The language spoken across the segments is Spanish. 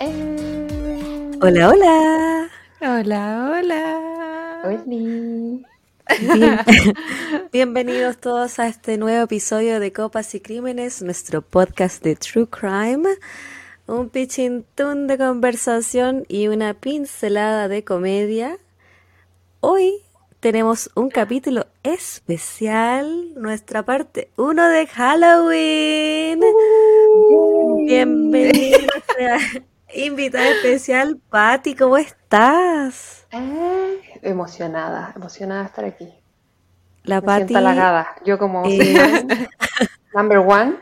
Eh, Hola, hola. Hola, hola. Bien- Bienvenidos todos a este nuevo episodio de Copas y Crímenes, nuestro podcast de True Crime. Un pichintún de conversación y una pincelada de comedia. Hoy tenemos un capítulo especial, nuestra parte 1 de Halloween. Bienvenida, sea invitada especial, Patti, ¿cómo estás? Eh, emocionada, emocionada de estar aquí. La Me Patti, halagada. Yo como eh, number one.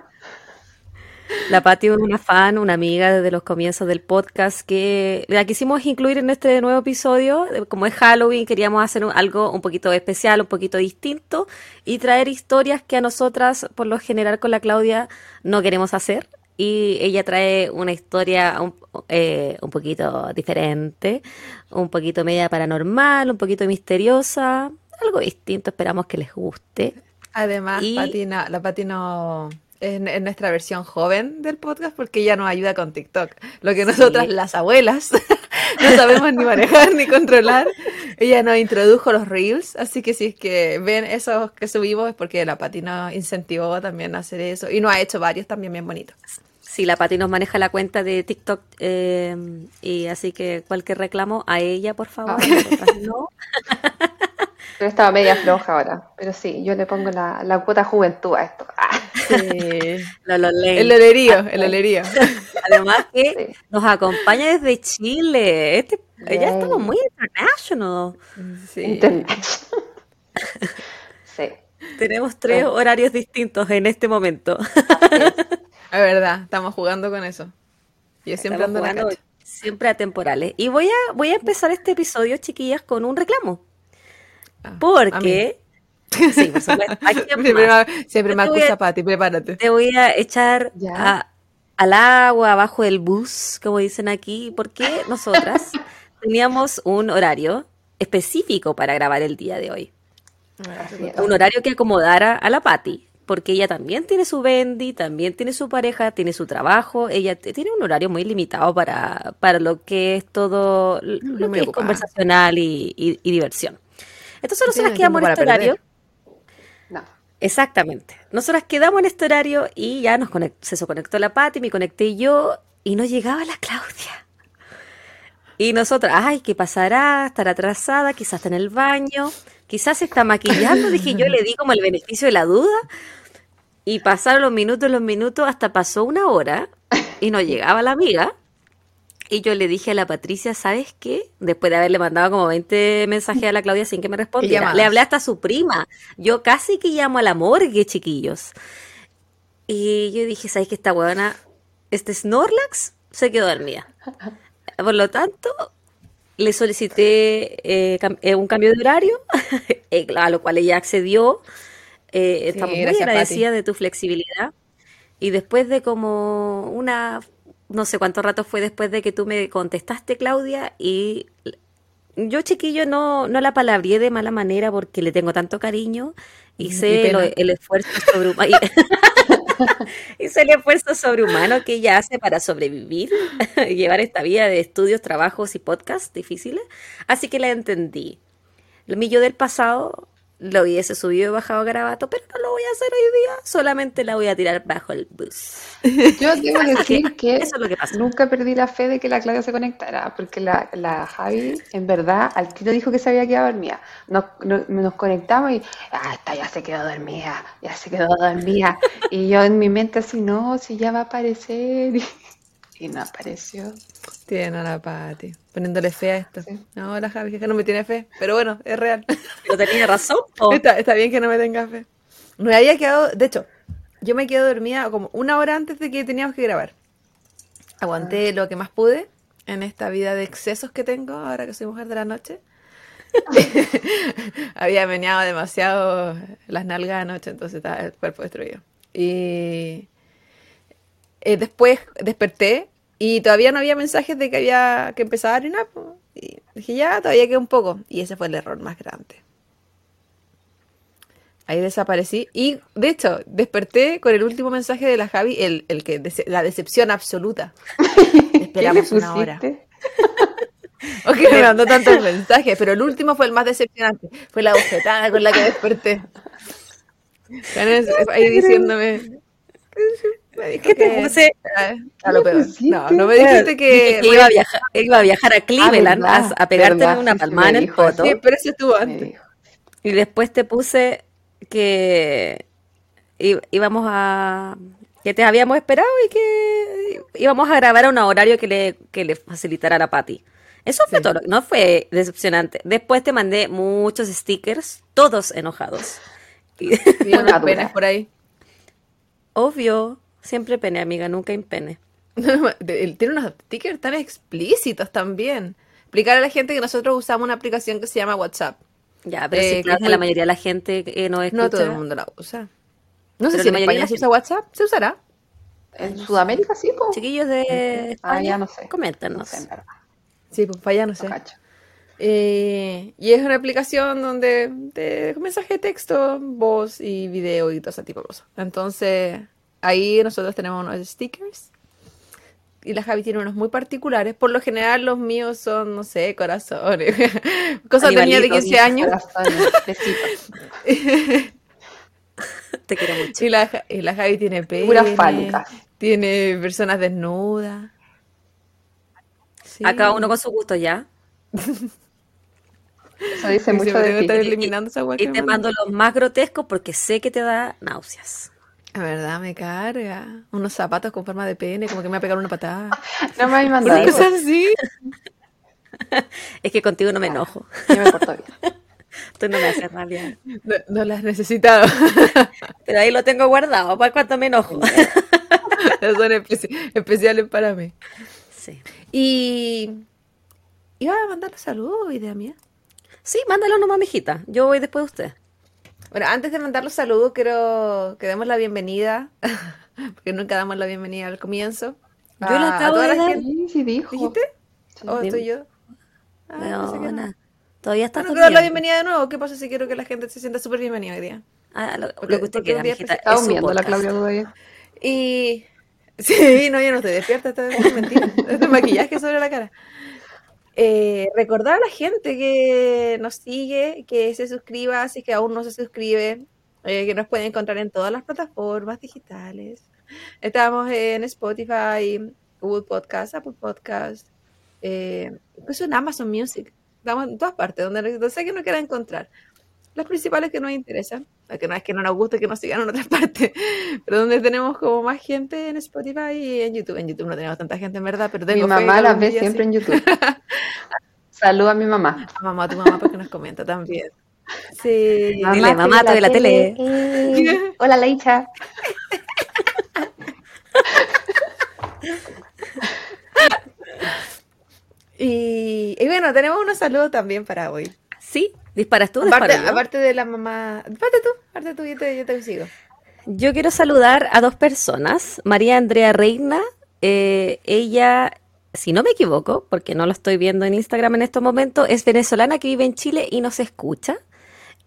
La Patti es una fan, una amiga desde los comienzos del podcast que la quisimos incluir en este nuevo episodio. Como es Halloween, queríamos hacer un- algo un poquito especial, un poquito distinto y traer historias que a nosotras, por lo general, con la Claudia no queremos hacer. Y ella trae una historia un, eh, un poquito diferente, un poquito media paranormal, un poquito misteriosa, algo distinto, esperamos que les guste. Además, Y- Pati no- la Pati no es, es nuestra versión joven del podcast porque ella nos ayuda con TikTok. Lo que nosotras, las abuelas, no sabemos ni manejar ni controlar. Ella nos introdujo los reels, así que si es que ven esos que subimos es porque la Pati nos incentivó también a hacer eso y nos ha hecho varios también bien bonitos. Sí, la Pati nos maneja la cuenta de TikTok eh, y así que cualquier reclamo a ella, por favor. Ah. no. Pero estaba media floja ahora. Pero sí, yo le pongo la, la cuota juventud a esto. Ah, Sí. Lo, lo leen. El olerío, el olerío. Además que Sí. nos acompaña desde Chile. Este, ya estamos muy international. Sí. Tenemos tres Ah. horarios distintos en este momento. Es verdad, estamos jugando con eso. Yo siempre Estamos ando en la siempre atemporales. Y voy a, voy a empezar este episodio, chiquillas, con un reclamo. Ah. Porque, sí, por supuesto, ¿a quién Siempre más? me, siempre me a- acusa Pati, prepárate. Te voy a echar a- al agua, abajo del bus, como dicen aquí, porque nosotras teníamos un horario específico para grabar el día de hoy. Es. Un horario que acomodara a la Patti, porque ella también tiene su bendy, también tiene su pareja, tiene su trabajo, ella tiene un horario muy limitado para, para lo que es todo, lo Muy que es conversacional y, y- y diversión. Entonces nosotras quedamos en este horario. No. Exactamente. Nosotras quedamos en este horario y ya nos conect- se conectó la Pati, me conecté yo y no llegaba la Claudia. Y nosotras, ay, ¿qué pasará? Estará atrasada, quizás está en el baño, quizás se está maquillando. Dije, yo le di como el beneficio de la duda. Y pasaron los minutos, los minutos, hasta pasó una hora y no llegaba la amiga. Y yo le dije a la Patricia, ¿sabes qué? Después de haberle mandado como 20 mensajes a la Claudia sin que me respondiera, le hablé hasta a su prima. Yo casi que llamo a la morgue, chiquillos. Y yo dije, ¿sabes qué? Esta huevona, este Snorlax se quedó dormida. Por lo tanto, le solicité eh, cam- eh, un cambio de horario, eh, a lo cual ella accedió. Eh, estamos muy agradecidas de tu flexibilidad. Y después de como una, no sé cuánto rato fue después de que tú me contestaste, Claudia, y yo, chiquillo, no, no la palabrié de mala manera porque le tengo tanto cariño. Y Hice lo- pena. el esfuerzo sobrehumano. Hice el esfuerzo sobrehumano que ella hace para sobrevivir llevar esta vida de estudios, trabajos y podcasts difíciles. Así que la entendí. Mi yo del pasado lo hubiese subido y bajado garabato, pero no lo voy a hacer hoy día. Solamente la voy a tirar bajo el bus. Yo decir que Eso es lo que nunca perdí la fe de que la Claudia se conectara, porque la, la Javi, en verdad, al tiro dijo que se había quedado dormida. Nos, no- nos conectamos y, ah, esta ya se quedó dormida, ya se quedó dormida. Y yo en mi mente así, no, si ya va a aparecer. Y no apareció. Tiene a la Pati, poniéndole fe a esto. Sí. No, la Javi, que no me tiene fe, pero bueno, es real. Pero tenía razón. Está, está bien que no me tenga fe. Me había quedado, de hecho, yo me quedé dormida como una hora antes de que teníamos que grabar. Aguanté lo que más pude en esta vida de excesos que tengo ahora que soy mujer de la noche. Había meneado demasiado las nalgas anoche, entonces estaba el cuerpo destruido. Y eh, después desperté y todavía no había mensajes de que había que empezar a orinar. po. Y dije, ya, todavía queda un poco. Y ese fue el error más grande. Ahí desaparecí. Y de hecho, desperté con el último mensaje de la Javi, el, el que dece- la decepción absoluta. Esperamos ¿Qué le una hora. pusiste? Ok, me mandó tantos mensajes, pero el último fue el más decepcionante. Fue la bofetada con la que desperté. Ahí diciéndome. Me dijo ¿Qué te que- puse? Ah, a lo ¿Qué peor. No, no me dijiste que. Que iba a viajar, iba a viajar a Cleveland verdad, a, pegarte verdad, una sí, sí palmada en el poto. Sí, pero eso estuvo antes. Y después te puse que íbamos a... que te habíamos esperado y que íbamos a grabar a un horario que le, que le facilitara a la Patti. Eso fue Sí. todo, no fue decepcionante. Después te mandé muchos stickers, todos enojados. Y- Vi unas penas por ahí. obvio, siempre pene, amiga, nunca impene. Él Tiene unos stickers tan explícitos también. Explicar a la gente que nosotros usamos una aplicación que se llama WhatsApp. Ya, pero Eh, sí, que claro, la mayoría de la gente que nos escucha... No todo el mundo la usa. No sé Pero si la en mayoría España se usa WhatsApp. ¿Se usará? En Sudamérica sí, po. Chiquillos de Ah, España, ya no sé. No coméntenos. sé, en verdad. Sí, pues para allá no No sé. Eh, y es una aplicación donde de mensaje de texto, voz y video y todo ese tipo de cosas. Entonces, ahí nosotros tenemos unos stickers. Y la Javi tiene unos muy particulares. Por lo general, los míos son, no sé, corazones. Cosas de niña de Animalitos, 15 años. Corazones, besitos. Te quiero mucho. Y la, Ja- y la Javi tiene pene. Puras fálicas. Tiene personas desnudas. Sí. A cada uno con su gusto ya. Eso dice mucho de ti. eliminando esa que Y te mando los más grotescos porque sé que te da náuseas. La verdad, me carga. Unos zapatos con forma de pene, como que me va a pegar una patada. No me habéis ¿Por mandado. es así? Es que contigo no me enojo. Yo me porto bien. Tú no me haces rabia. No, no las has necesitado. Pero ahí lo tengo guardado para cuando me enojo. Son especi- especiales para mí. Sí. Y. Iba a mandar saludos, idea mía. Sí, mándalo nomás, mijita. Yo voy después de usted. Bueno, antes de mandar los saludos, quiero que demos la bienvenida, porque nunca damos la bienvenida al comienzo. Yo la a- a acabo toda de la dar. gente- Sí, dijo. ¿Dijiste? Sí. ¿O Bien. estoy yo? Ah, que no. Weona, Todavía está Bueno, quiero dar la bienvenida de nuevo. ¿Qué pasa si quiero que la gente se sienta súper bienvenida hoy día? Ah, lo, lo Porque- que usted quiera, mijita. Estaba es su hundiendo la. Claudia todavía. Y. Sí, no, yo no estoy despierta, esto es mentira. Esto es maquillaje sobre la cara. Eh, recordar a la gente que nos sigue, que se suscriba, si es que aún no se suscribe, eh, que nos puede encontrar en todas las plataformas digitales. Estamos en Spotify, Google Podcast, Apple Podcast, eh, incluso en Amazon Music. Estamos en todas partes, donde, donde sea que nos quiera encontrar. Las principales que nos interesan, que no es que no nos guste que nos sigan en otras partes, pero donde tenemos como más gente en Spotify y en YouTube. En YouTube no tenemos tanta gente en verdad, pero Mi tengo que mamá la algún ve siempre en YouTube. Saluda a mi mamá. A mamá, a tu mamá, porque nos comenta también. Sí. Dile, mamá, estoy en la tele. Eh, Hola, Leicha. Y, y bueno, tenemos unos saludos también para hoy. Sí, disparas tú, Aparte, disparo yo. aparte de la mamá. Aparte tú, aparte tú, yo te, yo te sigo. Yo quiero saludar a dos personas. María Andrea Reina, eh, ella, si no me equivoco, porque no lo estoy viendo en Instagram en estos momentos, es venezolana que vive en Chile y nos escucha.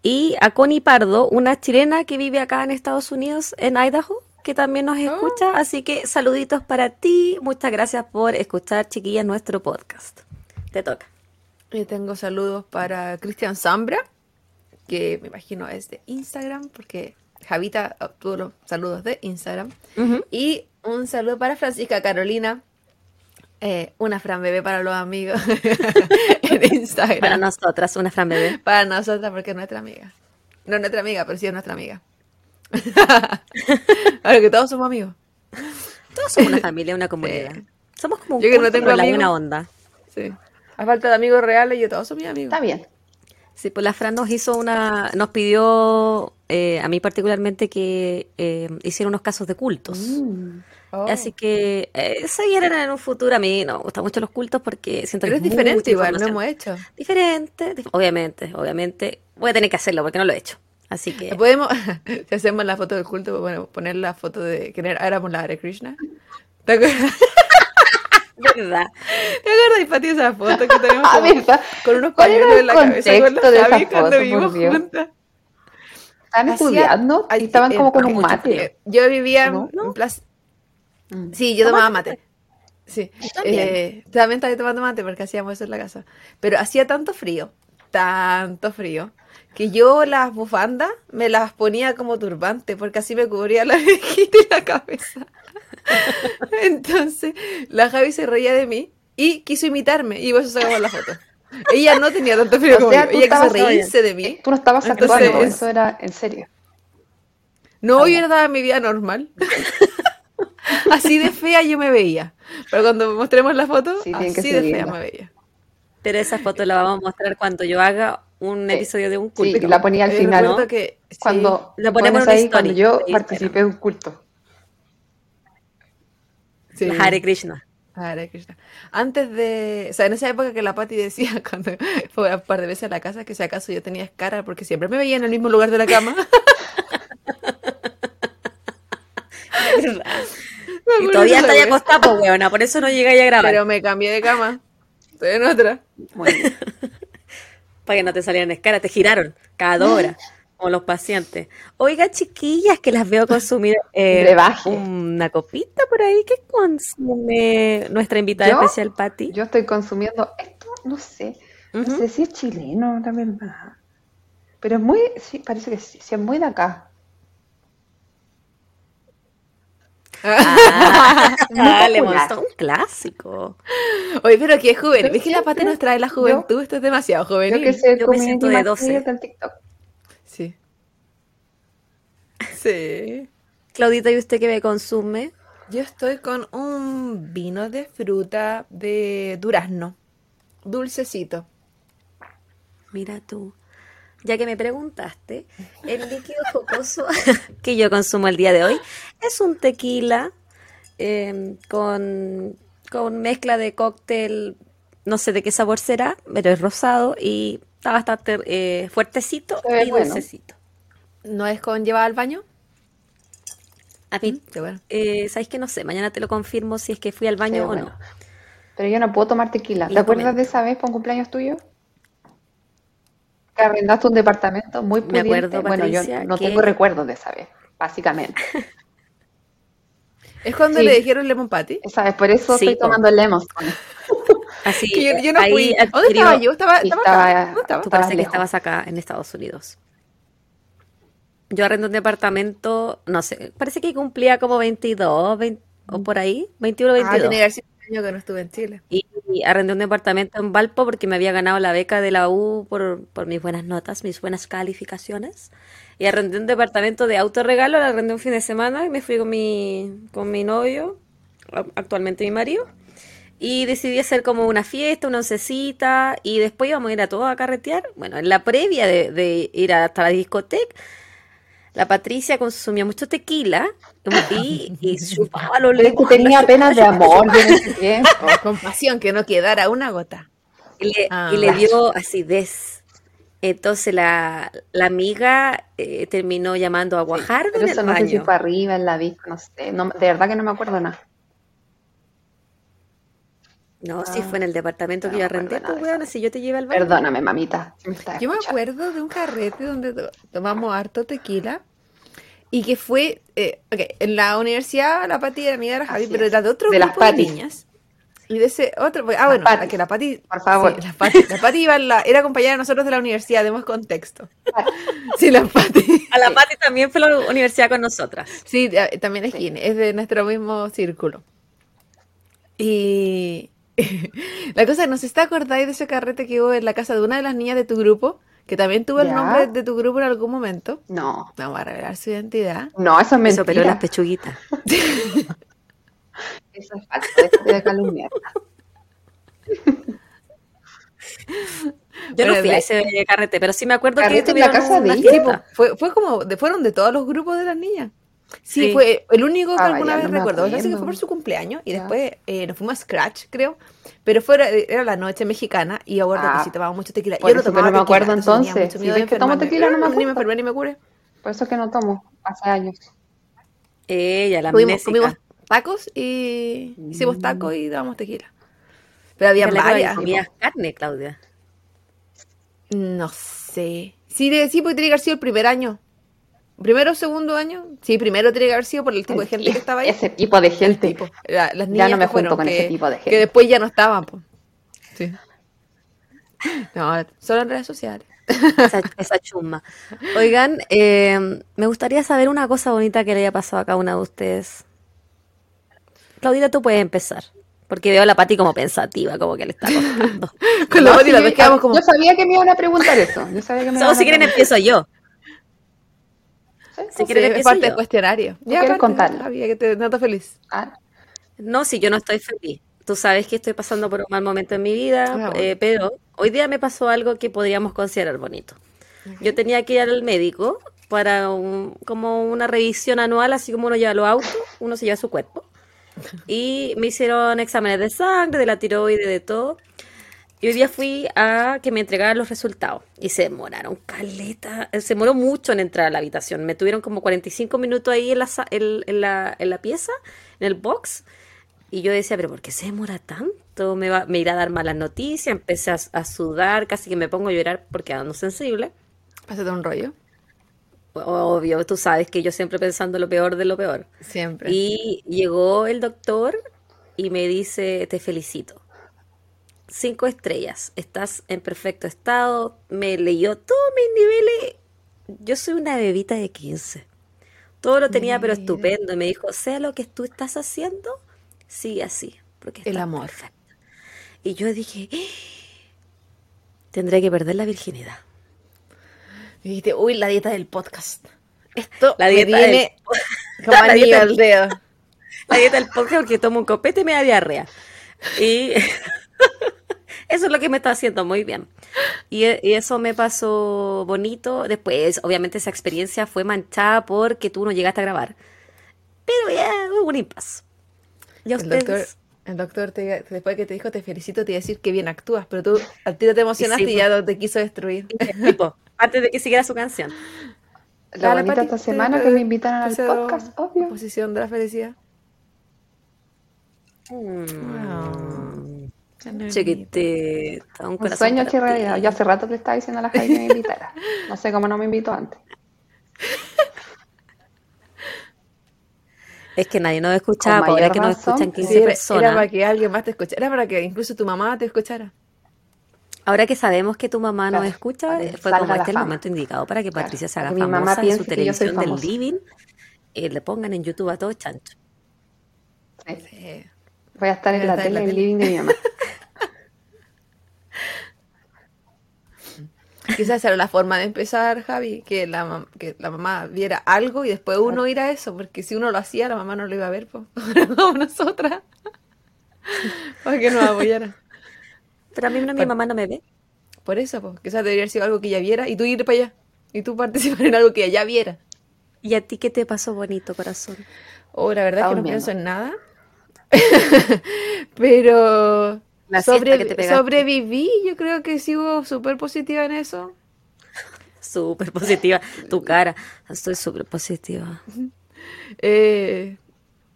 Y a Connie Pardo, una chilena que vive acá en Estados Unidos, en Idaho, que también nos escucha. Así que saluditos para ti. Muchas gracias por escuchar, chiquillas, nuestro podcast. Te toca. Tengo saludos para Cristian Zambra, que me imagino es de Instagram, porque Javita obtuvo los saludos de Instagram. Y un saludo para Francisca Carolina, eh, una Fran Bebé para los amigos en Instagram. Para nosotras, una Fran Bebé. Para nosotras, porque es nuestra amiga. No es nuestra amiga, pero sí es nuestra amiga. Ahora que todos somos amigos. Todos somos una familia, una comunidad. Somos como un Yo que no tengo amigos. buena onda. Sí. A falta de amigos reales, yo todos somos mis amigos. Está bien. Sí, pues la Fran nos hizo una, nos pidió, eh, a mí particularmente, que eh, hiciera unos casos de cultos. Mm. Oh. Así que eh, se vienen en un futuro. A mí no me gustan mucho los cultos porque siento Pero que es diferente mucha igual, información. hemos hecho. Diferente, dif- obviamente, obviamente. Voy a tener que hacerlo porque no lo he hecho. Así que, Podemos, si hacemos la foto del culto, bueno, poner la foto de que era- éramos la Hare Krishna. ¿Te acuerdas? ¿verdad? ¿Te acuerdas, Pati, esa foto que tenemos con unos ¿Cuál era pañuelos el en la cabeza con la de Javi cuando vivimos juntas? Estaban estudiando y estaban como con un mate. Yo vivía ¿No? en plaza. Mm. Sí, yo tomaba ¿Tomaste mate. Sí. también. Eh, también estaba tomando mate porque hacíamos eso en la casa. Pero hacía tanto frío, tanto frío, que yo las bufandas me las ponía como turbante porque así me cubría la orejita y la cabeza. Entonces, la Javi se reía de mí y quiso imitarme y por eso sacamos la foto. Ella no tenía tanto frío O como sea, yo. tú Ella quiso reírse de mí. Tú no estabas Entonces, actuando, es- eso era en serio. No, Ah, yo en mi vida normal. Así de fea yo me veía. Pero cuando mostremos la foto, Sí, así de fea me veía. Pero esa foto la vamos a mostrar cuando yo haga un Sí. episodio de un Sí, culto. la ponía al final, ¿no? que sí. Cuando La ponemos ahí, cuando yo participé de un culto. Sí. Hare Krishna. Hare Krishna. Antes de, o sea, en esa época que la Patti decía cuando fue un par de veces a la casa que si acaso yo tenía escara porque siempre me veía en el mismo lugar de la cama. Y todavía está wea. acostada, pues, weona. Por eso no llegáis a grabar. Pero me cambié de cama. Estoy en otra. Bien. Para que no te salieran escaras, te giraron cada dos horas, como los pacientes. Oiga, chiquillas, que las veo consumir eh, una copita por ahí. ¿Qué consume nuestra invitada ¿Yo? especial, Patti? Yo estoy consumiendo esto, no sé. No sé si es chileno, la verdad. Pero es muy, sí, parece que sí, sí es muy de acá. Ah, dale, un clásico. Oye, pero qué juvenil. Yo ¿Ves que la siempre- nos trae la juventud? Esto es demasiado Yo juvenil. que sé, Yo me siento de 12. del TikTok. Sí. Claudita, ¿y usted qué me consume? Yo estoy con un vino de fruta de durazno. Dulcecito. Mira tú. Ya que me preguntaste, el líquido jocoso que yo consumo el día de hoy es un tequila eh, con, con mezcla de cóctel, no sé de qué sabor será, pero es rosado y está bastante eh, fuertecito y bueno. dulcecito. ¿No es con llevar al baño? A mí, Qué bueno. eh, ¿sabéis que no sé? Mañana te lo confirmo si es que fui al baño Sí, o bueno. no. Pero yo no puedo tomar tequila. ¿Te Lo acuerdas comento. de esa vez por un cumpleaños tuyo? Que arrendaste un departamento muy Me pudiente. acuerdo, bueno, yo no que- tengo recuerdos de esa vez, básicamente. ¿Es cuando Sí. le dijeron lemon patty? Esa vez, por eso Sí, estoy tomando el lemon. Así, Que yo, yo no fui. ¿Dónde estaba yo? Estaba, estaba estaba- acá. ¿Dónde estaba? Tú Estabas parece que estabas acá en Estados Unidos. Yo arrendé un departamento, no sé, parece que cumplía como 22 20 o por ahí, 21 Ah, 22. tiene que haber sido un año que no estuve en Chile. Y, y arrendé un departamento en Valpo porque me había ganado la beca de la U por, por mis buenas notas, mis buenas calificaciones. Y arrendé un departamento de autorregalo, lo arrendé un fin de semana y me fui con mi, con mi novio, actualmente mi marido. Y decidí hacer como una fiesta, una oncecita, y después íbamos a ir a todos a carretear. Bueno, en la previa de, de ir hasta la discoteca, la Patricia consumía mucho tequila y, y chupaba los Pero es que tenía penas de amor en ese tiempo. Con pasión, que no quedara una gota. Y le, Ah. y le dio acidez. Entonces la, la amiga eh, terminó llamando a Guajardo Pero en eso el no sé si baño. fue arriba, en la disco, no sé. No, de verdad que no me acuerdo nada. No, si Ah, fue en el departamento no que yo arrendé, pues weón, si yo te llevé al baño. Perdóname, mamita. si me estás Yo me acuerdo de un carrete donde to- tomamos harto tequila y que fue, eh, ok, en la universidad la Pati era amiga de la Javi, Así pero era de otro De las grupo de niñas. Y de ese otro, ah, bueno, Patis. que la Pati, Por favor. sí, la Pati, la Pati iba en la- era compañera de nosotros de la universidad, demos contexto. Sí, la Pati. A la Pati también fue a la universidad con nosotras. Sí, también es Sí. Gine, es de nuestro mismo círculo. Y la cosa es, ¿no se está acordáis de ese carrete que hubo en la casa de una de las niñas de tu grupo? Que también tuvo el Ya. nombre de tu grupo en algún momento. No, No vamos a revelar su identidad. no, eso es mentira. Eso, pero las pechuguitas. Eso es falso, déjate de calumniar. Yo no fui a ese carrete, pero sí me acuerdo que ¿Carrete en la casa de una ella? Fue, fue como, de- fueron de todos los grupos de las niñas. Sí, Sí. fue el único que Ah, alguna ya, vez no recuerdo. Parece que acuerdo. fue por su cumpleaños y Ya. después eh, nos fuimos a Scratch, creo. Pero fuera, era la noche mexicana y acuerdo Ah, que sí tomaba mucho tequila. Yo no tomaba no me acuerdo entonces. Si ves que tomo tequila, no me Ni me acuerdo. enfermé ni me curé. Por eso es que no tomo, hace años. Ella, la Comimos, comimos tacos y hicimos tacos y tomamos tequila. Pero había varias. comías carne, Claudia. No sé. Sí, de, sí, porque tiene que haber sido el primer año. Primero o segundo año. Sí, primero tiene que haber sido por el tipo de gente que estaba ahí. Ese tipo de gente. tipo. La- las Ya niñas no me que fueron, junto con que, ese tipo de gente. que después ya no estaban. po. Sí. No, solo en redes sociales. Esa, esa chusma. Oigan, eh, me gustaría saber una cosa bonita que le haya pasado a cada una de ustedes. Claudita, tú puedes empezar. Porque veo a la Pati como pensativa, como que le está costando. Con la No, Pati yo- como. Yo sabía que me iban a preguntar eso. Yo sabía que me Solo iban si a quieren empiezo yo. ¿Sí? Si Sí, quieren es parte del yo. cuestionario. ¿Tú quieres contarlo? Que te noto feliz. Ah, No, si yo no estoy feliz. Tú sabes que estoy pasando por un mal momento en mi vida, Ah, bueno. eh, pero hoy día me pasó algo que podríamos considerar bonito. Yo tenía que ir al médico para un- como una revisión anual, así como uno lleva los autos, uno se lleva su cuerpo. Y me hicieron exámenes de sangre, de la tiroides, de todo. Y hoy día fui a que me entregaran los resultados. Y se demoraron caleta. eh, Se demoró mucho en entrar a la habitación. Me tuvieron como 45 minutos ahí en la, en la, en la pieza, en el box. Y yo decía, pero ¿por qué se demora tanto? Me, va, me irá a dar malas noticias. Empecé a, a sudar, casi que me pongo a llorar porque ando sensible. Pásate un rollo. Obvio, tú sabes que yo siempre pensando lo peor de lo peor. Siempre. Y llegó el doctor y me dice, te felicito. Cinco estrellas, estás en perfecto estado. Me leyó todos mis niveles. Yo soy una bebita de 15. Todo lo tenía pero estupendo. Y me dijo, sea lo que tú estás haciendo, sigue así. Porque El amor. perfecta". Y yo dije, "Ah, tendré que perder la virginidad. Y dijiste, uy, la dieta del podcast. Esto La me dieta viene como La dieta al dedo. La dieta del podcast porque tomo un copete y me da diarrea. Y eso es lo que me está haciendo muy bien. Y, e- y eso me pasó bonito. Después, obviamente, esa experiencia fue manchada porque tú no llegaste a grabar. Pero ya hubo un impas. ¿Y a El doctor, el doctor te, después que te dijo te felicito, te iba a decir que bien actúas, pero tú al tiro te emocionaste sí, y ya te quiso destruir. Tipo, antes de que siguiera su canción. Lo Dale, bonito esta semana que me invitaron al podcast, obvio. Posición de la felicidad. Mm, Chiquite. Chiquitita, un Un sueño hecho realidad. Yo hace rato le estaba diciendo a la Jaime que me invitara. No sé cómo no me invitó antes. Es que nadie nos escuchaba, pues ahora que nos escuchan sí, 15 Sí, era, era personas. para que alguien más te escuchara, era para que incluso tu mamá te escuchara. Ahora que sabemos que tu mamá nos Claro, escucha, para que fue como este el momento indicado para que Claro, Patricia se para haga famosa en su televisión del living. eh, le pongan en YouTube a todo chancho. Sí. Voy a estar en a la estar en la tele, en el living de mi mamá. Quizás esa era la forma de empezar, Javi, que la, que la mamá viera algo y después uno ir a eso, porque si uno lo hacía, la mamá no lo iba a ver, pues. Como nosotras. Para que nos apoyara. Pero a mí no, mi mamá no me ve. Por eso, pues, quizás debería haber sido algo que ella viera y tú ir para allá. Y tú participar en algo que ella viera. ¿Y a ti qué te pasó bonito, corazón? Oh, la verdad es que no pienso en nada. Pero La siesta sobre- que te pegaste. sobreviví, yo creo que sigo súper positiva en eso. Súper positiva. Tu cara. Estoy súper positiva. Eh,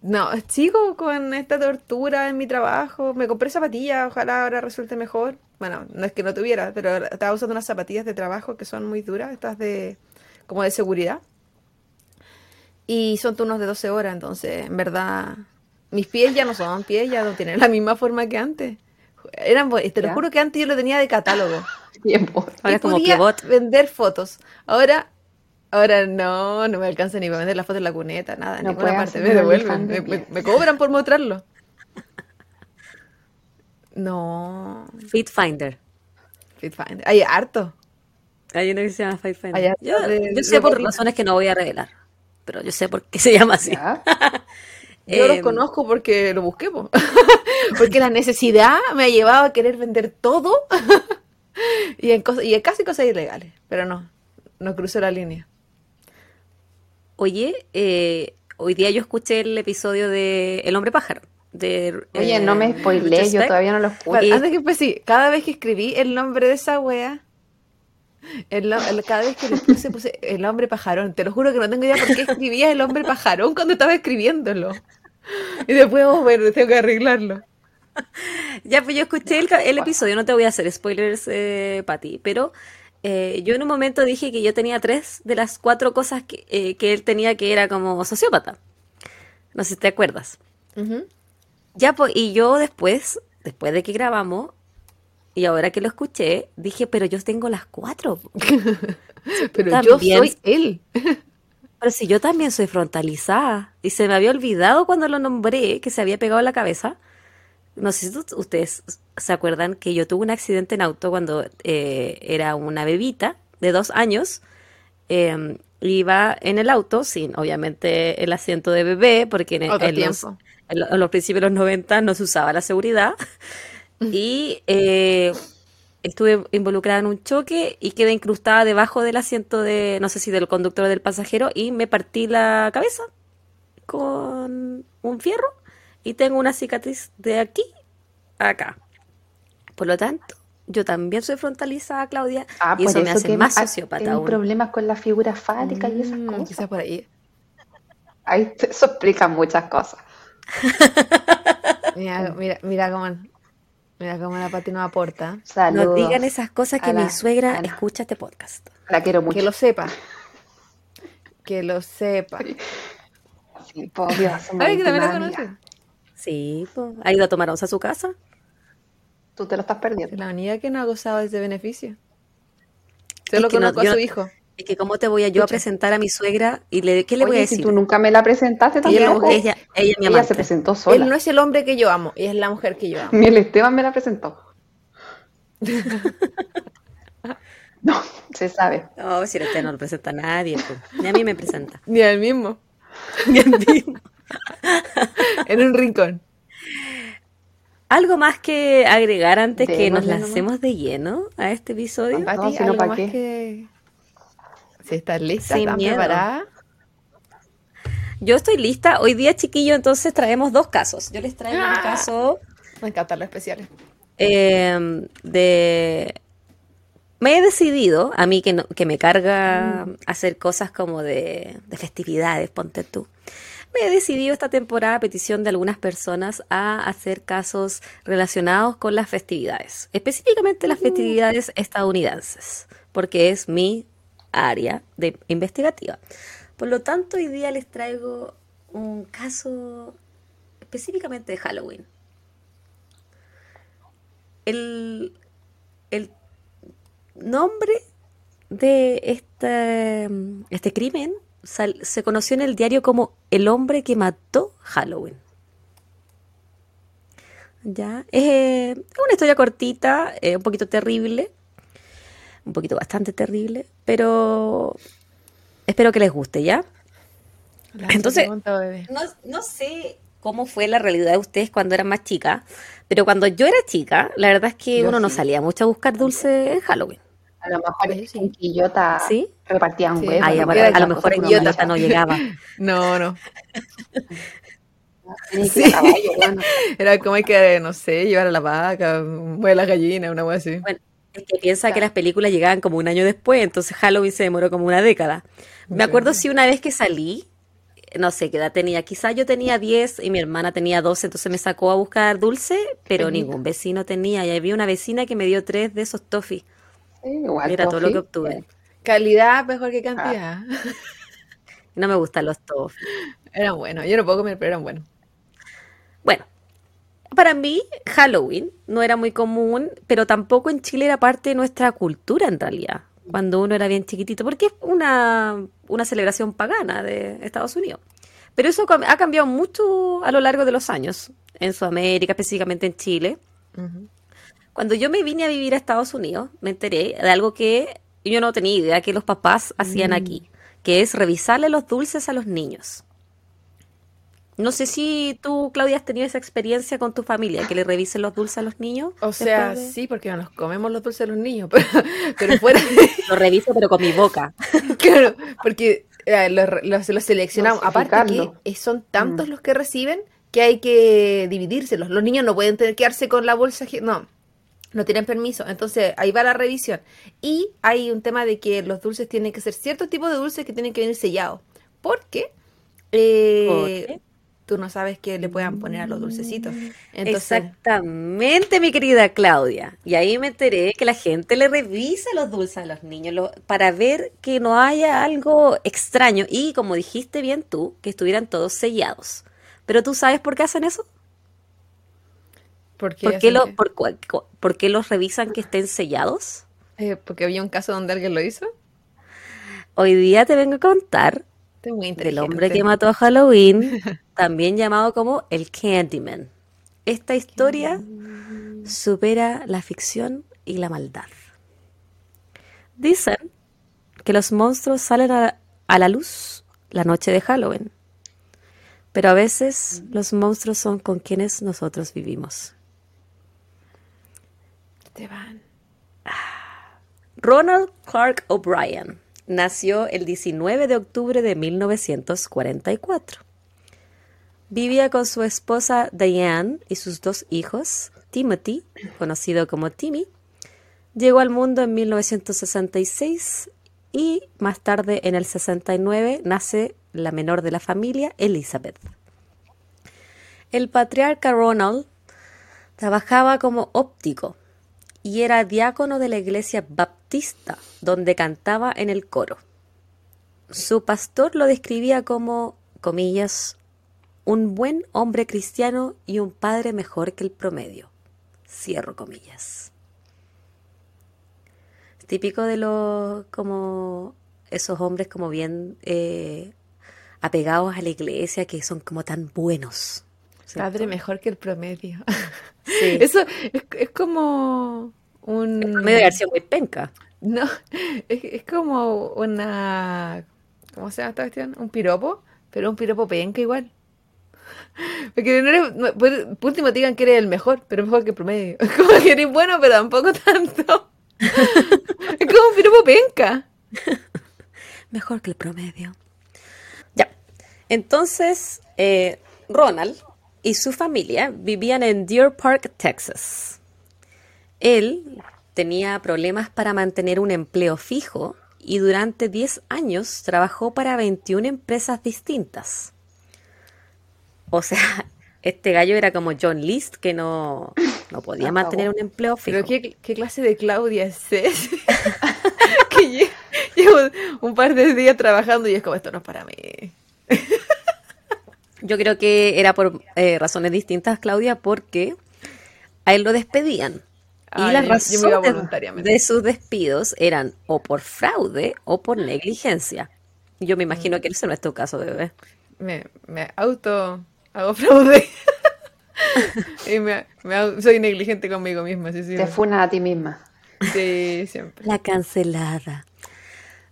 no, sigo con esta tortura en mi trabajo. Me compré zapatillas, ojalá ahora resulte mejor. Bueno, no es que no tuviera, pero estaba usando unas zapatillas de trabajo que son muy duras, estas de como de seguridad. Y son turnos de 12 horas, entonces, en verdad, mis pies ya no son pies, ya no tienen la misma forma que antes. Eran, te lo Ya. juro que antes yo lo tenía de catálogo. Tiempo. Ahora y es como podía pivot. vender fotos. Ahora, ahora no, no me alcanza ni para vender la foto en la cuneta, nada, en No ninguna parte me devuelven, me, me- pies. me cobran por mostrarlo. No, Fit Finder. FitFinder. Hay harto. Hay uno que se llama Fit Finder. Hay harto Yo, de- yo sé por razones que no voy a revelar. Pero yo sé por qué se llama así. Yo los Em, conozco porque lo busqué, po. porque la necesidad me ha llevado a querer vender todo y, en cosas, y en casi cosas ilegales, pero no, no cruzo la línea. Oye, eh, hoy día yo escuché el episodio de El hombre pájaro. De, Oye, eh, no me spoilé, yo todavía no lo Y- antes que pues sí, cada vez que escribí el nombre de esa wea, el- cada vez que le puse, puse el hombre pajarón. Te lo juro que no tengo idea por qué escribía el hombre pajarón cuando estaba escribiéndolo. Y después, oh, bueno, tengo que arreglarlo. Ya, pues yo escuché el, episodio, no te voy a hacer spoilers, eh, Pati, pero eh, yo en un momento dije que yo tenía tres de las cuatro cosas que, eh, que él tenía que era como sociópata. No sé si te acuerdas. Ya, pues, y yo después, después de que grabamos, y ahora que lo escuché, dije, pero yo tengo las cuatro. Pero También- yo soy él. Pero si yo también soy frontalizada. Y se me había olvidado cuando lo nombré, que se había pegado la cabeza. No sé si ustedes se acuerdan que yo tuve un accidente en auto cuando eh, era una bebita de dos años. Eh, iba en el auto, sin obviamente el asiento de bebé, porque los, en los principios de los 90 no se usaba la seguridad. Y eh, estuve involucrada en un choque y quedé incrustada debajo del asiento de, no sé si del conductor o del pasajero, y me partí la cabeza con un fierro y tengo una cicatriz de aquí a acá. Por lo tanto, yo también soy frontalizada, Claudia, Ah, y eso me hace más sociópata aún. problemas con la figura fálica y esas Mm, cosas. quizás por ahí. Ahí eso explica muchas cosas. Mira, mira, mira cómo, mira cómo la Pati nos aporta. No Saludos. digan esas cosas que mi suegra escucha este podcast. La quiero mucho. Que lo sepa. Que lo sepa. Sí, po, Dios, Ay, que también la conoce. Sí, po. ¿ha ido a tomar once a su casa? Tú te lo estás Es perdiendo. la única que no ha gozado de ese beneficio. Es que no- conozco yo a su no- hijo. Es que cómo te voy a yo a presentar a mi suegra y le, ¿qué le voy a Oye, si decir? tú nunca me la presentaste Ella, tampoco. ella, ella es mi Ella se presentó sola. Él no es el hombre que yo amo, ella es la mujer que yo amo. Ni el Esteban me la presentó. no, se sabe. No, si este no lo presenta a nadie, po. ni a mí me presenta. Ni al mismo. Ni a mí. En un rincón. Algo más que agregar antes que nos Démosle nomás. lancemos de lleno a este episodio. Ah, Pati, si no, ¿algo ¿pa' más qué? que... Si estás lista, Sin ¿estás miedo. preparada? Yo estoy lista. Hoy día, chiquillo, entonces traemos dos casos. Yo les traigo un Ah. caso Me encantan los especiales. eh, de... Me he decidido, a mí que, no- que me carga hacer cosas como de, de festividades, ponte tú. Me he decidido esta temporada, a petición de algunas personas, a hacer casos relacionados con las festividades, específicamente las festividades estadounidenses, porque es mi área de investigativa. Por lo tanto, hoy día les traigo un caso específicamente de Halloween. El, el nombre de este, este crimen se conoció en el diario como El hombre que mató Halloween. Ya, eh, es una historia cortita, eh, un poquito terrible, un poquito bastante terrible, pero espero que les guste, ¿ya? Entonces- pregunta, bebé. No, no sé cómo fue la realidad de ustedes cuando eran más chicas, pero cuando yo era chica, la verdad es que Yo uno no salía mucho a buscar dulce en Halloween. A lo mejor Sí, sí. en Quillota ¿Sí? repartían Sí, huevos. Ay, a, lo la mejor en Quillota no llegaba. No, no. Caballo, bueno. Era como hay que, no sé, llevar a la vaca, mueve la gallina, una cosa así. Bueno, es que piensa que las películas llegaban como un año después, entonces Halloween se demoró como una década. Me acuerdo si una vez que salí, no sé qué edad tenía, quizás yo tenía 10 y mi hermana tenía 12, entonces me sacó a buscar dulce, pero ningún vecino tenía. Y había una vecina que me dio tres de esos toffee. Sí, igual, Era todo lo que obtuve. Calidad mejor que cantidad. No me gustan los toffee. Eran buenos. Yo no puedo comer, pero eran buenos. Para mí Halloween no era muy común, pero tampoco en Chile era parte de nuestra cultura en realidad, cuando uno era bien chiquitito, porque es una, una celebración pagana de Estados Unidos. Pero eso ha cambiado mucho a lo largo de los años, en Sudamérica, específicamente en Chile. Cuando yo me vine a vivir a Estados Unidos, me enteré de algo que yo no tenía idea que los papás hacían aquí, que es revisarle los dulces a los niños. No sé si tú, Claudia, has tenido esa experiencia con tu familia, que le revisen los dulces a los niños. O sea, de- sí, porque no nos comemos los dulces de los niños, pero, pero fuera de... Lo reviso, pero con mi boca. Claro, porque eh, los, los- los seleccionamos. Aparte que son tantos los que reciben que hay que dividírselos. Los niños no pueden tener, quedarse con la bolsa. No, no tienen permiso. Entonces ahí va la revisión. Y hay un tema de que los dulces tienen que ser cierto tipo de dulces que tienen que venir sellados. Porque eh, ¿Por qué? Tú no sabes qué le puedan poner a los dulcecitos. Entonces, Exactamente, mi querida Claudia. Y ahí me enteré que la gente le revisa los dulces a los niños lo- para ver que no haya algo extraño. Y como dijiste bien tú, que estuvieran todos sellados. Pero tú sabes por qué hacen eso? ¿por qué ¿Por qué, lo- por, por los revisan que estén sellados? Eh, porque había un caso donde alguien lo hizo. Hoy día te vengo a contar del hombre que mató a Halloween, también llamado como el Candyman. Esta historia supera la ficción y la maldad. Dicen que los monstruos salen a, a la luz la noche de Halloween, pero a veces los monstruos son con quienes nosotros vivimos. Esteban. Ronald Clark O'Brien nació el 19 de octubre de 1944. Vivía con su esposa Diane y sus dos hijos. Timothy, conocido como Timmy, llegó al mundo en 1966 y más tarde, en el 69, nace la menor de la familia, Elizabeth. El patriarca Ronald trabajaba como óptico y era diácono de la iglesia baptista, donde cantaba en el coro. Su pastor lo describía como, comillas, un buen hombre cristiano y un padre mejor que el promedio. Cierro comillas. Es típico de los, como, esos hombres como bien eh, apegados a la iglesia, que son como tan buenos. ¿cierto? Padre mejor que el promedio. Sí. Eso es, es como un... El promedio de sido muy penca. No, es, es como una... ¿Cómo se llama esta cuestión? Un piropo, pero un piropo penca igual. Porque no eres, por, último digan que eres el mejor, pero mejor que el promedio. Como que eres bueno, pero tampoco tanto. Es como un piropo penca. Mejor que el promedio. Ya. Entonces, eh, Ronald y su familia vivían en Deer Park, Texas. Él tenía problemas para mantener un empleo fijo y durante 10 años trabajó para 21 empresas distintas. O sea, este gallo era como John List, que no, no podía Acabó. mantener un empleo fijo. Pero ¿qué, qué clase de Claudia es esa? que lle- llevo un par de días trabajando y es como, esto no es para mí. Yo creo que era por eh, razones distintas, Claudia, porque a él lo despedían. Y Ah, las razones de sus despidos eran o por fraude o por negligencia. Yo me Mm. imagino que ese no es tu caso, bebé. me, me auto hago fraude y me, me soy negligente conmigo misma, sí, sí. Te funas a ti misma. Sí, siempre. La cancelada.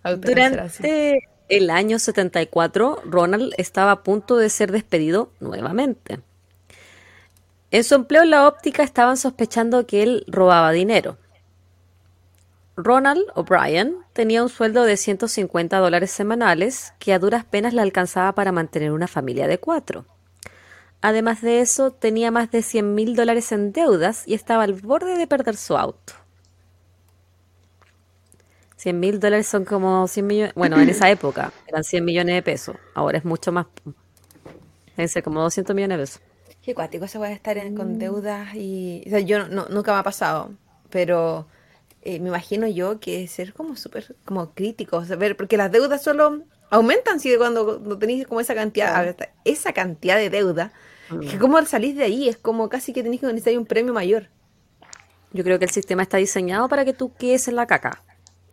Durante el año 74, Ronald estaba a punto de ser despedido nuevamente. En su empleo en la óptica estaban sospechando que él robaba dinero. Ronald O'Brien tenía un sueldo de 150 dólares semanales que a duras penas le alcanzaba para mantener una familia de cuatro. Además de eso, tenía más de 100 mil dólares en deudas y estaba al borde de perder su auto. 100 mil dólares son como 100 millones. Bueno, en esa época eran 100 millones de pesos. Ahora es mucho más. Deben ser como 200 millones de pesos. Qué cuático se puede estar en- con deudas y... O sea, yo no, nunca me ha pasado, pero eh, me imagino yo que ser como súper como crítico, o sea, ver, porque las deudas solo aumentan si cuando, cuando tenéis como esa cantidad, a ver, esa cantidad de deuda, que como salís de ahí, es como casi que tenéis que necesitar un premio mayor. Yo creo que el sistema está diseñado para que tú quedes en la caca.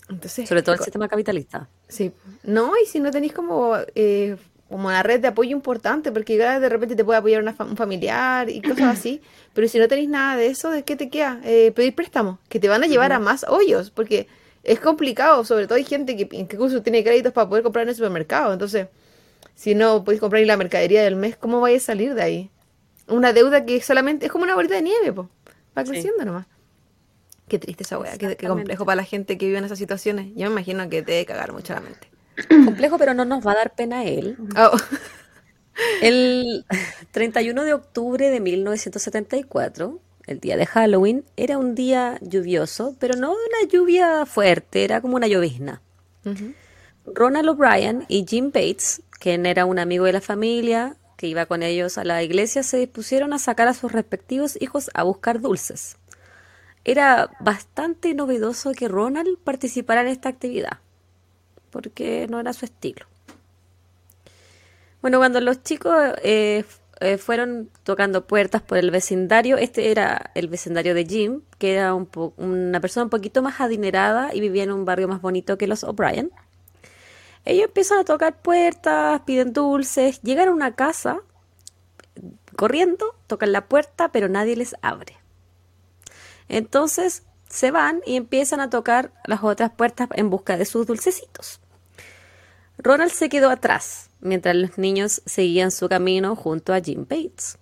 Entonces, Sobre todo el sistema capitalista. Sí, no, y si no tenéis como, eh, como una red de apoyo importante, porque de repente te puede apoyar una fa- un familiar y cosas así, pero si no tenéis nada de eso, ¿de qué te queda? Eh, pedir préstamos, que te van a llevar a más hoyos, porque es complicado, sobre todo hay gente que incluso tiene créditos para poder comprar en el supermercado, entonces, si no podéis comprar la mercadería del mes, ¿cómo vais a salir de ahí? Una deuda que solamente es como una bolita de nieve, pues, va Sí. creciendo nomás. Qué triste esa weá, qué, complejo para la gente que vive en esas situaciones. Yo me imagino que te debe cagar mucho la mente. Complejo, pero no nos va a dar pena él. Oh. El 31 de octubre de 1974, el día de Halloween, era un día lluvioso, pero no una lluvia fuerte, era como una llovizna. Ronald O'Brien y Jim Bates, quien era un amigo de la familia, que iba con ellos a la iglesia, se dispusieron a sacar a sus respectivos hijos a buscar dulces. Era bastante novedoso que Ronald participara en esta actividad, porque no era su estilo. Bueno, cuando los chicos eh, eh, fueron tocando puertas por el vecindario, este era el vecindario de Jim, que era un una persona un poquito más adinerada y vivía en un barrio más bonito que los O'Brien. Ellos empiezan a tocar puertas, piden dulces, llegan a una casa corriendo, tocan la puerta, pero nadie les abre. Entonces se van y empiezan a tocar las otras puertas en busca de sus dulcecitos. Ronald se quedó atrás mientras los niños seguían su camino junto a Jim Bates.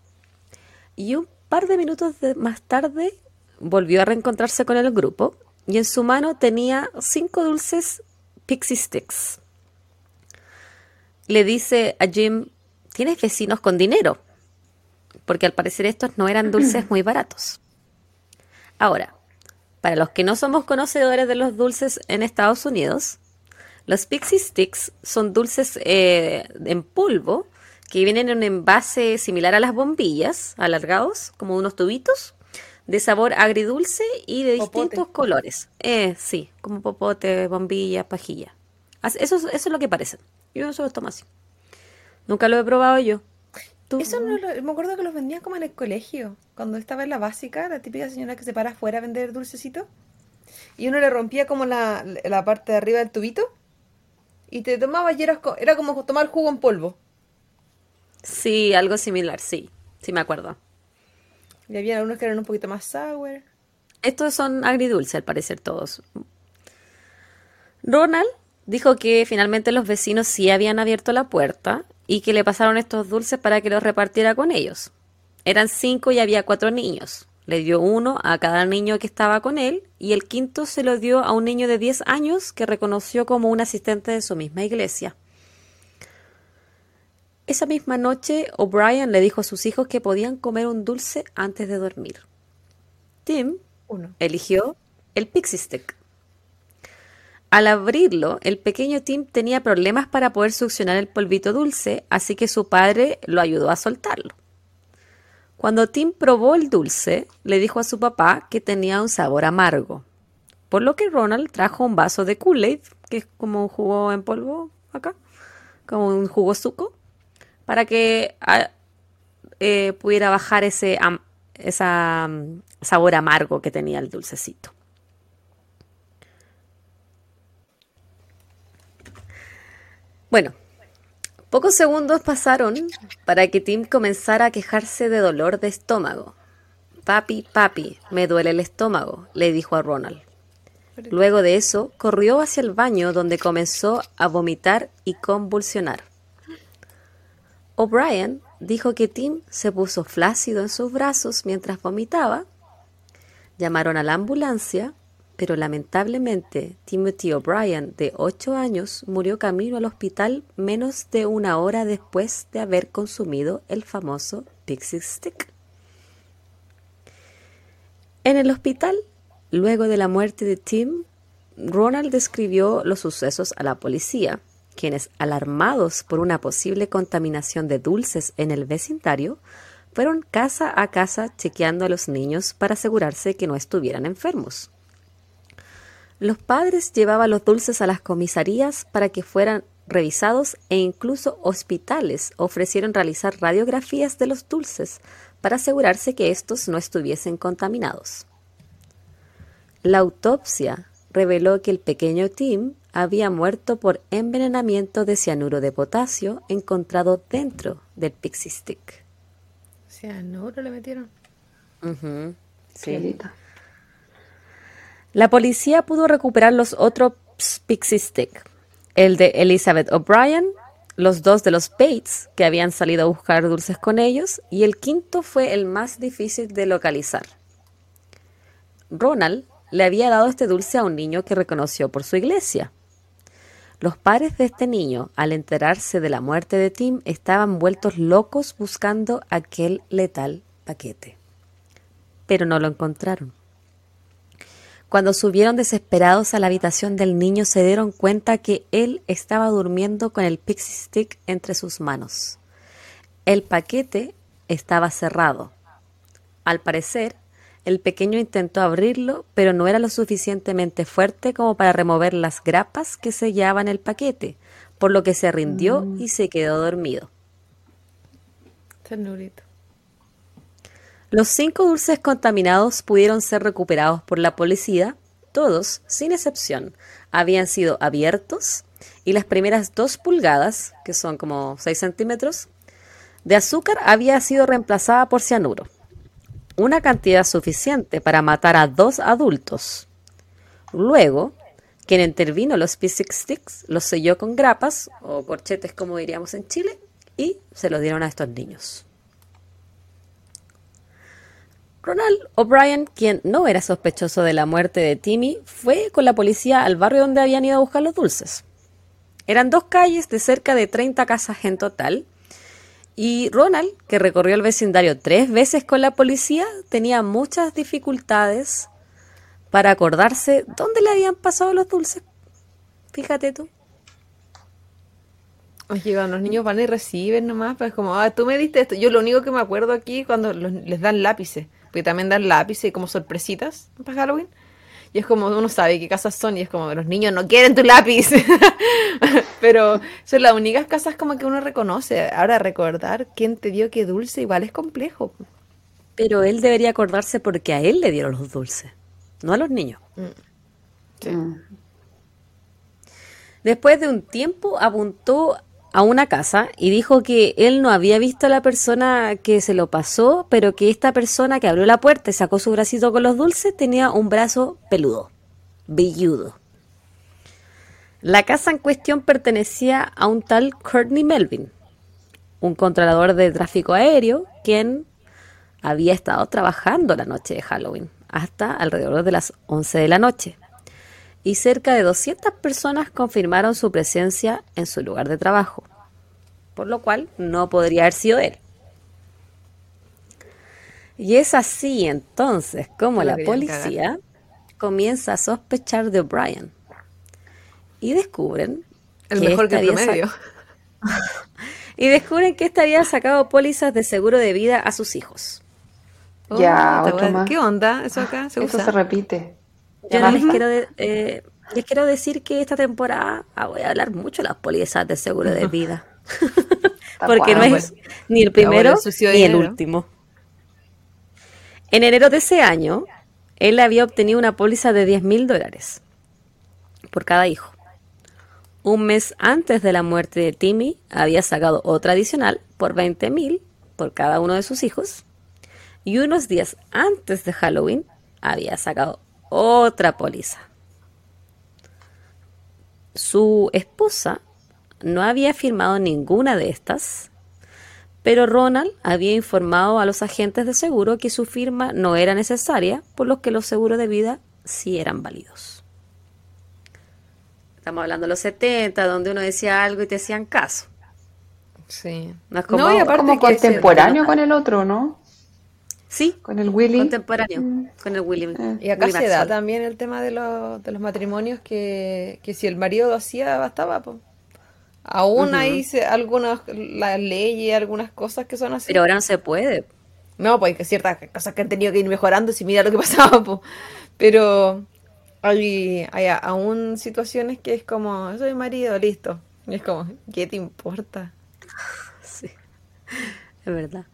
Y un par de minutos más tarde volvió a reencontrarse con el grupo y en su mano tenía cinco dulces Pixie Sticks le dice a Jim, tienes vecinos con dinero, porque al parecer estos no eran dulces muy baratos. Ahora, para los que no somos conocedores de los dulces en Estados Unidos, los Pixie Sticks son dulces eh, en polvo que vienen en un envase similar a las bombillas, alargados, como unos tubitos, de sabor agridulce y de distintos colores. Eh, sí, como popote, bombilla, pajilla. Eso, eso es lo que parecen. Yo se los tomo así. Nunca lo he probado yo. Eso no lo, me acuerdo que los vendían como en el colegio. Cuando estaba en la básica, la típica señora que se para afuera a vender dulcecitos. Y uno le rompía como la, la parte de arriba del tubito. Y te tomaba y era, era como tomar jugo en polvo. Sí, algo similar, sí. Sí me acuerdo. Y había algunos que eran un poquito más sour. Estos son agridulces, al parecer, todos. Ronald dijo que finalmente los vecinos sí habían abierto la puerta y que le pasaron estos dulces para que los repartiera con ellos. Eran cinco y había cuatro niños. Le dio uno a cada niño que estaba con él y el quinto se lo dio a un niño de 10 años que reconoció como un asistente de su misma iglesia. Esa misma noche, O'Brien le dijo a sus hijos que podían comer un dulce antes de dormir. Tim eligió el Pixie Stick. Al abrirlo, el pequeño Tim tenía problemas para poder succionar el polvito dulce, así que su padre lo ayudó a soltarlo. Cuando Tim probó el dulce, le dijo a su papá que tenía un sabor amargo, por lo que Ronald trajo un vaso de Kool-Aid, que es como un jugo en polvo acá, como un jugo suco, para que ah, eh, pudiera bajar ese mm, sabor amargo que tenía el dulcecito. Bueno, pocos segundos pasaron para que Tim comenzara a quejarse de dolor de estómago. Papi, papi, me duele el estómago, le dijo a Ronald. Luego de eso, corrió hacia el baño donde comenzó a vomitar y convulsionar. O'Brien dijo que Tim se puso flácido en sus brazos mientras vomitaba. Llamaron a la ambulancia pero lamentablemente Timothy O'Brien, de 8 años, murió camino al hospital menos de una hora después de haber consumido el famoso Pixie Stick. En el hospital, luego de la muerte de Tim, Ronald describió los sucesos a la policía, quienes, alarmados por una posible contaminación de dulces en el vecindario, fueron casa a casa chequeando a los niños para asegurarse que no estuvieran enfermos. Los padres llevaban los dulces a las comisarías para que fueran revisados e incluso hospitales ofrecieron realizar radiografías de los dulces para asegurarse que estos no estuviesen contaminados. La autopsia reveló que el pequeño Tim había muerto por envenenamiento de cianuro de potasio encontrado dentro del pixie stick. ¿Cianuro le metieron? sí. La policía pudo recuperar los otros Pixie Stick, el de Elizabeth O'Brien, los dos de los Bates, que habían salido a buscar dulces con ellos, y el quinto fue el más difícil de localizar. Ronald le había dado este dulce a un niño que reconoció por su iglesia. Los padres de este niño, al enterarse de la muerte de Tim, estaban vueltos locos buscando aquel letal paquete. Pero no lo encontraron. Cuando subieron desesperados a la habitación del niño se dieron cuenta que él estaba durmiendo con el pixie stick entre sus manos. El paquete estaba cerrado. Al parecer, el pequeño intentó abrirlo, pero no era lo suficientemente fuerte como para remover las grapas que sellaban el paquete, por lo que se rindió y se quedó dormido. Ternurito. Los cinco dulces contaminados pudieron ser recuperados por la policía. Todos, sin excepción, habían sido abiertos y las primeras dos pulgadas, que son como 6 centímetros, de azúcar había sido reemplazada por cianuro. Una cantidad suficiente para matar a dos adultos. Luego, quien intervino los Physic Sticks los selló con grapas, o corchetes como diríamos en Chile, y se los dieron a estos niños. Ronald O'Brien, quien no era sospechoso de la muerte de Timmy, fue con la policía al barrio donde habían ido a buscar los dulces. Eran dos calles de cerca de 30 casas en total, y Ronald, que recorrió el vecindario tres veces con la policía, tenía muchas dificultades para acordarse dónde le habían pasado los dulces. Fíjate tú. Oye, los niños van y reciben nomás, pues como, ah, tú me diste esto. Yo lo único que me acuerdo aquí cuando les dan lápices, porque también dan lápices como sorpresitas para Halloween. Y es como uno sabe qué casas son y es como los niños no quieren tu lápiz. Pero son las únicas casas como que uno reconoce. Ahora recordar quién te dio qué dulce igual es complejo. Pero él debería acordarse porque a él le dieron los dulces, no a los niños. Mm. Después de un tiempo apuntó a una casa y dijo que él no había visto a la persona que se lo pasó, pero que esta persona que abrió la puerta y sacó su bracito con los dulces tenía un brazo peludo, velludo. La casa en cuestión pertenecía a un tal Courtney Melvin, un controlador de tráfico aéreo, quien había estado trabajando la noche de Halloween hasta alrededor de las 11 de la noche y cerca de 200 personas confirmaron su presencia en su lugar de trabajo, por lo cual no podría haber sido él. Y es así entonces como la policía comienza a sospechar de O'Brien y descubren El que mejor que este el había sa- promedio. y descubren que éste había sacado pólizas de seguro de vida a sus hijos. Ya, Oh, más. ¿Qué onda? ¿Eso acá se Eso usa? se repite. Yo no les quiero, de- eh, les quiero decir que esta temporada ah, voy a hablar mucho de las pólizas de seguro de vida. Porque no es ni el primero ni el último. En enero de ese año, él había obtenido una póliza de 10 mil dólares por cada hijo. Un mes antes de la muerte de Timmy, había sacado otra adicional por 20 mil por cada uno de sus hijos. Y unos días antes de Halloween, había sacado otra póliza. Su esposa no había firmado ninguna de estas, pero Ronald había informado a los agentes de seguro que su firma no era necesaria, por lo que los seguros de vida sí eran válidos. Estamos hablando de los 70, donde uno decía algo y te hacían caso. Sí. No es como No, y aparte Como contemporáneo con el otro, ¿no? Sí, Con el Willy. contemporáneo, Mm. con el Willy. Y acá Willy se da también el tema de los, de los matrimonios que, que si el marido lo hacía, bastaba. po. Aún hay se- algunas las leyes, algunas cosas que son así. Pero ahora no se puede. No, pues que ciertas cosas que han tenido que ir mejorando si mira lo que pasaba, po. Pero hay, hay aún situaciones que es como, soy marido, listo. Y es como, ¿qué te importa? Sí, es verdad.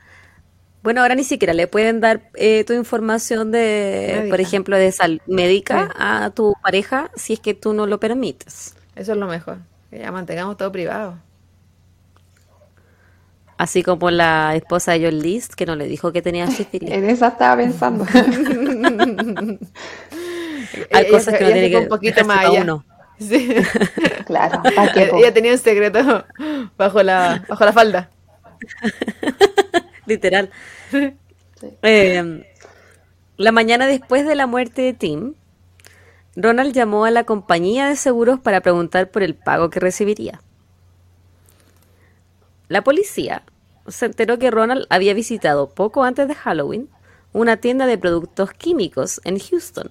Bueno, ahora ni siquiera le pueden dar eh, tu información de, Médica. por ejemplo, de sal médica Sí. a tu pareja si es que tú no lo permites. Eso es lo mejor. Que ya mantengamos todo privado. Así como la esposa de John List, que no le dijo que tenía sífilis. En esa estaba pensando. Hay Ella cosas que no tiene que un poquito más allá. uno. Sí. claro, ella tenía un secreto bajo la, bajo la falda. Literal. Sí. Eh, la mañana después de la muerte de Tim, Ronald llamó a la compañía de seguros para preguntar por el pago que recibiría. La policía se enteró que Ronald había visitado poco antes de Halloween una tienda de productos químicos en Houston,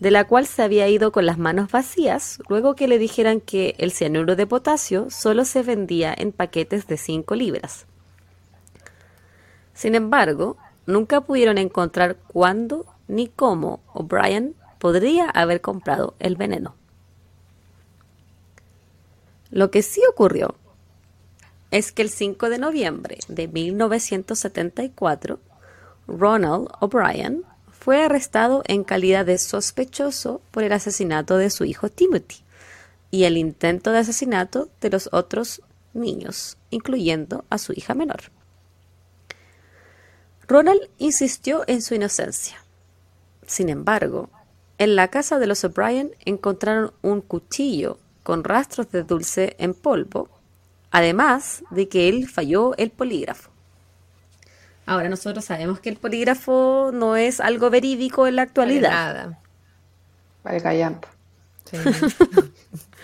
de la cual se había ido con las manos vacías luego que le dijeran que el cianuro de potasio solo se vendía en paquetes de 5 libras. Sin embargo, nunca pudieron encontrar cuándo ni cómo O'Brien podría haber comprado el veneno. Lo que sí ocurrió es que el 5 de noviembre de 1974, Ronald O'Brien fue arrestado en calidad de sospechoso por el asesinato de su hijo Timothy y el intento de asesinato de los otros niños, incluyendo a su hija menor. Ronald insistió en su inocencia. Sin embargo, en la casa de los O'Brien encontraron un cuchillo con rastros de dulce en polvo, además de que él falló el polígrafo. Ahora nosotros sabemos que el polígrafo no es algo verídico en la actualidad. Nada. Vale, callampa. Sí.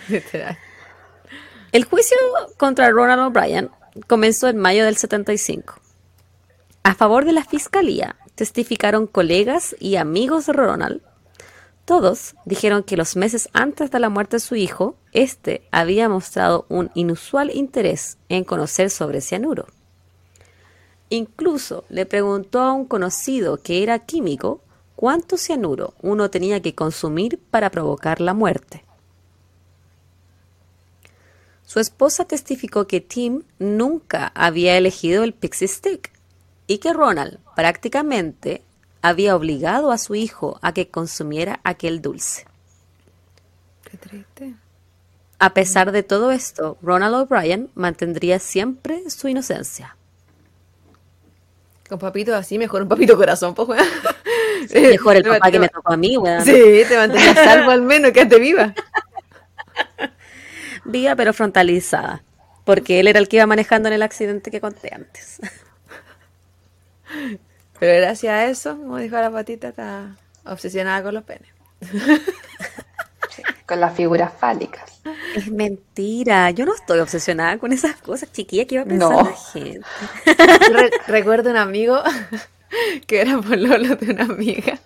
El juicio contra Ronald O'Brien comenzó en mayo del 75. A favor de la fiscalía testificaron colegas y amigos de Ronald. Todos dijeron que los meses antes de la muerte de su hijo, este había mostrado un inusual interés en conocer sobre cianuro. Incluso le preguntó a un conocido que era químico cuánto cianuro uno tenía que consumir para provocar la muerte. Su esposa testificó que Tim nunca había elegido el Pixie Stick y que Ronald prácticamente había obligado a su hijo a que consumiera aquel dulce. Qué triste. A pesar de todo esto, Ronald O'Brien mantendría siempre su inocencia. Con papito así, mejor un papito corazón, pues, weón. Mejor el Te papá que me tocó a mí, weón. Sí, te mantenía salvo al menos, quédate viva. Viva pero frontalizada. Porque él era el que iba manejando en el accidente que conté antes. Pero gracias a eso, como dijo la patita, está obsesionada con los penes. Con las figuras fálicas. Es mentira. Yo no estoy obsesionada con esas cosas, chiquilla, que iba a pensar No. la gente. Re- recuerdo un amigo que era pololo de una amiga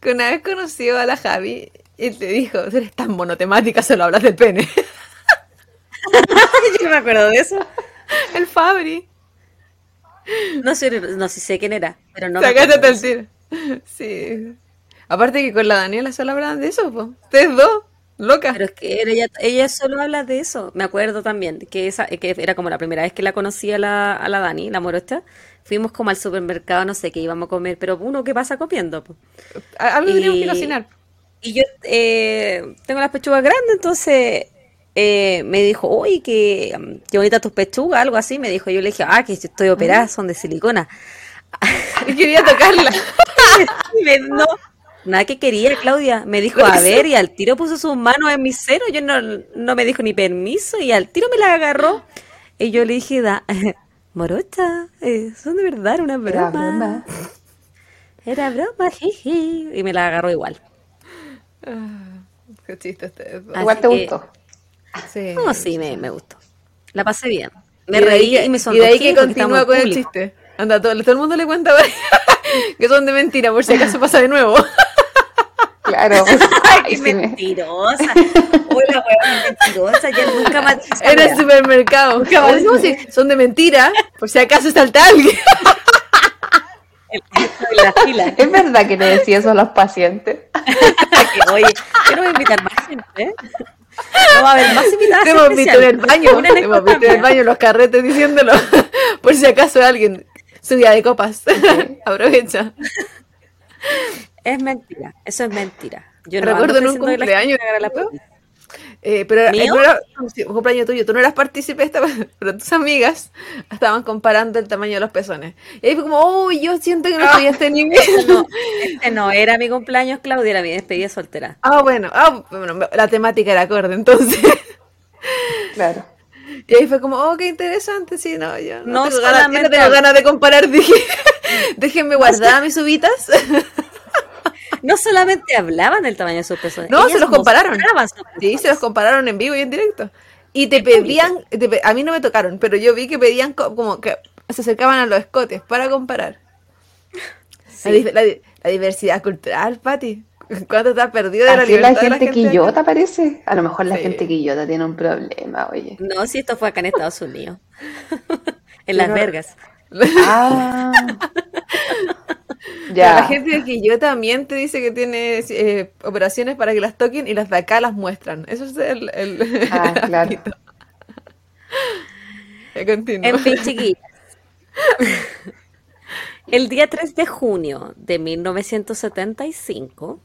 que una vez conoció a la Javi y te dijo, "Tú eres tan monotemática, solo hablas del pene. Yo no me acuerdo de eso. El Fabri. No sé, no sé, sé quién era, pero no Sácate el tiro. Sí. Aparte que con la Daniela solo hablaban de eso, po. Ustedes dos, locas. Pero es que ella, ella solo habla de eso. Me acuerdo también que esa que era como la primera vez que la conocí a la, a la Dani, la morocha. Fuimos como al supermercado, no sé qué íbamos a comer, pero uno, ¿qué pasa comiendo? po? Algo teníamos que Y- cocinar. Y yo eh, tengo las pechugas grandes, entonces eh, me dijo, uy, qué, mm, qué bonitas tus pechugas, algo así. Me dijo, yo le dije, ah, que yo estoy operada, son de silicona. Y quería tocarla. Y me- no, nada que quería, Claudia. Me dijo, a ver, y al tiro puso sus manos en mi cero. Yo no, no me dijo ni permiso, y al tiro me la agarró. Y yo le dije, da, morocha, eh, son de verdad, una Era broma. broma. Era broma, jiji. Y me la agarró igual. Ah, Qué chiste. Así Igual te que- gustó. Sí. No, sí, me, me gustó. La pasé bien. Me Y de ahí reí que- y me Y sonrojé de ahí que continúa con el chiste. Anda, todo, todo el mundo le cuenta que son de mentira, por si acaso pasa de nuevo. Claro. Ay, qué mentirosa. Uy, la hueá mentirosa. Ya nunca más. En el supermercado. Nunca más. sí, son de mentira, por si acaso salta alguien. En la fila. Es verdad que le decía eso a los pacientes. Oye, yo no voy a invitar más gente. ¿eh? No va a haber más invitadas. Te hemos visto en el baño, te hemos visto en el baño los carretes diciéndolo, por si acaso alguien subía de copas. Aprovecha. Es mentira. Eso es mentira. Yo no Recuerdo en un cumpleaños, la. Eh, pero eh, era un cumpleaños tuyo, tú no eras partícipe de esta, pero tus amigas estaban comparando el tamaño de los pezones. Y ahí fue como, oh, yo siento que no estoy este nivel. No, este no era mi cumpleaños, Claudia, era mi despedida soltera. Ah, bueno, ah, bueno, la temática era acorde, entonces. Claro. Y ahí fue como, oh, qué interesante, sí, no, yo no, No tengo, ganas, yo no tengo ganas de comparar, dije, déjenme guardar mis uvitas. No solamente hablaban del tamaño de sus pezones. No, se los compararon. Sí, se los compararon en vivo y en directo. Y te pedían, te pe- a mí no me tocaron, pero yo vi que pedían co- como que se acercaban a los escotes para comparar. La, Sí. la la diversidad cultural, Pati. ¿Cuánto te has perdido de la Así la libertad de gente gente? quillota parece. A lo mejor la Sí. gente quillota tiene un problema, oye. No, si esto fue acá en Estados Unidos. en Las no- Vergas. Ah. La gente de que yo también te dice que tiene eh, operaciones para que las toquen y las de acá las muestran. Eso es el... el Ah, claro. Ya continúo. En fin, chiquillas. El día 3 de junio de 1975,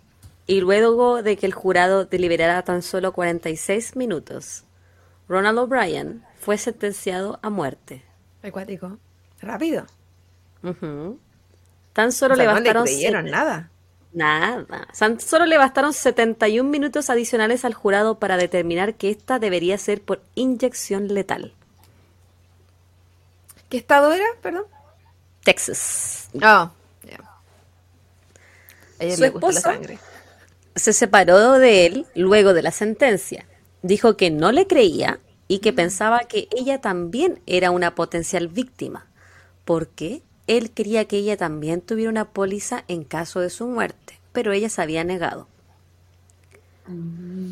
y luego de que el jurado deliberara tan solo 46 minutos, Ronald O'Brien fue sentenciado a muerte. Acuático. Rápido. Ujú. Tan solo O sea, le no le bastaron creyeron nada. Nada. Tan solo le bastaron 71 minutos adicionales al jurado para determinar que esta debería ser por inyección letal. ¿Qué estado era? Perdón. Texas. Ah, ella Su esposa sangre. se separó de él luego de la sentencia. Dijo que no le creía y que pensaba que ella también era una potencial víctima, porque él quería que ella también tuviera una póliza en caso de su muerte, pero ella se había negado.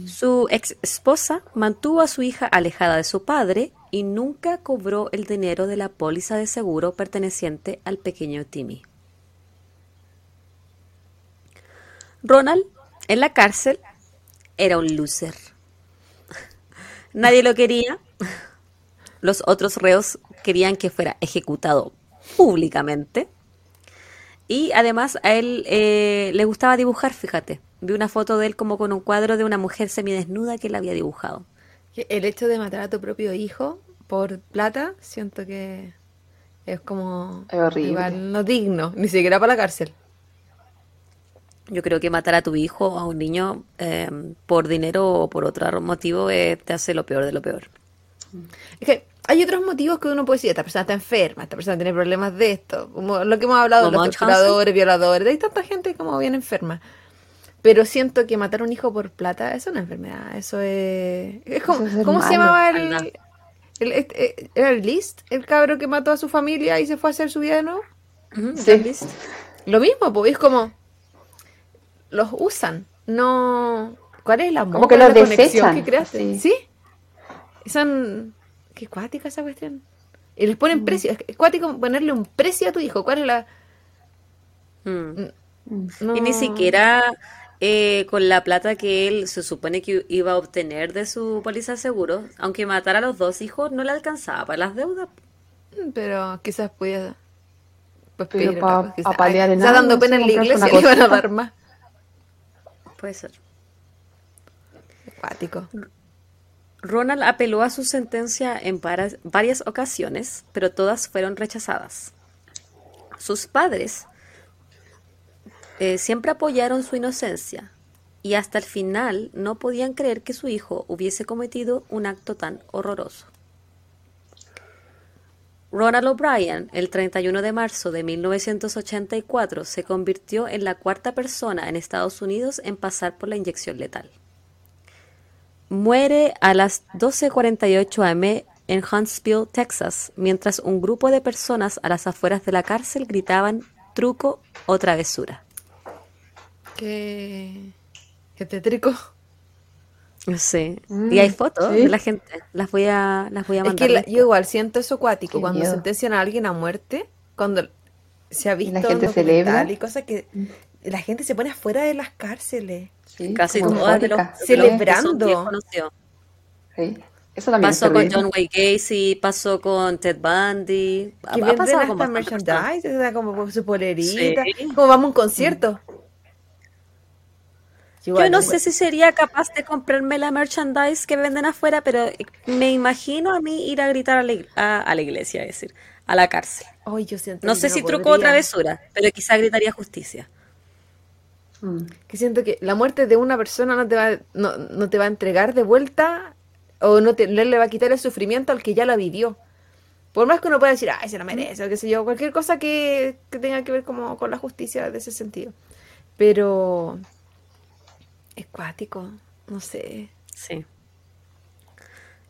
Su ex esposa mantuvo a su hija alejada de su padre y nunca cobró el dinero de la póliza de seguro perteneciente al pequeño Timmy. Ronald, en la cárcel, era un loser. Nadie lo quería. Los otros reos querían que fuera ejecutado públicamente. Y además a él eh, le gustaba dibujar, fíjate. Vi una foto de él como con un cuadro de una mujer semidesnuda que él había dibujado. El hecho de matar a tu propio hijo por plata, siento que es como Es horrible. igual no digno, ni siquiera para la cárcel. Yo creo que matar a tu hijo o a un niño eh, por dinero o por otro motivo eh, te hace lo peor de lo peor. Es que hay otros motivos que uno puede decir, esta persona está enferma, esta persona tiene problemas de esto, como lo que hemos hablado, Como los torturadores, violadores, hay tanta gente como bien enferma. Pero siento que matar a un hijo por plata es una enfermedad, eso es... es como- Eso es ¿Cómo se llamaba el, el- este- eh, ¿Era el List? El cabro que mató a su familia y se fue a hacer su vida de nuevo. Sí. ¿listo? Lo mismo, pues es como... Los usan, no... ¿Cuál es el amor? Como que ¿Cuál los la conexión desechan, que creaste? sí. ¿Sí? Son... Qué cuática esa cuestión. Y les Mm. ponen precio. Es cuático ponerle un precio a tu hijo. ¿Cuál es la...? Mm. No- Y ni siquiera eh, con la plata que él se supone que iba a obtener de su póliza de seguro, aunque matara a los dos hijos, no le alcanzaba para las deudas. Pero quizás podía... Pues Pero pedir pa- otra cosa, quizás. pa paliar en Quizás dando pena en la iglesia le iban a dar más. Puede ser. Cuático. Ronald apeló a su sentencia en varias ocasiones, pero todas fueron rechazadas. Sus padres eh, siempre apoyaron su inocencia y hasta el final no podían creer que su hijo hubiese cometido un acto tan horroroso. Ronald O'Brien, el 31 de marzo de 1984, se convirtió en la cuarta persona en Estados Unidos en pasar por la inyección letal. Muere a las 12:48 am en Huntsville, Texas, mientras un grupo de personas a las afueras de la cárcel gritaban truco o travesura. Qué... Qué tétrico. Sí. Mm, y hay fotos sí. de la gente. Las voy a, las voy a Es mandar. que la- después. yo igual siento eso cuático Qué cuando miedo. sentencian a alguien a muerte, cuando se ha visto la en gente celebra. y cosas que la gente se pone afuera de las cárceles. Sí, Casi todas de los, Celebrando. Sí. Eso también es Pasó con. John Wayne Gacy, pasó con Ted Bundy. Ha, Que ha venden pasado hasta con merchandise, o sea, como su polerita, Sí. como vamos a un concierto. Yo Igual, no sé si sería capaz de comprarme la merchandise que venden afuera, pero me imagino a mí ir a gritar a la, ig- a- a la iglesia, es decir, a la cárcel. Yo siento No sé yo si no truco o podría. travesura, pero quizá gritaría justicia. Mm. Que siento que la muerte de una persona no te va, no, no te va a entregar de vuelta o no, te, no le va a quitar el sufrimiento al que ya la vivió. Por más que uno pueda decir, ay, se lo merece, o qué sé yo, cualquier cosa que, que tenga que ver como con la justicia de ese sentido. Pero es cuático, no sé. Sí.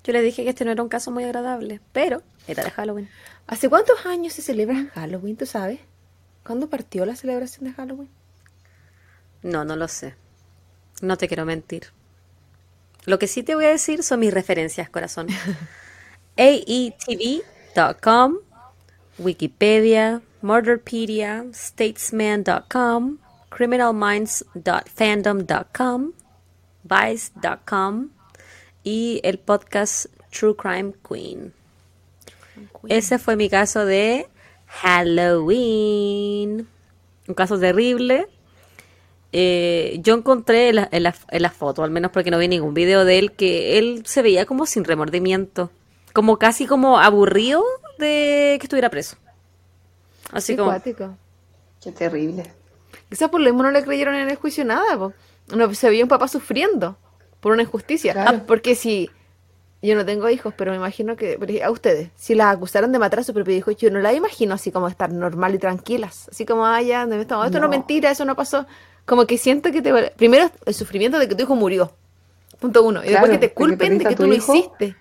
Yo le dije que este no era un caso muy agradable, pero era de Halloween. ¿Hace cuántos años se celebra Halloween, tú sabes? ¿Cuándo partió la celebración de Halloween? No, no lo sé. No te quiero mentir. Lo que sí te voy a decir son mis referencias, corazón. AETV.com, Wikipedia, Murderpedia, Statesman.com, criminalminds.fandom.com, vice.com y el podcast True Crime Queen. Ese fue mi caso de Halloween. Un caso terrible. Eh, yo encontré en la, en, la, en la foto, al menos porque no vi ningún video de él, que él se veía como sin remordimiento. Como casi como aburrido de que estuviera preso. Así Qué como. cuático. Qué terrible. Quizás por lo mismo no le creyeron en el juicio nada, po. No, se vio un papá sufriendo por una injusticia. Claro. Ah, porque si yo no tengo hijos, pero me imagino que a ustedes, si las acusaron de matar a su propio hijo, yo no la imagino así como estar normal y tranquilas, así como ah, ya, no, esto no es No. mentira, eso no pasó. Como que siento que te primero el sufrimiento de que tu hijo murió. Punto uno. Y Claro, después que te de que culpen de que tu tú lo hijo. hiciste.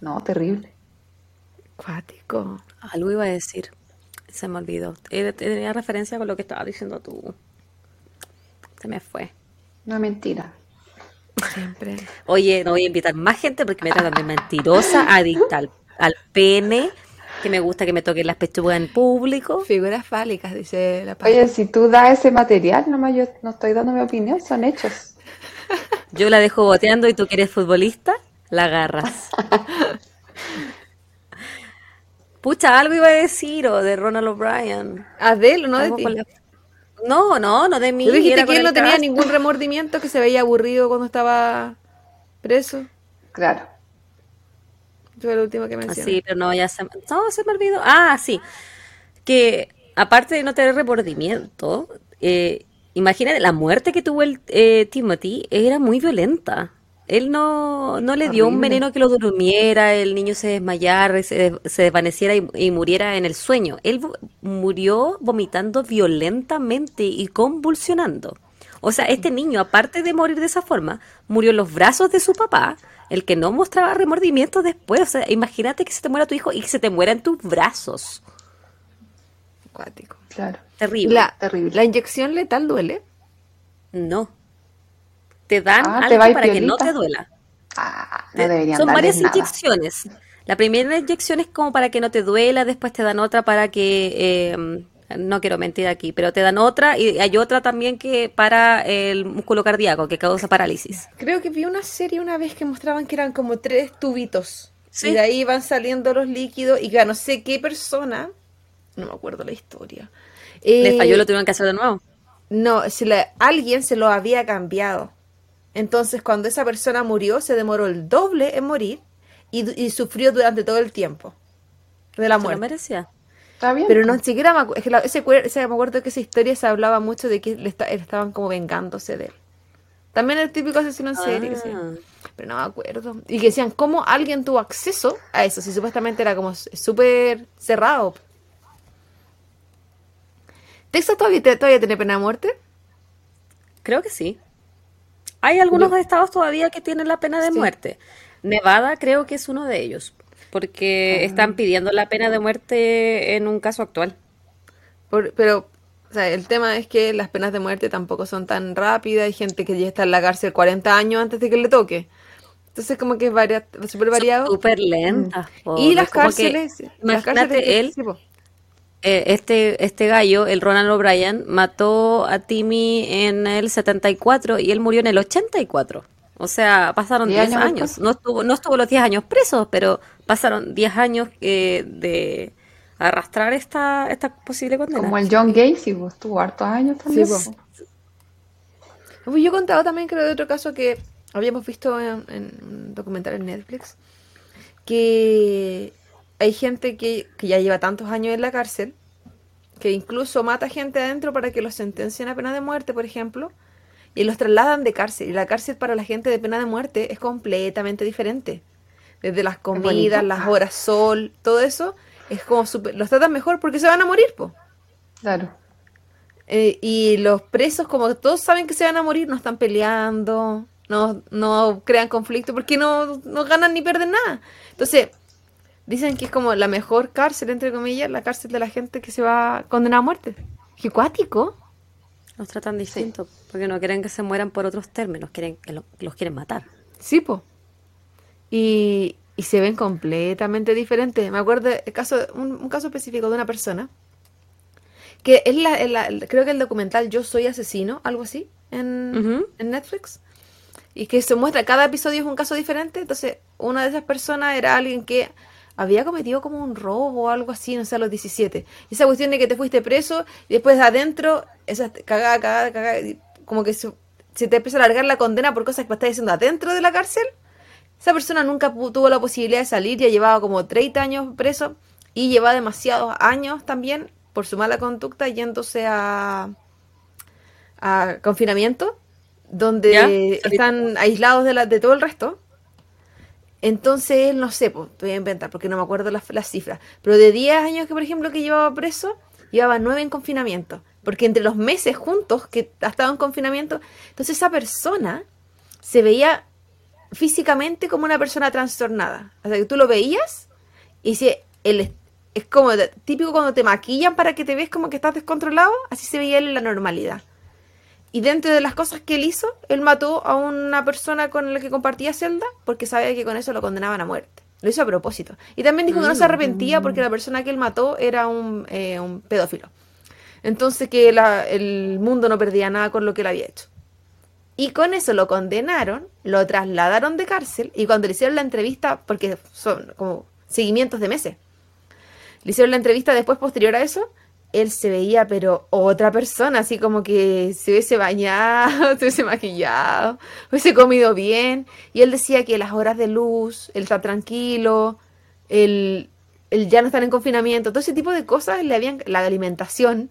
No, terrible. Cuático. Algo iba a decir. Se me olvidó. Eh, Tenía referencia con lo que estabas diciendo tú. Se me fue. No es mentira. Siempre. Oye, no voy a invitar más gente porque me tratan de mentirosa, adicta al, al pene, que me gusta que me toquen las pechugas en público. Figuras fálicas, dice la Oye, si tú das ese material, nomás yo no estoy dando mi opinión, son hechos. Yo la dejo boteando y tú que eres futbolista, la agarras. Pucha, algo iba a decir, o de Ronald O'Brien. ¿A de él o no de ti? la- No, no, no de mí. Tú dijiste era que él no tenía caso. ningún remordimiento, que se veía aburrido cuando estaba preso. Claro. Fue lo último que mencioné. Sí, pero no, ya se, no, se me olvidó. Ah, sí. Que aparte de no tener remordimiento, eh, imagínate, la muerte que tuvo el eh, Timothy era muy violenta. Él no, no le dio un veneno que lo durmiera, el niño se desmayara, se, se desvaneciera y, y muriera en el sueño. Él murió vomitando violentamente y convulsionando. O sea, este niño, aparte de morir de esa forma, murió en los brazos de su papá, el que no mostraba remordimiento después. O sea, imagínate que se te muera tu hijo y que se te muera en tus brazos. Acuático. Claro. Terrible. La, Terrible. la inyección letal duele. No. Te dan Ah, ¿te algo para que no te duela. Ah, Te- no deberían Son varias nada. inyecciones. La primera inyección es como para que no te duela, después te dan otra para que, eh, no quiero mentir aquí, pero te dan otra y hay otra también que para el músculo cardíaco que causa parálisis. Creo que vi una serie una vez que mostraban que eran como tres tubitos. Sí. Y de ahí van saliendo los líquidos. Y ya no sé qué persona, no me acuerdo la historia. Eh, falló, lo tuvieron que hacer de nuevo. No, le- alguien se lo había cambiado. Entonces, cuando esa persona murió, se demoró el doble en morir y, y sufrió durante todo el tiempo de la Se lo muerte. merecía. Está bien. Pero no siquiera me acuerdo, es que la- ese, me acuerdo que esa historia se hablaba mucho de que le esta- estaban como vengándose de él. También el típico asesino en serie, sí. Ah. pero no me acuerdo. Y que decían, ¿cómo alguien tuvo acceso a eso? Si supuestamente era como súper cerrado. ¿Texas todavía, todavía tiene pena de muerte? Creo que sí. Hay algunos estados todavía que tienen la pena de Sí. muerte. Nevada creo que es uno de ellos, porque Ah. están pidiendo la pena de muerte en un caso actual. Por- pero, o sea, el tema es que las penas de muerte tampoco son tan rápidas. Hay gente que ya está en la cárcel 40 años antes de que le toque. Entonces, como que es varia- súper variado. Súper lentas. po. Y las Es como que, cárceles. las cárceles él, eh, este, este gallo, el Ronald O'Brien, mató a Timmy en el 74 y él murió en el 84. O sea, pasaron ¿Diez 10 años? No estuvo, no estuvo los 10 años presos, pero pasaron 10 años eh, de arrastrar esta, esta posible condena. Como el John Gacy, pues, estuvo hartos años también. Sí, po. Uy, Yo he contado también, creo, de otro caso que habíamos visto en, en un documental en Netflix, que hay gente que, que ya lleva tantos años en la cárcel, que incluso mata gente adentro para que los sentencien a pena de muerte, por ejemplo, y los trasladan de cárcel. Y la cárcel para la gente de pena de muerte es completamente diferente. Desde las comidas, las horas sol, todo eso, es como súper- los tratan mejor porque se van a morir, po. Claro. Eh, y los presos, como todos saben que se van a morir, no están peleando, no, no crean conflicto porque no, no ganan ni pierden nada. Entonces, dicen que es como la mejor cárcel, entre comillas, la cárcel de la gente que se va a condenar a muerte. ¡Qué cuático! Los tratan distinto, porque no quieren que se mueran por otros términos, quieren que lo- los quieren matar. Sí, po. Y, y se ven completamente diferentes. Me acuerdo el caso, un, un caso específico de una persona que es la, la- creo que el documental Yo soy asesino, algo así, en, en Netflix. Y que se muestra, cada episodio es un caso diferente. Entonces, una de esas personas era alguien que había cometido como un robo o algo así, no sé, a los 17. Y esa cuestión de que te fuiste preso y después adentro, esa cagada, cagada, cagada, como que se, se te empieza a alargar la condena por cosas que estás haciendo adentro de la cárcel. Esa persona nunca tuvo la posibilidad de salir, ya llevaba como 30 años preso y llevaba demasiados años también por su mala conducta yéndose a, a confinamiento, donde Ya, están aislados de, la, de todo el resto. Entonces, él, no sé, pues, te voy a inventar porque no me acuerdo las, cifras, pero de 10 años que, por ejemplo, que llevaba preso, llevaba 9 en confinamiento. Porque entre los meses juntos que ha estado en confinamiento, entonces esa persona se veía físicamente como una persona trastornada. O sea, que tú lo veías y si él es, como típico cuando te maquillan para que te ves como que estás descontrolado, así se veía él en la normalidad. Y dentro de las cosas que él hizo, él mató a una persona con la que compartía celda porque sabía que con eso lo condenaban a muerte. Lo hizo a propósito. Y también dijo que no se arrepentía porque la persona que él mató era un, eh, un pedófilo. Entonces que la- el mundo no perdía nada con lo que él había hecho. Y con eso lo condenaron, lo trasladaron de cárcel y cuando le hicieron la entrevista, porque son como seguimientos de meses, le hicieron la entrevista después posterior a eso, él se veía pero otra persona, así como que se hubiese bañado, se hubiese maquillado, hubiese comido bien. Y él decía que las horas de luz, el estar tranquilo, el, el ya no estar en confinamiento, todo ese tipo de cosas le habían, la alimentación.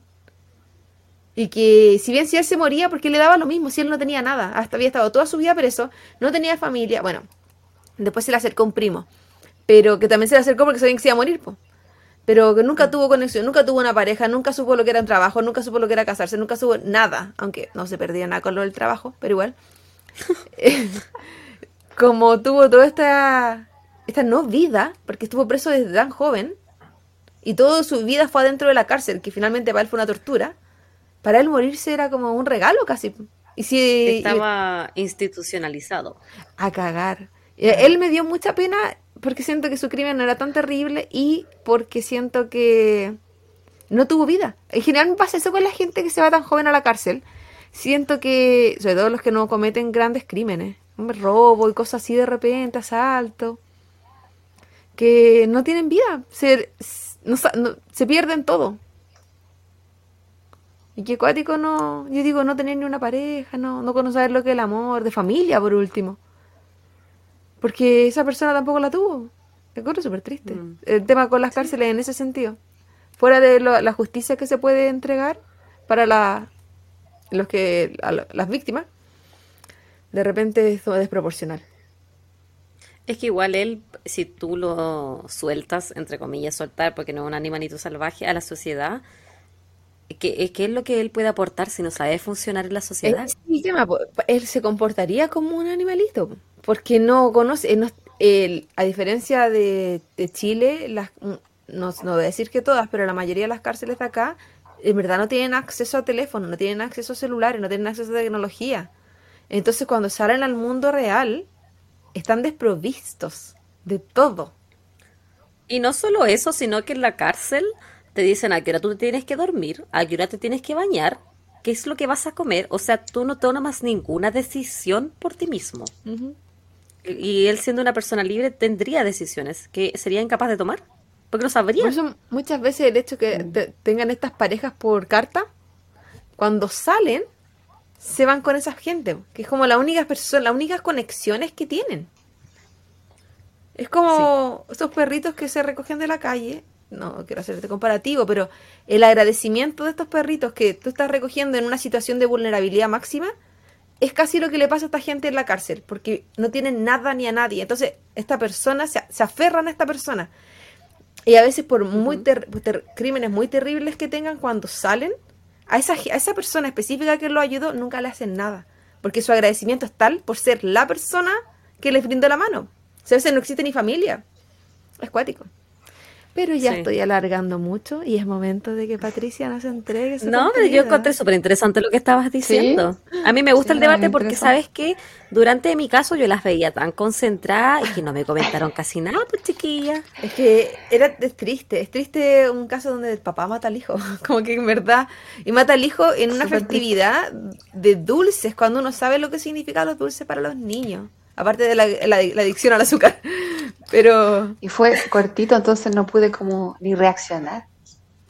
Y que si bien si él se moría, porque le daba lo mismo, si él no tenía nada, hasta había estado toda su vida preso, no tenía familia, bueno, después se le acercó un primo, pero que también se le acercó porque sabían que se iba a morir, po. Pero que nunca tuvo conexión, nunca tuvo una pareja, nunca supo lo que era un trabajo, nunca supo lo que era casarse, nunca supo nada, aunque no se perdía nada con lo del trabajo, pero igual. Como tuvo toda esta, esta no vida, porque estuvo preso desde tan joven, y toda su vida fue adentro de la cárcel, que finalmente para él fue una tortura, para él morirse era como un regalo casi. Y si Estaba institucionalizado. a cagar. Eh, Él me dio mucha pena porque siento que su crimen no era tan terrible y porque siento que no tuvo vida. En general me pasa eso con la gente que se va tan joven a la cárcel. Siento que, sobre todo los que no cometen grandes crímenes, robo y cosas así de repente, asalto, que no tienen vida, se, se pierden todo. Y que cuático no, yo digo, no tener ni una pareja, no, no conocer lo que es el amor, de familia por último. Porque esa persona tampoco la tuvo. Me acuerdo súper triste. Mm. El tema con las cárceles en ese sentido. Fuera de lo- la justicia que se puede entregar para la, los que, a lo- las víctimas, de repente es desproporcional. Es que igual él, si tú lo sueltas, entre comillas, soltar, porque no es un animalito salvaje, a la sociedad, ¿qué, qué es lo que él puede aportar si no sabe funcionar en la sociedad? Es el tema. Él se comportaría como un animalito, porque no conoce, no- él, a diferencia de, de Chile, las, mm, no, no voy a decir que todas, pero la mayoría de las cárceles de acá, en verdad no tienen acceso a teléfono, no tienen acceso a celulares, no tienen acceso a tecnología. Entonces cuando salen al mundo real, están desprovistos de todo. Y no solo eso, sino que en la cárcel te dicen a qué hora tú te tienes que dormir, a qué hora te tienes que bañar, qué es lo que vas a comer. O sea, tú no tomas ninguna decisión por ti mismo. Y él siendo una persona libre tendría decisiones que sería incapaz de tomar, porque no sabría. Por eso muchas veces el hecho que te- tengan estas parejas por carta, cuando salen, se van con esa gente, que es como la única persona, las únicas conexiones que tienen. Es como estos perritos que se recogen de la calle. No quiero hacerte comparativo, pero el agradecimiento de estos perritos que tú estás recogiendo en una situación de vulnerabilidad máxima es casi lo que le pasa a esta gente en la cárcel, porque no tienen nada ni a nadie. Entonces, esta persona se, se aferran a esta persona. Y a veces por muy ter- ter- crímenes muy terribles que tengan cuando salen, a esa, a esa persona específica que lo ayudó nunca le hacen nada. Porque su agradecimiento es tal por ser la persona que les brindó la mano. O sea, a veces no existe ni familia. Es cuático. Pero ya Sí. estoy alargando mucho y es momento de que Patricia nos entregue su No, pero yo encontré súper interesante lo que estabas diciendo. A mí me gusta Sí, el debate porque. ¿sabes qué? Durante mi caso yo las veía tan concentradas y que no me comentaron casi nada, pues chiquilla. Es que era es triste, es triste un caso donde el papá mata al hijo, como que en verdad, y mata al hijo en una festividad de dulces, cuando uno sabe lo que significan los dulces para los niños, aparte de la, la- la adicción al azúcar. Pero Y fue cortito, entonces no pude como ni reaccionar.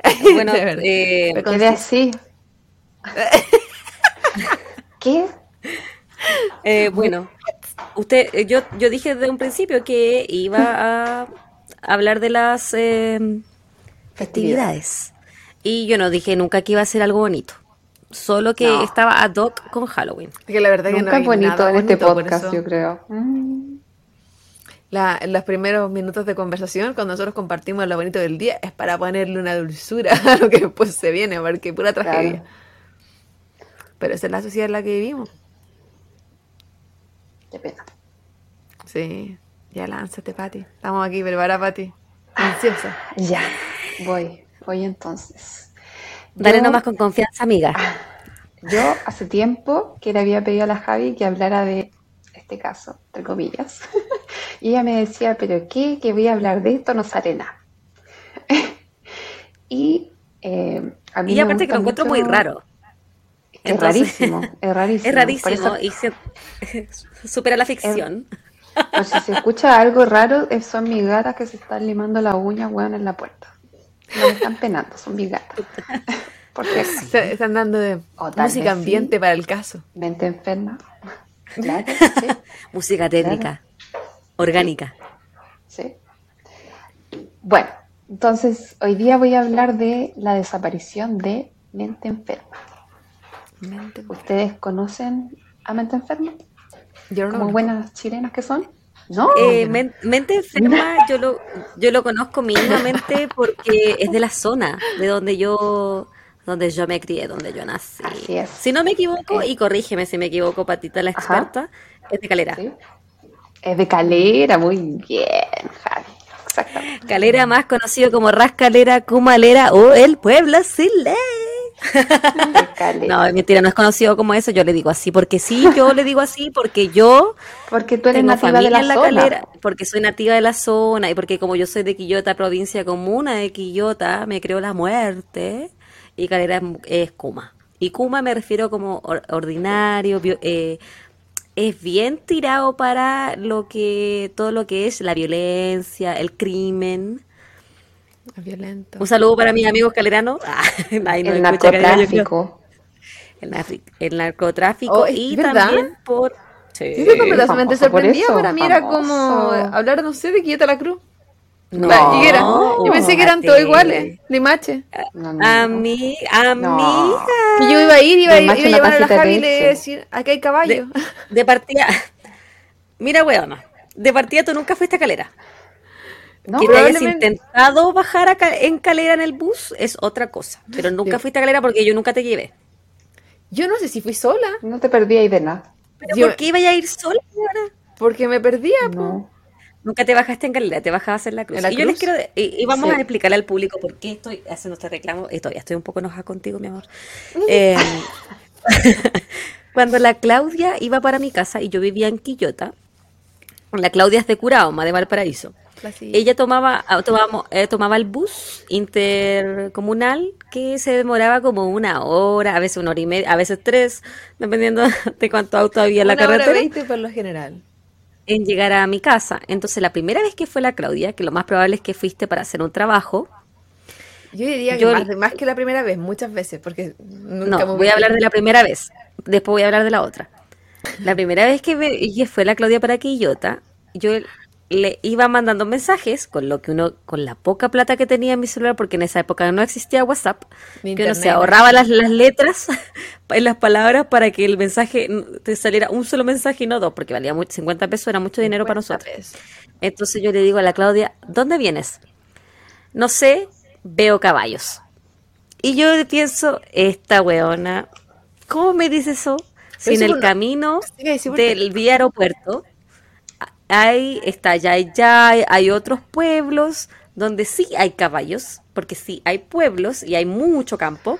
Bueno, De verdad. eh, Quedé así. ¿Qué? Eh, bueno, usted, eh, yo, yo dije desde un principio que iba a hablar de las eh, festividades. Y yo no dije nunca que iba a ser algo bonito. Solo que No. estaba ad hoc con Halloween. que la verdad que no es bonito nada en este bonito, podcast, yo creo. Mm. La- los primeros minutos de conversación, cuando nosotros compartimos lo bonito del día, es para ponerle una dulzura a lo que después se viene, porque pura tragedia. Claro. Pero esa es la sociedad en la que vivimos. Qué pena. Sí, ya lánzate, Pati. Estamos aquí, prepara, Pati. Ansiosa. Ya, voy, voy entonces. Dale Yo- nomás con confianza, amiga. Yo hace tiempo que le había pedido a la Javi que hablara de este caso, entre comillas. Y ella me decía, pero ¿qué? Que voy a hablar de esto, no sale nada. Y eh, a mí Y me aparte que gusta lo encuentro muy raro. Es Entonces- rarísimo, es rarísimo. Es rarísimo eso, y se- supera la ficción. por si se escucha algo raro, eh, son mis gatas que se están limando la uña, weón, en la puerta. No me están penando, son mis gatas. Porque Se- Están dando de música ambiente sí. para el caso. mente enferma. Claro, sí. Música técnica, orgánica. Sí. Bueno, entonces hoy día voy a hablar de la desaparición de Mente Enferma. Mente- ¿Ustedes conocen a Mente Enferma? Yo no Como buenas chilenas que son. ¿No? Eh, men- mente enferma, yo lo, yo lo conozco mínimamente porque es de la zona de donde yo, donde yo me crié, donde yo nací. Así es. Si no me equivoco, Eh. y corrígeme si me equivoco, Patita, la Ajá. experta, es de Calera. Sí. Es de Calera, muy bien, Javi. Exactamente. Calera más conocido como Rascalera, Cumalera o el Puebla Sile. No, mentira, no es conocido como eso, yo le digo así, porque sí, yo le digo así, porque yo Porque tú eres nativa de la, en la zona. calera, porque soy nativa de la zona y porque como yo soy de Quillota, provincia comuna de Quillota, me creo la muerte y calera es, es Kuma. Y Kuma me refiero como or- ordinario, bio- eh, es bien tirado para lo que todo lo que es la violencia, el crimen. Violento. Un saludo para mis amigos caleranos. Ah, El narcotráfico. El, narri- el narcotráfico Oh, ¿es y verdad? también por... Yo estoy completamente sorprendida. Para mí era como hablar, no sé, de Quillota la Cruz. No, La higuera. Yo pensé que eran todos iguales, Limache. No, no, A mí, amiga. Y yo iba a ir, iba, a- iba a llevar a la de Javi y le iba a leche. decir, acá hay caballo. De, de partida. Mira, weona. De partida tú nunca fuiste a Calera. No, que te hayas intentado bajar a en Calera en el bus es otra cosa. Pero nunca Sí. fuiste a Calera porque yo nunca te llevé. Yo no sé si fui sola, no te perdí ahí de nada. ¿Pero Yo- por qué iba a ir sola, porque me perdía. po. No. Nunca te bajaste en Calera, te bajabas en la cruz. ¿En la y yo les cruz? quiero. Y, y vamos Sí. a explicarle al público por qué estoy haciendo este reclamo. Y todavía estoy un poco enojada contigo, mi amor. Eh, cuando la Claudia iba para mi casa y yo vivía en Quillota, la Claudia es de Curaoma, de Valparaíso. Ella tomaba, ah, tomábamos- eh, tomaba el bus intercomunal que se demoraba como una hora, a veces una hora y media, a veces tres, dependiendo de cuánto auto había en la Una hora carretera veinte por lo general. en llegar a mi casa. Entonces, la primera vez que fue la Claudia, que lo más probable es que fuiste para hacer un trabajo, Yo diría que Yo- más, más que la primera vez, muchas veces, porque nunca me no, voy a hablar de la primera vez, después voy a hablar de la otra. La primera vez que que fue la Claudia para Quillota, yo le iba mandando mensajes con lo que uno, con la poca plata que tenía en mi celular, porque en esa época no existía WhatsApp, Ni que uno se ahorraba las, las letras en las palabras para que el mensaje te saliera un solo mensaje y no dos, porque valía mucho, 50 pesos era mucho dinero para 50 nosotros. pesos. Entonces yo le digo a la Claudia, ¿dónde vienes? No sé, veo caballos. Y yo pienso, esta weona, ¿cómo me dice eso? Si en el camino del vía aeropuerto hay, está Yayay, hay otros pueblos, donde sí hay caballos, porque sí hay pueblos y hay mucho campo,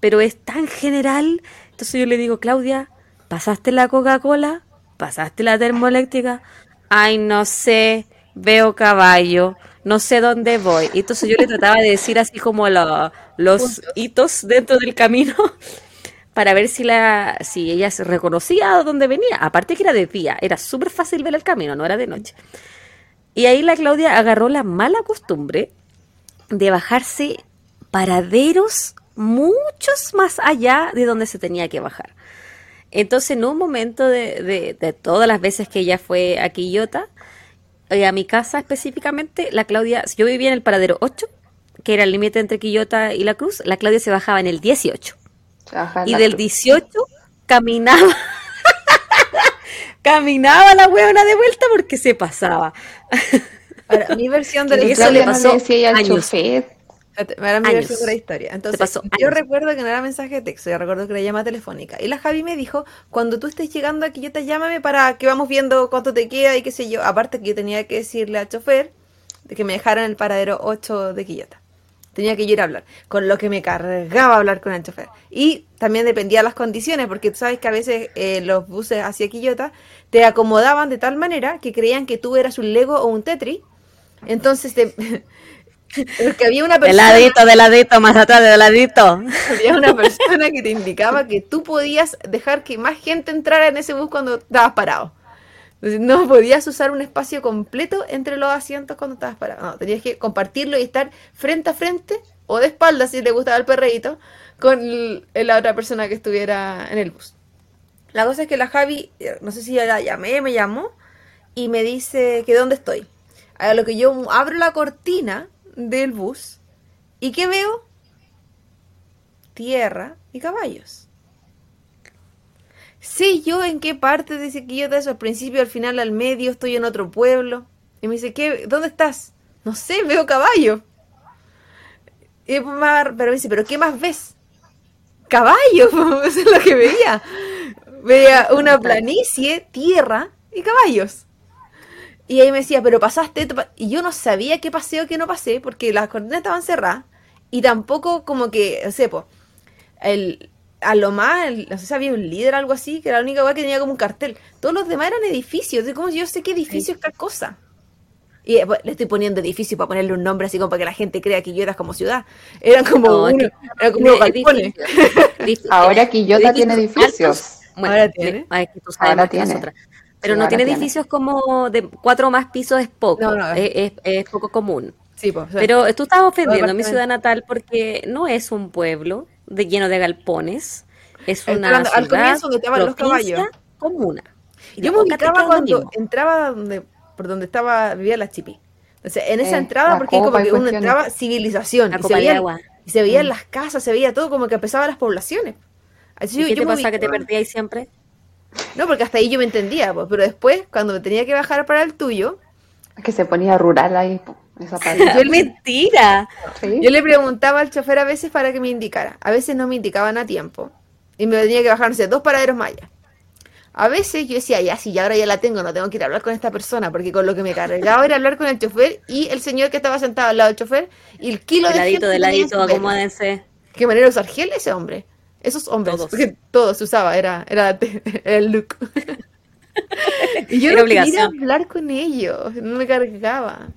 pero es tan general. Entonces yo le digo, Claudia, ¿pasaste la Coca-Cola? ¿Pasaste la termoeléctrica? Ay, no sé, veo caballo, no sé dónde voy. Y entonces yo le trataba de decir así como lo- los hitos dentro del camino para ver si la si ella se reconocía dónde venía. Aparte que era de día, era súper fácil ver el camino, no era de noche. Y ahí la Claudia agarró la mala costumbre de bajarse paraderos muchos más allá de donde se tenía que bajar. Entonces, en un momento de, de- de todas las veces que ella fue a Quillota, eh, a mi casa específicamente, la Claudia, yo vivía en el paradero 8, que era el límite entre Quillota y La Cruz, la Claudia se bajaba en el 18. Y del cruz. 18 caminaba. caminaba la huevona de vuelta porque se pasaba. Ahora, mi versión de la historia. le Claudia no pasó decía al años. chofer. Mi Años. versión de la historia. Entonces, pasó yo años. recuerdo que no era mensaje de texto, yo recuerdo que era llamada telefónica. Y la Javi me dijo, cuando tú estés llegando aquí, yo te llámame para que vamos viendo cuánto te queda y qué sé yo. Aparte que yo tenía que decirle al chofer de que me dejaran el paradero 8 de Quillota. Tenía que ir a hablar, con lo que me cargaba hablar con el chofer. Y también dependía de las condiciones, porque tú sabes que a veces eh, los buses hacia Quillota te acomodaban de tal manera que creían que tú eras un Lego o un Tetris. Entonces, te... porque había una De persona... ladito, de ladito, más atrás, de ladito. Había una persona que te indicaba que tú podías dejar que más gente entrara en ese bus cuando estabas parado. No podías usar un espacio completo entre los asientos cuando estabas parado. No, tenías que compartirlo y estar frente a frente o de espaldas si te gustaba el perreíto con la otra persona que estuviera en el bus. La cosa es que la Javi, eh, no sé si ya la llamé, me llamó y me dice que dónde estoy. A lo que yo abro la cortina del bus y ¿qué veo? tierra y caballos. Sé yo en qué parte de ese Quillota eso, al principio, al final, al medio, estoy en otro pueblo. Y me dice, ¿qué? ¿Dónde estás? No sé, veo caballos. Y pero me dice, ¿pero qué más ves? Caballos, eso es lo que veía. Veía una planicie, tierra y caballos. Y ahí me decía, pero pasaste esto pa-". Y yo no sabía qué pasé o qué no pasé, porque las coordenadas estaban cerradas. Y tampoco como que, no sé, po, el, a lo más, no sé si había un líder o algo así, que era la única weá que tenía como un cartel. Todos los demás eran edificios. De cómo yo sé qué edificio es cada cosa. Y eh, pues, le estoy poniendo edificio para ponerle un nombre así como para que la gente crea que yo era como ciudad. Eran como No, uno, que- eran como. Edificios. Ahora Quillota tiene Edificios. Bueno, Ahora tiene. es que tú sabes Ahora más que tiene. nosotras. Pero Sí, no tiene tiene. edificios como de cuatro o más pisos, es poco. No, no, es- es, es- es poco común. Sí, pues. Pero tú estás ofendiendo a mi ciudad natal porque no es un pueblo de, lleno de galpones. Es una al ciudad, comienzo donde estaban los caballos. comuna. Y Yo me ubicaba cuando mismo. entraba donde, por donde estaba, vivía la chipi. Entonces, en esa Eh, entrada, porque como que uno entraba civilización. La y, se de veían, agua. y se veían las casas, se veía todo como que empezaban las poblaciones. Así ¿Y yo- qué yo te me pasa que te perdías siempre? No, porque hasta ahí yo me entendía, pues, pero después, cuando me tenía que bajar para el tuyo, Es que se ponía rural ahí, esa parte. ¡Es mentira! Sí. yo le preguntaba al chofer a veces para que me indicara. A veces no me indicaban a tiempo. Y me tenía que bajar, no sé, dos paraderos más allá. A veces yo decía, ya, sí, ya ahora ya la tengo, no tengo que ir a hablar con esta persona, porque con lo que me cargaba era hablar con el chofer y el señor que estaba sentado al lado del chofer y el kilo De de ladito, de ladito, acomódense. Qué manera de usar gel ese hombre. Esos hombres, Todos. porque todos se usaba, era, era el look. y yo Era no quería obligación. hablar con ellos, no me cargaba.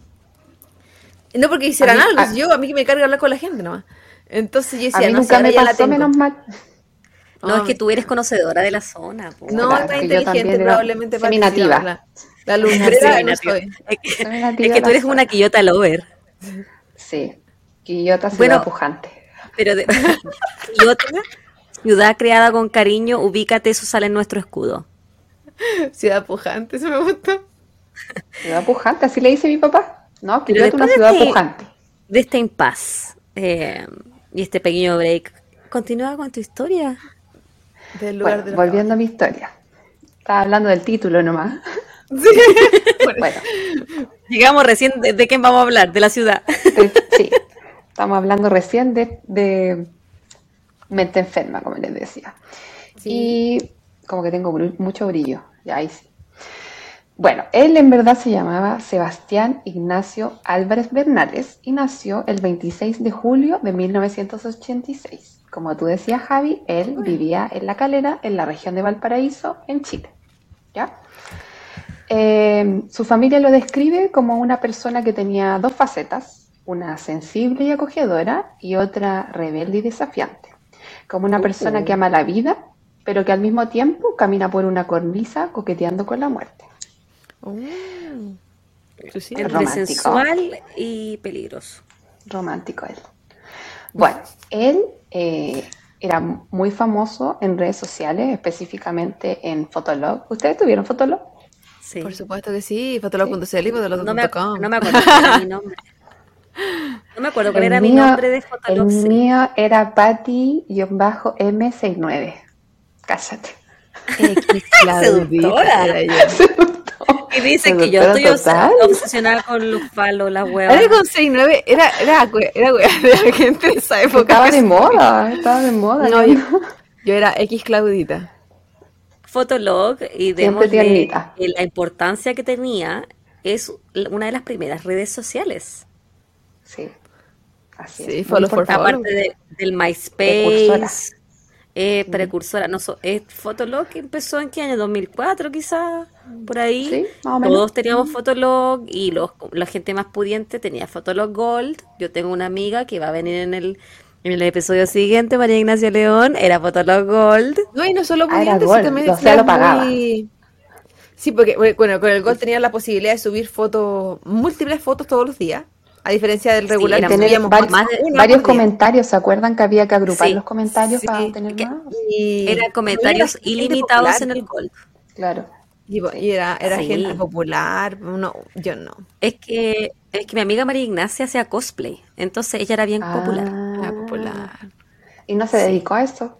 No porque hicieran A mí- algo, a- yo a mí que me carga hablar con la gente nomás. Entonces yo A decía, mí no sé, me la pasó menos mal. No, es que tú eres conocedora de la zona. po. No, Claro, está inteligente probablemente para seminativa. La, la lumbrera no soy. Es que, es que tú eres zona. una quillota lover. Sí. Quillota ciudad Bueno. pujante. Pero de quillota, ciudad creada con cariño, ubícate, eso sale en nuestro escudo. Ciudad pujante, eso me gustó. Ciudad pujante, así le dice mi papá. No, Pero Quillota una después de ciudad este- pujante. De este impas eh, y este pequeño break, continúa con tu historia. Del lugar Bueno, de volviendo a mi historia. Estaba hablando del título nomás. Bueno, Llegamos recién, ¿de, de quién vamos a hablar? De la ciudad. de- sí. Estamos hablando recién de, de mente enferma, como les decía. Sí. Y como que tengo mucho brillo. Ya ahí sí. Bueno, él en verdad se llamaba Sebastián Ignacio Álvarez Bernales y nació el 26 de julio de 1986. Como tú decías, Javi, él vivía en La Calera, en la región de Valparaíso, en Chile. ¿Ya? Eh, su familia lo describe como una persona que tenía dos facetas, una sensible y acogedora y otra rebelde y desafiante. Como una persona que ama la vida, pero que al mismo tiempo camina por una cornisa coqueteando con la muerte. Oh. Sí. Entre romántico. sensual y peligroso. Romántico él. Bueno, él eh, era muy famoso en redes sociales, específicamente en Fotolog. ¿Ustedes tuvieron Fotolog? Sí. Por supuesto que sí, fotolog.cl y fotolog.com. No me, no me acuerdo cuál era mi nombre. No me acuerdo cuál El era mi nombre de El Fotolog. sí. mío era Patty-M69. Cállate. Seductora. era yo. Y dice que yo estoy total. obs- obsesionada con los palos, las huevas. Ahora con 6'9 era, era, era la gente de esa época. Estaba de moda, estaba de moda. No, yo, yo era X Claudita. Fotolog y que la importancia que tenía es una de las primeras redes sociales. Sí, así Sí, es. follow for. Aparte de- del Precursora. MySpace, eh, precursora. No, so- eh, Fotolog que empezó en qué año, 2004 quizás, por ahí. Sí, más o menos. Todos teníamos Fotolog y los, la gente más pudiente tenía Fotolog Gold. Yo tengo una amiga que va a venir en el, en el episodio siguiente, María Ignacia León, era Fotolog Gold. No, y no solo Ah, Gold, sí, también o sea, lo pagaba. muy- Sí, porque bueno, con el Gold tenía la posibilidad de subir fotos, múltiples fotos todos los días, a diferencia del Sí, regular que tener varios, más de- comentarios, ¿se acuerdan que había que agrupar Sí, los comentarios sí, para tener que- más? y- Era y comentarios era ilimitados popular, en el Gold. Claro. Y, y era, era Sí. gente popular, no, yo no. Es que, es que mi amiga María Ignacia hacía cosplay, entonces ella era bien popular. Era Ah, popular. Y no se dedicó a eso.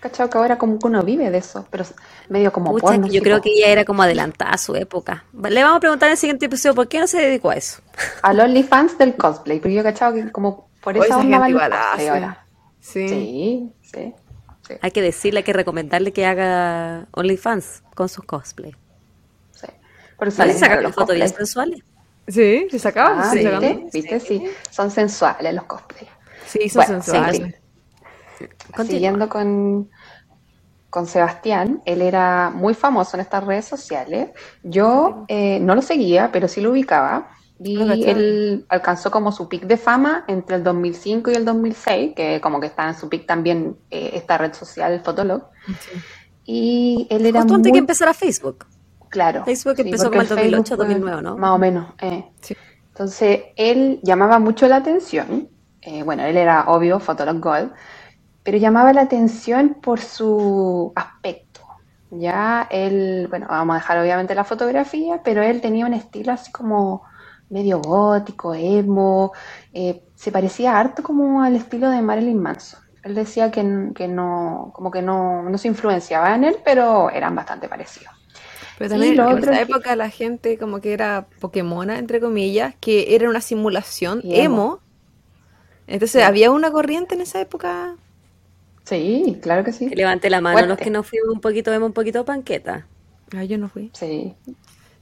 Cachado que ahora como que uno vive de eso, pero medio como Pucha, porno. yo creo que ella era como adelantada a su época. Le vamos a preguntar en el siguiente episodio por qué no se dedicó a eso. Al OnlyFans del cosplay, porque yo cachado que como por Hoy esa esa onda los cosplay ahora. Sí. Sí, sí. sí, Hay que decirle, hay que recomendarle que haga OnlyFans con sus cosplay. sí. Por eso ¿Vale? Sacar las los fotos bien sensuales. Sí, se sacaba. Ah, se sí. ¿viste? ¿Viste? Sí. Son sensuales los cosplay. Sí, son Bueno, sensuales. sí. Continúa. Siguiendo con, con Sebastián, él era muy famoso en estas redes sociales. Yo eh, no lo seguía, pero sí lo ubicaba. Y él alcanzó como su pic de fama entre el 2005 y el 2006, que como que está en su pic también eh, esta red social, Fotolog. Sí. Y él era Justo antes muy que empezara Facebook. claro. Facebook empezó porque como el 2008, Facebook fue 2009, ¿no? Más o menos. eh. Sí. Entonces, él llamaba mucho la atención. eh, bueno, él era obvio, Fotolog Gold, pero llamaba la atención por su aspecto. Ya él, bueno, vamos a dejar obviamente la fotografía, pero él tenía un estilo así como medio gótico, emo, eh, se parecía harto como al estilo de Marilyn Manson. Él decía que, que no, como que no, no se influenciaba en él, pero eran bastante parecidos. Pero también lo en esa que- época la gente como que era Pokémona, entre comillas, que era una simulación emo. Entonces, ¿había una corriente en esa época? Sí, claro que sí. Que levante la mano Fuerte. los que nos fuimos un poquito, vemos un poquito panqueta. Ah, yo no fui. Sí.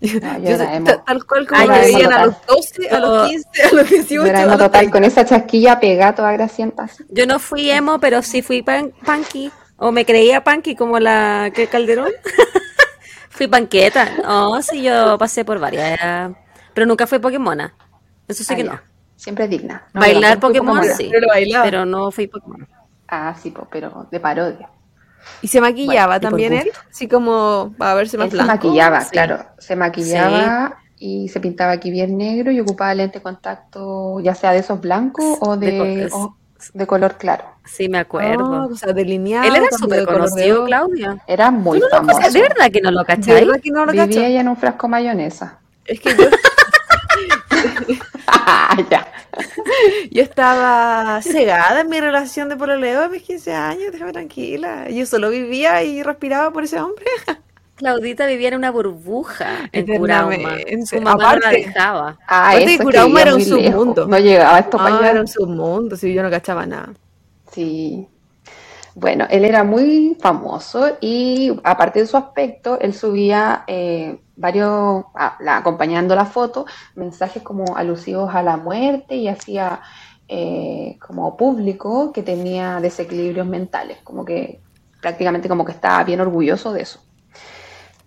Yo, No, yo era emo. ta- tal cual como Ah, me a los 12, a los 15, a los 18, Yo emo total, 30. con esa chasquilla pegada toda grasienta. así. Yo no fui emo, pero sí fui pan punky. O me creía punky como la que Calderón. fui panqueta. No, sí, yo pasé por varias. Pero nunca fui Pokémona. Eso sí Ah, que no. Siempre digna. No, Bailar Pokémon, sí. Pero. Pero no fui Pokémon. Ah, sí, pero de parodia. Y se maquillaba Bueno, también él, así como para verse más Él se blanco. maquillaba, sí. claro. Se maquillaba y se pintaba aquí bien negro y ocupaba lente de contacto, ya sea de esos blancos o De de, o de color claro. Sí, me acuerdo. Ah, o sea, delineado. Él era súper de de conocido. Claudia. Era muy ¿Tú no famoso. cachai? ¿De verdad que no lo De cachai? verdad que no lo Vivía ella en un frasco mayonesa. Es que yo, ya. yo estaba cegada en mi relación de pololeo a mis 15 años, déjame tranquila. Yo solo vivía y respiraba por ese hombre. Claudita vivía en una burbuja en Curauma. Su mamá no la dejaba. Ah, Aparte eso Curauma era un submundo. No llegaba esto para Ah, allá. era un submundo, sí, yo no cachaba nada. Sí. Bueno, él era muy famoso y aparte de su aspecto, él subía eh, varios, la- acompañando la foto, mensajes como alusivos a la muerte y hacía eh, como público que tenía desequilibrios mentales, como que prácticamente como que estaba bien orgulloso de eso.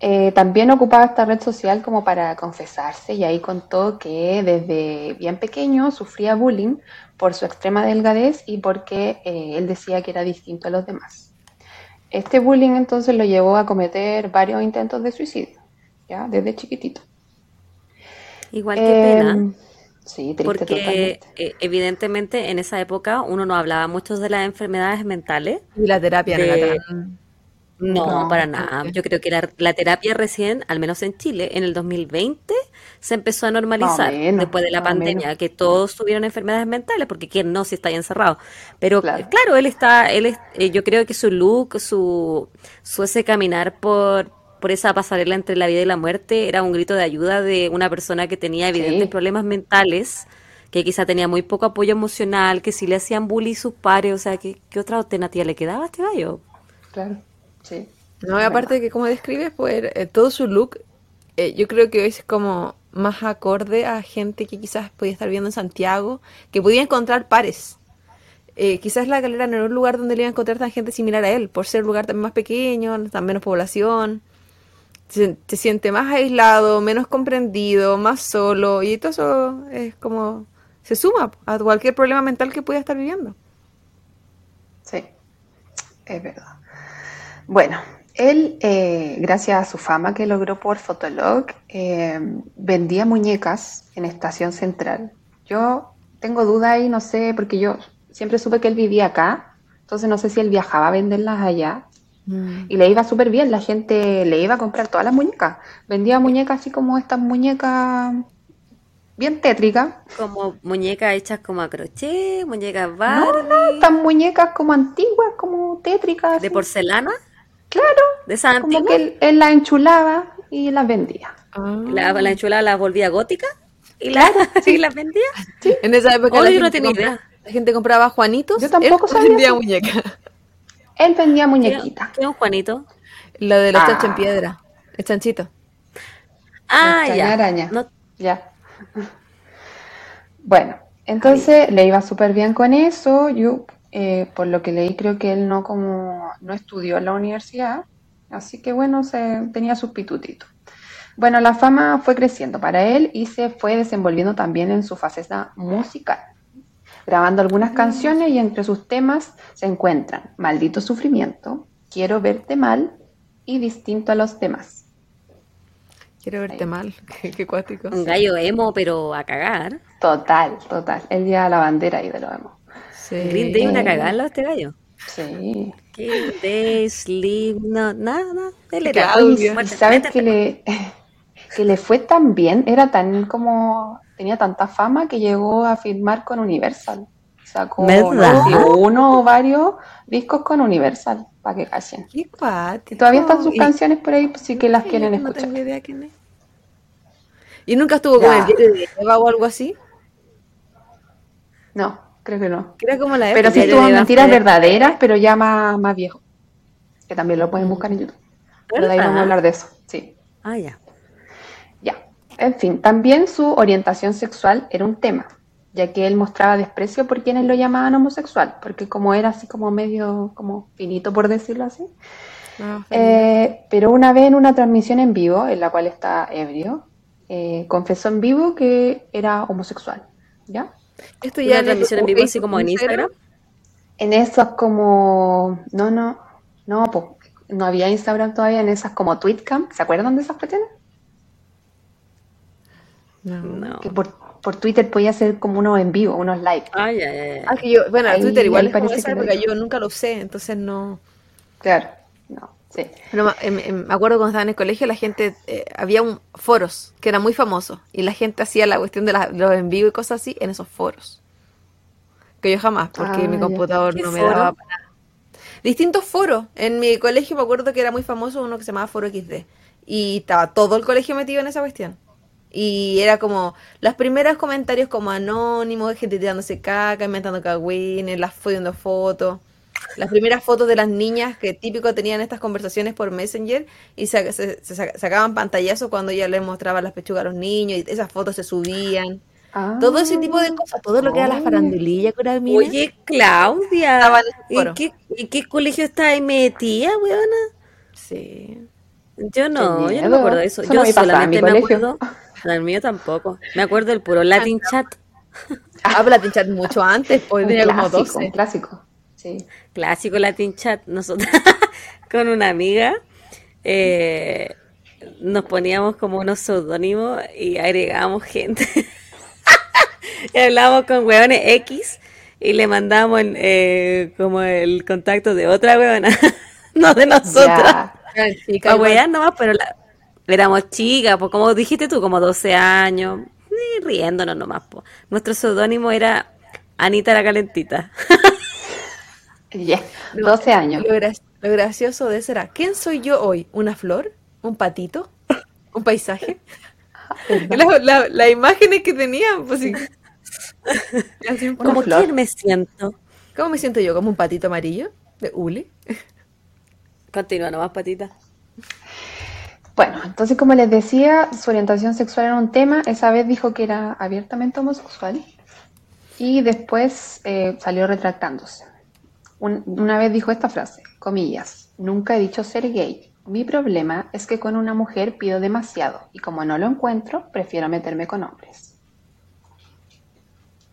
Eh, también ocupaba esta red social como para confesarse y ahí contó que desde bien pequeño sufría bullying por su extrema delgadez y porque eh, él decía que era distinto a los demás. Este bullying entonces lo llevó a cometer varios intentos de suicidio, ¿ya? Desde chiquitito. Igual que pena, Em, sí, triste porque totalmente. eh, evidentemente en esa época uno no hablaba mucho de las enfermedades mentales. Y la terapia no era De, tan... no, No, para nada. Yo creo que la, la terapia recién, al menos en Chile, en el 2020, se empezó a normalizar menos, después de la menos, pandemia, que todos tuvieron enfermedades mentales, porque quién no si está ahí encerrado. Pero claro. claro, él está, él es, eh, yo creo que su look, su, su ese caminar por, por esa pasarela entre la vida y la muerte era un grito de ayuda de una persona que tenía evidentes Sí, problemas mentales, que quizá tenía muy poco apoyo emocional, que si le hacían bullying sus pares, o sea, ¿qué, qué otra alternativa le quedaba a este gallo? claro, sí, No, y aparte de que como describes, pues eh, todo su look, eh, yo creo que es como más acorde a gente que quizás podía estar viendo en Santiago, que podía encontrar pares. Eh, quizás la galera no era un lugar donde le iba a encontrar tan gente similar a él, por ser un lugar también más pequeño, tan menos población. Se, se siente más aislado, menos comprendido, más solo, y todo eso es como se suma a cualquier problema mental que pueda estar viviendo. Sí, es verdad. Bueno, él, eh, gracias a su fama que logró por Fotolog, eh, vendía muñecas en Estación Central. Yo tengo duda ahí, no sé, porque yo siempre supe que él vivía acá, entonces no sé si él viajaba a venderlas allá. Mm. Y le iba súper bien, la gente le iba a comprar todas las muñecas. Vendía muñecas así como estas muñecas bien tétricas. Como muñecas hechas como a crochet, muñecas No, no, Barbie, estas muñecas como antiguas, como tétricas, de así. porcelana, Claro, de como que él, él las enchulaba y las vendía. La, la Ah. enchulada la volvía gótica y, la, y sí, las vendía. sí. En esa época la yo no gente, tenía compra- idea. la gente compraba Juanitos, Yo él tampoco sabía vendía eso. muñecas. Él vendía ¿Qué, muñequitas. qué es un Juanito? Lo de los chanchos en Ah, piedra, el chanchito. Ah, extraña ya. araña. No, Ya. Bueno, entonces le iba súper bien con eso. Yo, eh, por lo que leí, creo que él no como no estudió en la universidad, así que bueno, se tenía sus pitutitos. Bueno, la fama fue creciendo para él y se fue desenvolviendo también en su faceta musical, grabando algunas canciones y entre sus temas se encuentran Maldito Sufrimiento, Quiero verte mal y Distinto a los demás. Quiero verte Ahí. mal, qué, qué cuático. un gallo emo, pero a cagar. Total, total. Él lleva la bandera ahí de lo Green Day una Sí. cagada de este gallo. Sí. Green Day, Sleep, no, nada. Él era ¿y muerte, sabes que le, que le fue tan bien? Era tan como, tenía tanta fama que llegó a firmar con Universal. Sacó, no uno o varios discos con Universal, para que callen. Qué Y cuático. todavía están sus Y- canciones por ahí, pues sí que las sí, quieren no escuchar. tengo idea quién es. ¿Y nunca estuvo con el Ya. de Eva o algo así? No, creo que no. Era como la Pero sí estuvo Eva Mentiras Verdaderas, pero ya más, más viejo. Que también lo pueden buscar en YouTube. Pero de ahí vamos a hablar de eso, sí. Ah, ya. Ya, en fin, también su orientación sexual era un tema, ya que él mostraba desprecio por quienes lo llamaban homosexual, porque como era así como medio, como finito por decirlo así. Ah, Eh, pero una vez en una transmisión en vivo, en la cual está ebrio, eh, confesó en vivo que era homosexual, ¿ya? Esto Una ya en el- transmisión en vivo así como en Instagram. En esas como, no, no, no, pues, no había Instagram todavía, en esas como Tweetcam, ¿se acuerdan de esas cuestiones? No. No. Que por, por Twitter podía hacer como unos en vivo, unos live. Ah, ya, ya, ya. Ah, que yo, bueno, Ahí- Twitter igual es como parece esa que época, yo nunca lo usé, entonces no. Claro, no, sí. Ma- em- em, me acuerdo cuando estaba en el colegio, la gente, eh, había un foros que era muy famoso y la gente hacía la cuestión de la- los en vivo y cosas así en esos foros. Que yo jamás, porque Ah, mi computador ¿Qué no me foro? daba para nada. Distintos foros. En mi colegio me acuerdo que era muy famoso uno que se llamaba Foro XD. Y estaba todo el colegio metido en esa cuestión. Y era como los primeros comentarios como anónimos, gente tirándose caca, inventando cagüines, las fotos fotos. Las primeras fotos de las niñas que típico tenían estas conversaciones por Messenger y se, se- se saca- sacaban pantallazos cuando ella les mostraba las pechugas a los niños y esas fotos se subían. Todo ese tipo de cosas, todo lo que era la Oye. farandulilla con Armina. Oye, Claudia, en ese ¿en foro. qué, en qué colegio estás metida, weona? Sí. Yo no, yo no me acuerdo de eso. Eso yo no me solamente me colegio. acuerdo, no, el mío tampoco. Me acuerdo del puro Latin chat, Habla de chat mucho antes, hoy un tenía como clásico, un 12. clásico. Sí. clásico Latin chat. Nosotros con una amiga eh, nos poníamos como unos seudónimos y agregábamos gente. y hablábamos con hueones X y le mandamos eh, como el contacto de otra huevona, no de nosotras. Chicas Para nomás, pero la- éramos chicas, pues como dijiste tú, como 12 años, y riéndonos nomás. Pues. Nuestro seudónimo era Anita la Calentita. Ya. 12 años. Lo, gra- lo gracioso de eso era, ¿quién soy yo hoy? ¿Una flor? ¿Un patito? ¿Un paisaje? La- la- Las imágenes que tenían, pues sí. Flor. quién me siento. ¿Cómo me siento yo? ¿Como un patito amarillo? ¿De hule? Continúa nomás, patita. Bueno, entonces como les decía, su orientación sexual era un tema. Esa vez dijo que era abiertamente homosexual y después eh, salió retractándose. Un- una vez dijo esta frase, comillas, nunca he dicho ser gay. Mi problema es que con una mujer pido demasiado y como no lo encuentro, prefiero meterme con hombres.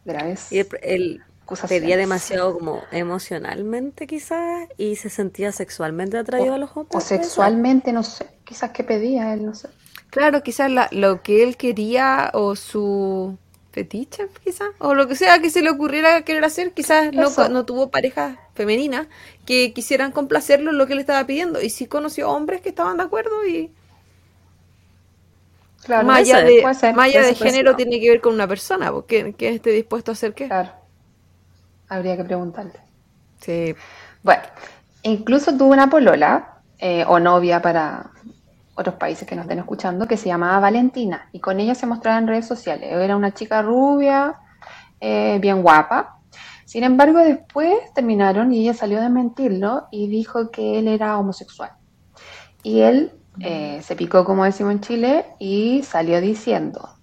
Graves Y acusaciones. pedía demasiado como emocionalmente quizás y se sentía sexualmente atraído a los hombres. O sexualmente, no sé, quizás que pedía él, no sé. Claro, quizás la- lo que él quería o su fetiche, quizás, o lo que sea que se le ocurriera querer hacer, quizás no, no tuvo parejas femeninas que quisieran complacerlo en lo que él estaba pidiendo. Y sí conoció hombres que estaban de acuerdo y Claro, ser, de, ser, puede de género tiene que ver con una persona, porque que esté dispuesto a hacer qué. Claro. Habría que preguntarle. Sí. Bueno, incluso tuvo una polola eh, o novia para otros países que nos estén escuchando que se llamaba Valentina y con ella se mostraba en redes sociales. Era una chica rubia, eh, bien guapa. Sin embargo, después terminaron y ella salió a desmentirlo y dijo que él era homosexual. Y él eh, se picó, como decimos en Chile, y salió diciendo,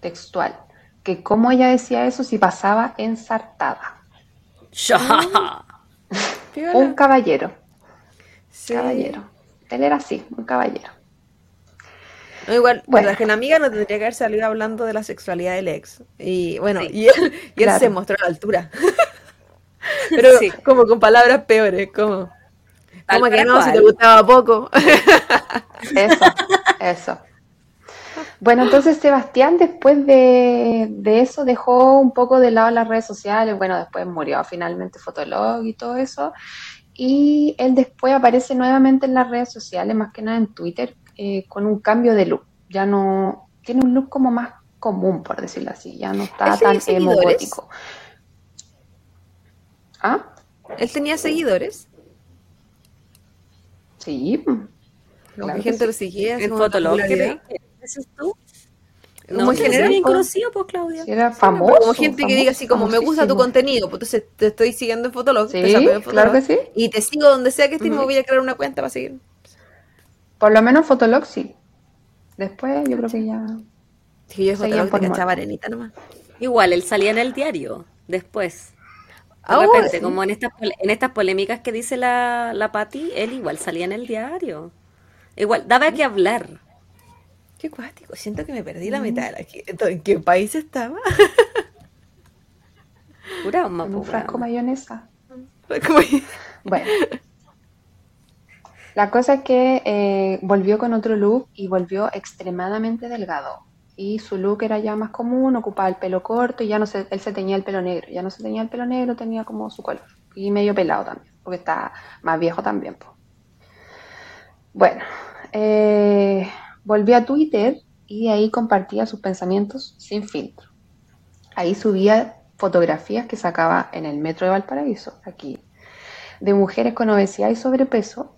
textual, que como ella decía eso si pasaba ensartada. Un caballero. Sí. Caballero. Él era así, un caballero. No, igual, Bueno. la que amiga no tendría que haber salido hablando de la sexualidad del ex. Y bueno, y él, y él Claro. se mostró a la altura. Pero Sí. como con palabras peores, como, Tal como que no, si cual. te gustaba poco. Eso, eso. Bueno, entonces Sebastián después de, de eso dejó un poco de lado las redes sociales, bueno, después murió finalmente Fotolog y todo eso, y él después aparece nuevamente en las redes sociales, más que nada en Twitter, eh, con un cambio de look, ya no, tiene un look como más común, por decirlo así, ya no está ¿Él tenía tan emo seguidores? gótico. ¿Ah? Él tenía seguidores. Sí. Como claro que gente sí. lo seguía. como fotolog que popularidad. te- ¿qué dices tú? Como No, en general, era bien conocido, pues, Claudia. Era famoso. como gente que diga así como me gusta tu contenido, pues entonces te estoy siguiendo en Fotolog, Sí, en claro que Fotolog, sí. y te sigo donde sea que estés, me voy a crear una cuenta para seguir. Por lo menos Fotolog sí. Después yo creo que ya. Sí, yo Fotolog por te cachaba arenita nomás. Igual, él salía en el diario después. De Ahora repente, sí. como en estas, en estas polémicas que dice la, la Pati, él igual salía en el diario. Igual, daba que hablar. Qué cuático, siento que me perdí la mitad de la gente. ¿En qué país estaba? Pura un frasco mayonesa. Bueno. La cosa es que eh, volvió con otro look y volvió extremadamente delgado. Y su look era ya más común, ocupaba el pelo corto y ya no se, él se teñía el pelo negro. Ya no se tenía el pelo negro, tenía como su color. Y medio pelado también, porque está más viejo también. Bueno, eh, volvió a Twitter y ahí compartía sus pensamientos sin filtro. Ahí subía fotografías que sacaba en el metro de Valparaíso, aquí, de mujeres con obesidad y sobrepeso,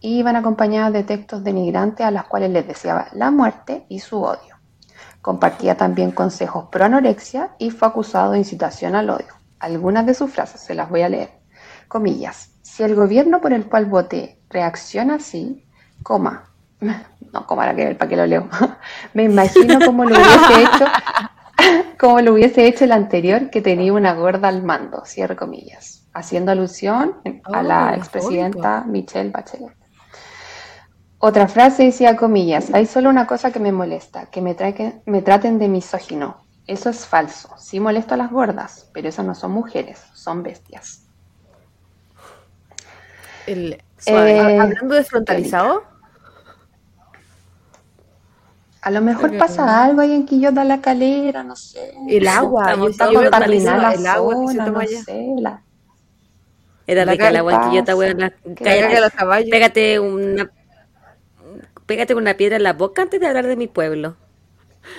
y iban acompañadas de textos denigrantes a las cuales les deseaba la muerte y su odio. Compartía también consejos pro anorexia y fue acusado de incitación al odio. Algunas de sus frases se las voy a leer. Comillas. Si el gobierno por el cual voté reacciona así, coma. No, coma la que ver, ¿para qué lo leo? Me imagino cómo lo hubiese hecho, como lo hubiese hecho el anterior que tenía una gorda al mando, cierre comillas, haciendo alusión a la Oh, expresidenta Michelle Bachelet. Otra frase decía comillas, hay solo una cosa que me molesta, que me, traquen- me traten de misógino. Eso es falso. Sí molesto a las gordas, pero esas no son mujeres, son bestias. El- Suave. Eh, hablando de frontalizado, A lo mejor pasa algo ahí en Quillota la calera, no sé. el agua, Estamos- frontalizado, la el agua que se toma no allá. sé, la- Era La rica la calpa, guanquillota, weón. la- que La cállate. los caballos. Pégate una, pégate una piedra en la boca antes de hablar de mi pueblo.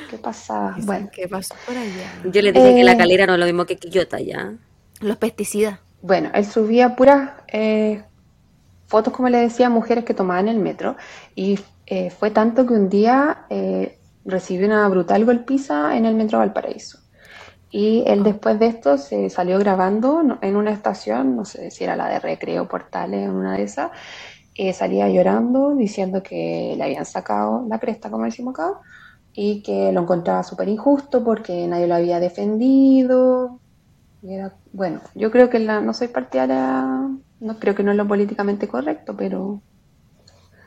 ¿Qué pasa? Bueno, ¿Qué pasó por allá? Yo le dije que la Eh. calera no es lo mismo que Quillota, ya. Los pesticidas. bueno, él subía puras eh, fotos, como le decía, mujeres que tomaban el metro. Y eh, fue tanto que un día eh, recibió una brutal golpiza en el metro Valparaíso. Y él después de esto se salió grabando en una estación, no sé si era la de Recreo Portales, en una de esas, eh, salía llorando diciendo que le habían sacado la cresta, como decimos acá, y que lo encontraba súper injusto porque nadie lo había defendido. Y era- bueno, yo creo que la, no soy partidaria, no creo que no es lo políticamente correcto, pero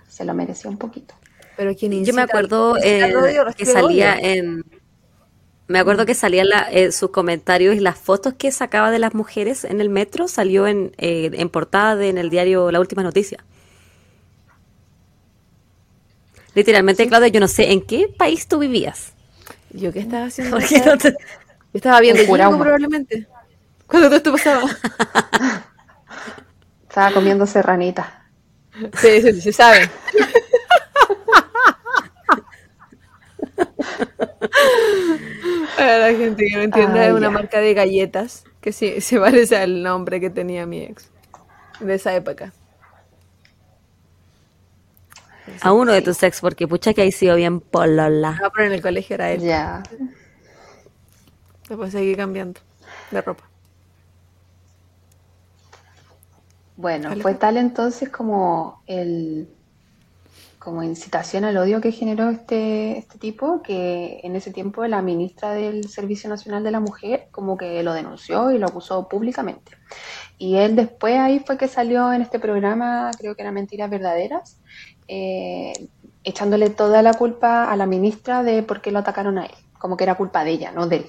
se lo merecía un poquito. Pero quien Yo me acuerdo eh, odio, que salía odio. en... Me acuerdo que salía la, eh, sus comentarios y las fotos que sacaba de las mujeres en el metro salió en, eh, en portada de- en el diario La Última Noticia. Literalmente, Claudia, yo no sé en qué país tú vivías. ¿Yo qué estaba haciendo? No te- Yo estaba viendo. Jingo probablemente. Cuando todo esto pasaba. Estaba comiendo serranitas. Sí, sí, se sabe. Para la gente que no entienda, Ah, es una ya. marca de galletas que sí se parece al nombre que tenía mi ex de esa época. A uno de tus ex, porque pucha que ahí sido bien polola. Ah, pero en el colegio era él. Ya. Después seguí cambiando de ropa. Bueno, fue tal entonces como el como incitación al odio que generó este, este tipo, que en ese tiempo la ministra del Servicio Nacional de la Mujer como que lo denunció y lo acusó públicamente. Y él después ahí fue que salió en este programa, creo que era Mentiras Verdaderas, eh, echándole toda la culpa a la ministra de por qué lo atacaron a él, como que era culpa de ella, no de él.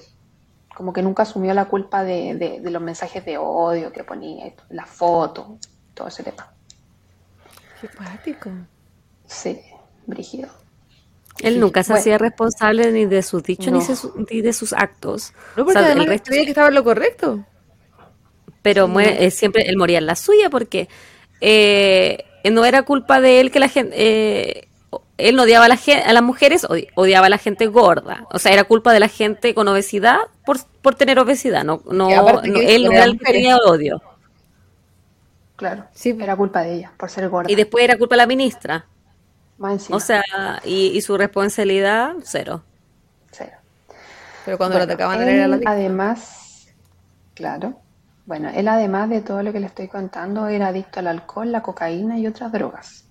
Como que nunca asumió la culpa de, de- de los mensajes de odio que ponía, las fotos, todo ese tema. Qué pático. Sí, brígido. Él nunca se Bueno. hacía responsable ni de sus dichos ni, No. de su- ni de sus actos. No, O porque sea, el resto creía que estaba en lo correcto. pero muere- eh, siempre él moría en la suya porque eh, no era culpa de él que la gente eh, él no odiaba a, la gen- a las mujeres odi- odiaba a la gente gorda o sea era culpa de la gente con obesidad por, por tener obesidad no no, no- él no eran era el que mujeres. tenía odio Claro, Sí. era culpa de ella, por ser gorda. y después era culpa de la ministra Más encima, o sea y, y su responsabilidad cero cero. Pero cuando Bueno, lo atacaban él, era la además, claro, bueno, él además de todo lo que le estoy contando, era adicto al alcohol, la cocaína y otras drogas.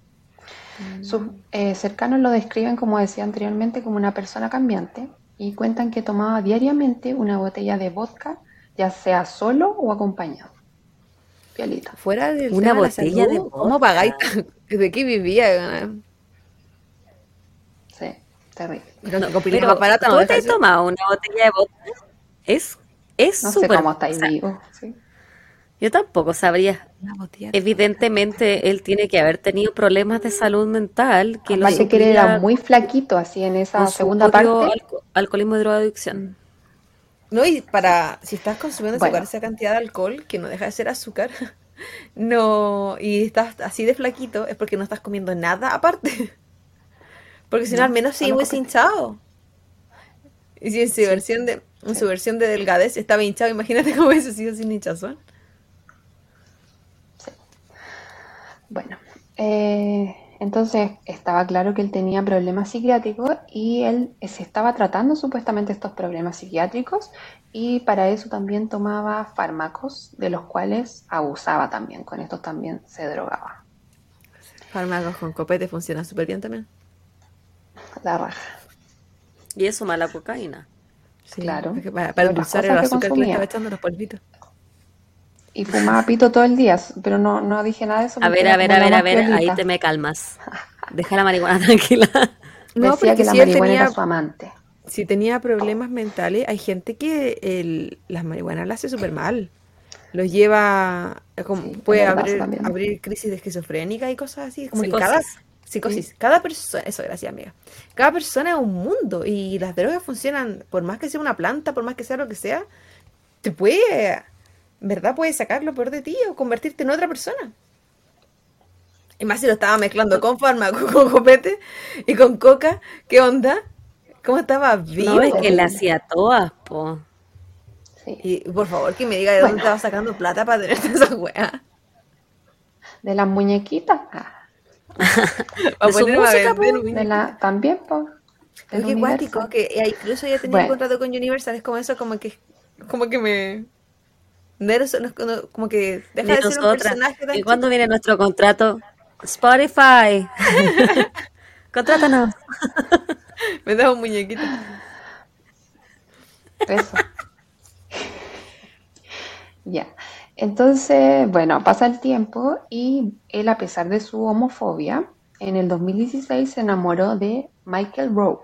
Sus eh, cercanos lo describen, como decía anteriormente, como una persona cambiante y cuentan que tomaba diariamente una botella de vodka, ya sea solo o acompañado. Piolita. Fuera del Una tema la botella salud, de ¿Cómo vodka. pagáis? ¿De qué vivía? Sí, terrible. Pero no, pero ¿tú te de has tomado una botella de vodka? es es No sé cómo estáis o sea, vivos. sí. yo tampoco sabría Evidentemente, él tiene que haber tenido problemas de salud mental que lo que él era muy flaquito, así en esa segunda parte. al alco- alcoholismo y drogadicción. No, y para, si estás consumiendo Bueno. azúcar, esa cantidad de alcohol, que no deja de ser azúcar, no, y estás así de flaquito, es porque no estás comiendo nada aparte. Porque si no, No, al menos sí coca- hinchado. Y si en su versión de, en su versión de delgadez estaba hinchado, imagínate cómo hubiese sido sin hinchazón. Bueno, eh, Entonces estaba claro que él tenía problemas psiquiátricos y él se estaba tratando supuestamente estos problemas psiquiátricos y para eso también tomaba fármacos de los cuales abusaba también, con estos también se drogaba. Fármacos con copete funcionan súper bien también. La raja. Y eso mala cocaína. Sí, Claro. Para, para endulzar el cosas que azúcar que le consumía. estaba echando los polvitos. Y fumaba pito todo el día, pero no, no dije nada de eso. A ver, a ver, a ver, a ver, ahí te me calmas. Deja la marihuana tranquila. No, Decía porque que la si él marihuana tenía, era su amante. si tenía problemas mentales, hay gente que el, las marihuanas la hace súper mal. Los lleva, eh, como- Sí, puede abrir, crisis de esquizofrénica y cosas así. Como que Psicosis. cada psicosis, cada persona, eso, gracias amiga. Cada persona es un mundo y las drogas funcionan, por más que sea una planta, por más que sea lo que sea, te puede, en verdad puede sacar lo peor de ti o convertirte en otra persona. Y más si lo estaba mezclando con fármaco, con copete y con coca, ¿qué onda? ¿Cómo estaba vivo? No, es que la hacía todas, po. Sí. Y por favor, que me diga de dónde estaba sacando plata para tener esa weá. De las muñequitas. ah, De su música, po. de la, también, pues. Pero qué guático, que eh, incluso ya tenía Bueno. un contrato con Universal, es como eso, como que, como que me... no no es como- que deja Ni de ser un personaje ¿Y cuándo viene nuestro contrato? Spotify. Contrátanos. Me da un muñequito. Eso. Ya. Entonces, bueno, pasa el tiempo y él, a pesar de su homofobia, en el 2016 se enamoró de Michael Rowe,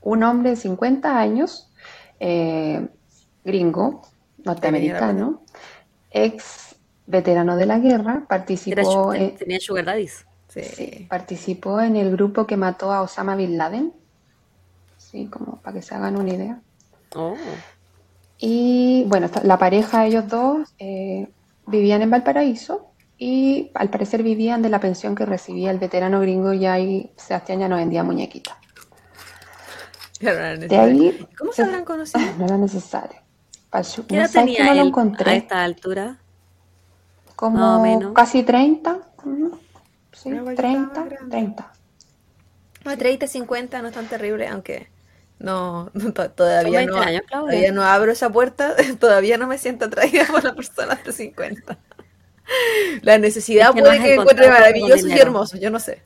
un hombre de 50 años, eh, gringo, norteamericano, ex veterano de la guerra, participó, en- tenía Sugar Daddies. Sí. sí, participó en el grupo que mató a Osama Bin Laden, sí, como para que se hagan una idea. Oh. Y bueno, la pareja, ellos dos, eh, vivían en Valparaíso y al parecer vivían de la pensión que recibía el veterano gringo y ahí Sebastián ya no vendía muñequitas. Claro, no era De ahí ¿Cómo se se- habrán conocido? no era necesario. Pachu- ¿Qué no que tenía no lo él a encontré. esta altura? Como menos. casi 30. ujú, Sí, Pero igual ya 30, estaba grande. 30. No, 30, 50 no es tan terrible, aunque no, no, to- todavía Son 20 no, años, todavía no abro esa puerta, todavía no me siento atraída por las personas de 50. La necesidad Es que no puede que encuentre maravillosos y hermosos, yo no sé.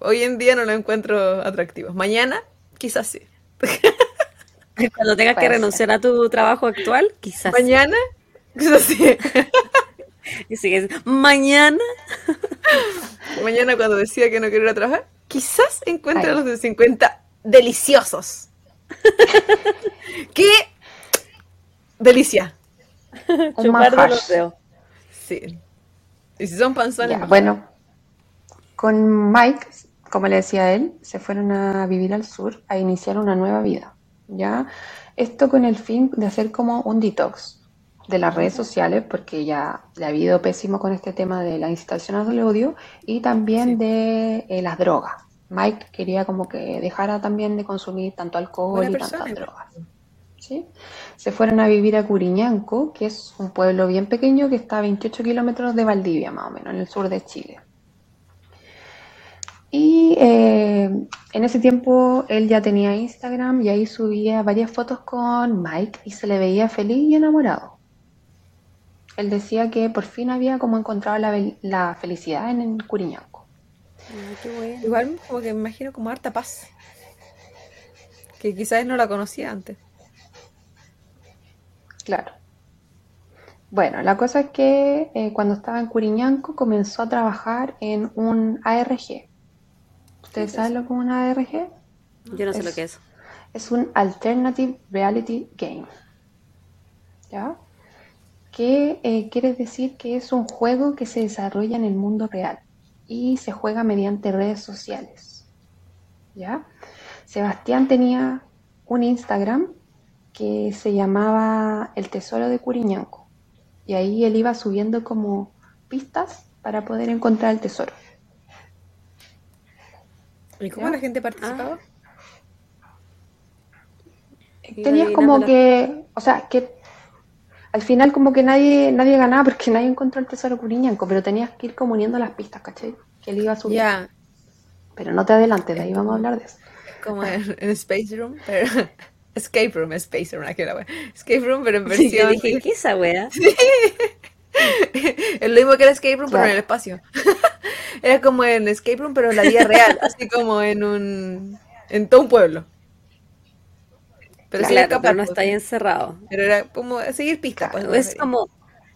Hoy en día no lo encuentro atractivo. Mañana, quizás sí. Cuando tengas que ser. renunciar a tu trabajo actual, quizás. Mañana, quizás sí. Y sigues, mañana. Mañana cuando decida que no quiero ir a trabajar, quizás encuentre a los de 50 deliciosos. ¡Qué delicia! Un Chupar de manjar. los dedos. Sí. Y si son panzones, Ya, bueno, con Mike, como le decía él, se fueron a vivir al sur a iniciar una nueva vida. ¿ya? Esto con el fin de hacer como un detox de las redes sociales, porque ya le ha habido pésimo con este tema de la incitación al odio y también de eh, las drogas. Mike quería como que dejara también de consumir tanto alcohol y tantas drogas. ¿sí? Se fueron a vivir a Curiñanco, que es un pueblo bien pequeño que está a 28 kilómetros de Valdivia, más o menos, en el sur de Chile. Y eh, en ese tiempo él ya tenía Instagram y ahí subía varias fotos con Mike y se le veía feliz y enamorado. Él decía que por fin había como encontrado la felicidad en, en Curiñanco. Ay, qué bueno. Igual como que me imagino como harta paz. Que quizás no la conocía antes. Claro. Bueno, la cosa es que eh, cuando estaba en Curiñanco comenzó a trabajar en un ARG. ¿Ustedes saben lo que es un ARG? Yo no sé lo que es. Es un Alternative Reality Game. ¿Ya? Que eh, quiere decir que es un juego que se desarrolla en el mundo real y se juega mediante redes sociales. ¿Ya? Sebastián tenía un Instagram que se llamaba El Tesoro de Curiñanco. Y ahí él iba subiendo como pistas para poder encontrar el tesoro. ¿Y cómo ¿Ya? la gente participaba? Iba Tenías como que, o sea, que al final como que nadie, nadie ganaba porque nadie encontró el tesoro Curiñanco, pero tenías que ir como uniendo las pistas, ¿cachai? Que él iba subiendo. Ya. Pero no te adelantes, de ahí vamos a hablar de eso. Como en, en Space Room, pero... Escape Room, Space Room, aquí la wea. Escape Room, pero en Sí, yo versión... dije, ¿qué es esa wea? Es lo mismo que era Escape Room, pero en el espacio. Era como en Escape Room, pero en la vida real, así como en un... en todo un pueblo. Pero sí claro, escapar, pero no está ahí encerrado. Pero era como seguir pistas. pues, Es como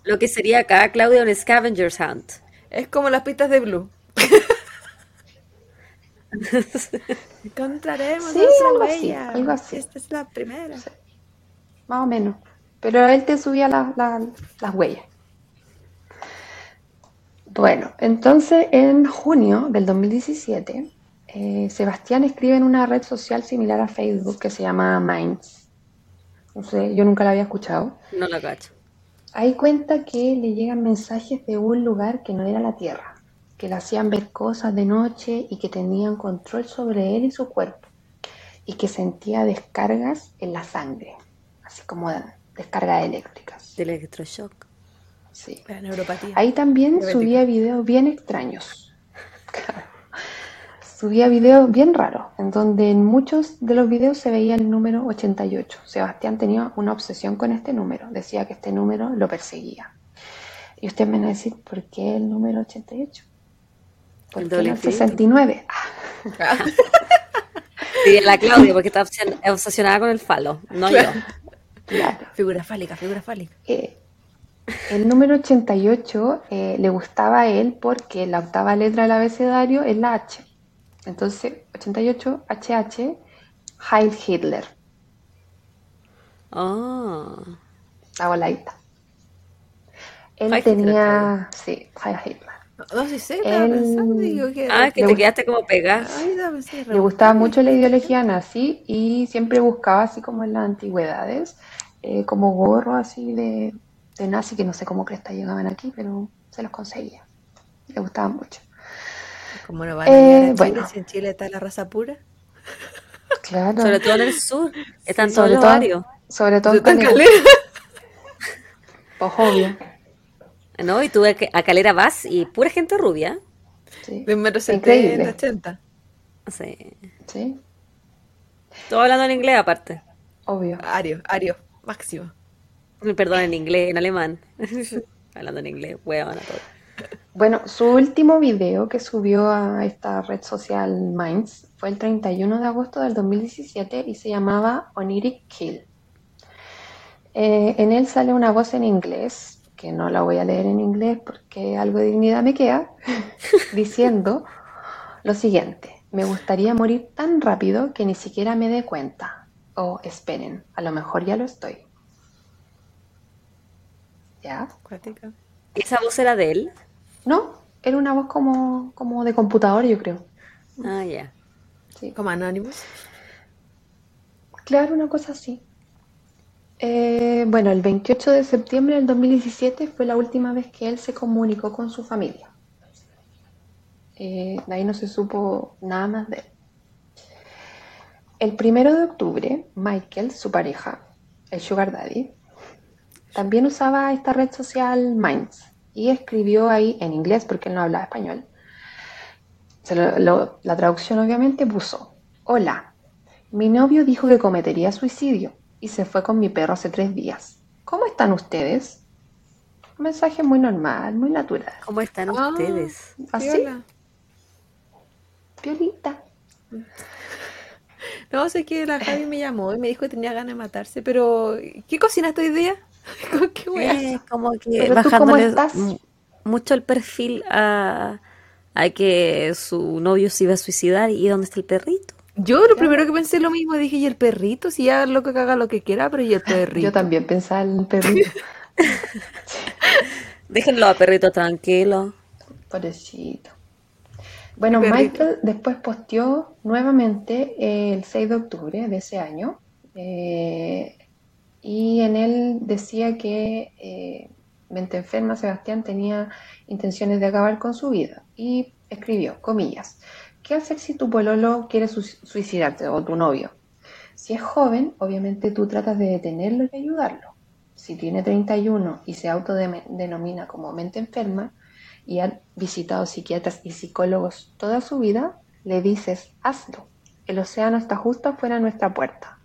lo que sería acá, Claudia, un scavenger's hunt. Es como las pistas de Blue. Encontraremos Sí, otra algo así, algo así. Esta es la primera. Más o menos. Pero él te subía la- la- las huellas. Bueno, entonces en junio del 2017, eh, Sebastián escribe en una red social similar a Facebook que se llama Minds. No sé, yo nunca la había escuchado. No la cacho. Ahí cuenta que le llegan mensajes de un lugar que no era la Tierra, que le hacían ver cosas de noche y que tenían control sobre él y su cuerpo, y que sentía descargas en la sangre, así como descargas eléctricas. Del electroshock. Sí. La neuropatía. Ahí también subía videos bien extraños. subía videos bien raros, en donde en muchos de los videos se veía el número 88. Sebastián tenía una obsesión con este número, decía que este número lo perseguía. Y ustedes me van a decir, ¿por qué el número 88? ¿Por El qué el infinito. 69? Ah, Diría la Claudia, porque está obsesionada con el falo, no yo. claro. figura fálica, figura fálica. Eh, el número 88 eh, le gustaba a él porque la octava letra del abecedario es la H. Entonces, 88, HH, Heil Hitler, Ah, la voladita. Él Heil Hitler, tenía, sí, Heil Hitler. No, sé, sí, estaba Él- pensando, digo que... Ah, que Le te gust- quedaste como pegada. Le gustaba mucho la ideología nazi y siempre buscaba, así como en las antigüedades, eh, como gorro así de, de nazi, que no sé cómo cresta llegaban aquí, pero se los conseguía. Le gustaban mucho. Como no van a Eh, llegar a Chile bueno. si en Chile está la raza pura. Claro. Sobre todo en el sur. Están todos sobre los todo, sobre todo en Calera. Calera. Pues obvio. ¿No? Y tú a a Calera vas y pura gente rubia. Sí. De un metro Increíble. setenta, ochenta. Sí. Sí, Todo hablando en inglés aparte. obvio. Ario, Ario, máximo. Perdón, en inglés, en alemán. hablando en inglés, huevona todo. Bueno, su último video que subió a esta red social Minds fue el 31 de agosto del 2017 y se llamaba Oniric Kill. Eh, en él sale una voz en inglés, que no la voy a leer en inglés porque algo de dignidad me queda, diciendo lo siguiente, me gustaría morir tan rápido que ni siquiera me dé cuenta. O esperen, a lo mejor ya lo estoy. ¿Ya? Cuática. ¿Y esa voz era de él? No, era una voz como, como de computador, yo creo. Ah, ya. Sí. Como Anonymous. Claro, una cosa así. Eh, bueno, el 28 de septiembre del 2017 fue la última vez que él se comunicó con su familia. Eh, de ahí no se supo nada más de él. El primero de octubre, Michael, su pareja, el Sugar Daddy, también usaba esta red social Minds y escribió ahí en inglés porque él no hablaba español. Se lo- lo- la traducción obviamente puso, hola, mi novio dijo que cometería suicidio y se fue con mi perro hace tres días. ¿Cómo están ustedes? Un mensaje muy normal, muy natural. ¿Cómo están Ah. ustedes? ¿Así? Piolita. No, sé que la Javi me llamó y me dijo que tenía ganas de matarse, pero ¿qué cocinaste hoy día? ¿Qué wea? Eh, como que Pero tú, ¿cómo bajándole mucho el perfil a, a que su novio se iba a suicidar y dónde está el perrito. Yo lo primero que pensé lo mismo, dije, ¿y el perrito? Si ya lo que haga lo que quiera, pero ¿y el perrito? Yo también pensaba en el perrito. Déjenlo a perrito tranquilo. Pobrecito. Bueno, perrito. Michael después posteó nuevamente eh, el 6 de octubre de ese año eh, y en él decía que eh, mente enferma Sebastián tenía intenciones de acabar con su vida y escribió, comillas, ¿qué hacer si tu pololo quiere su- suicidarte o tu novio? Si es joven, obviamente tú tratas de detenerlo y ayudarlo. Si tiene 31 y se autodenomina como mente enferma, y ha visitado psiquiatras y psicólogos toda su vida, le dices, hazlo. El océano está justo afuera de nuestra puerta.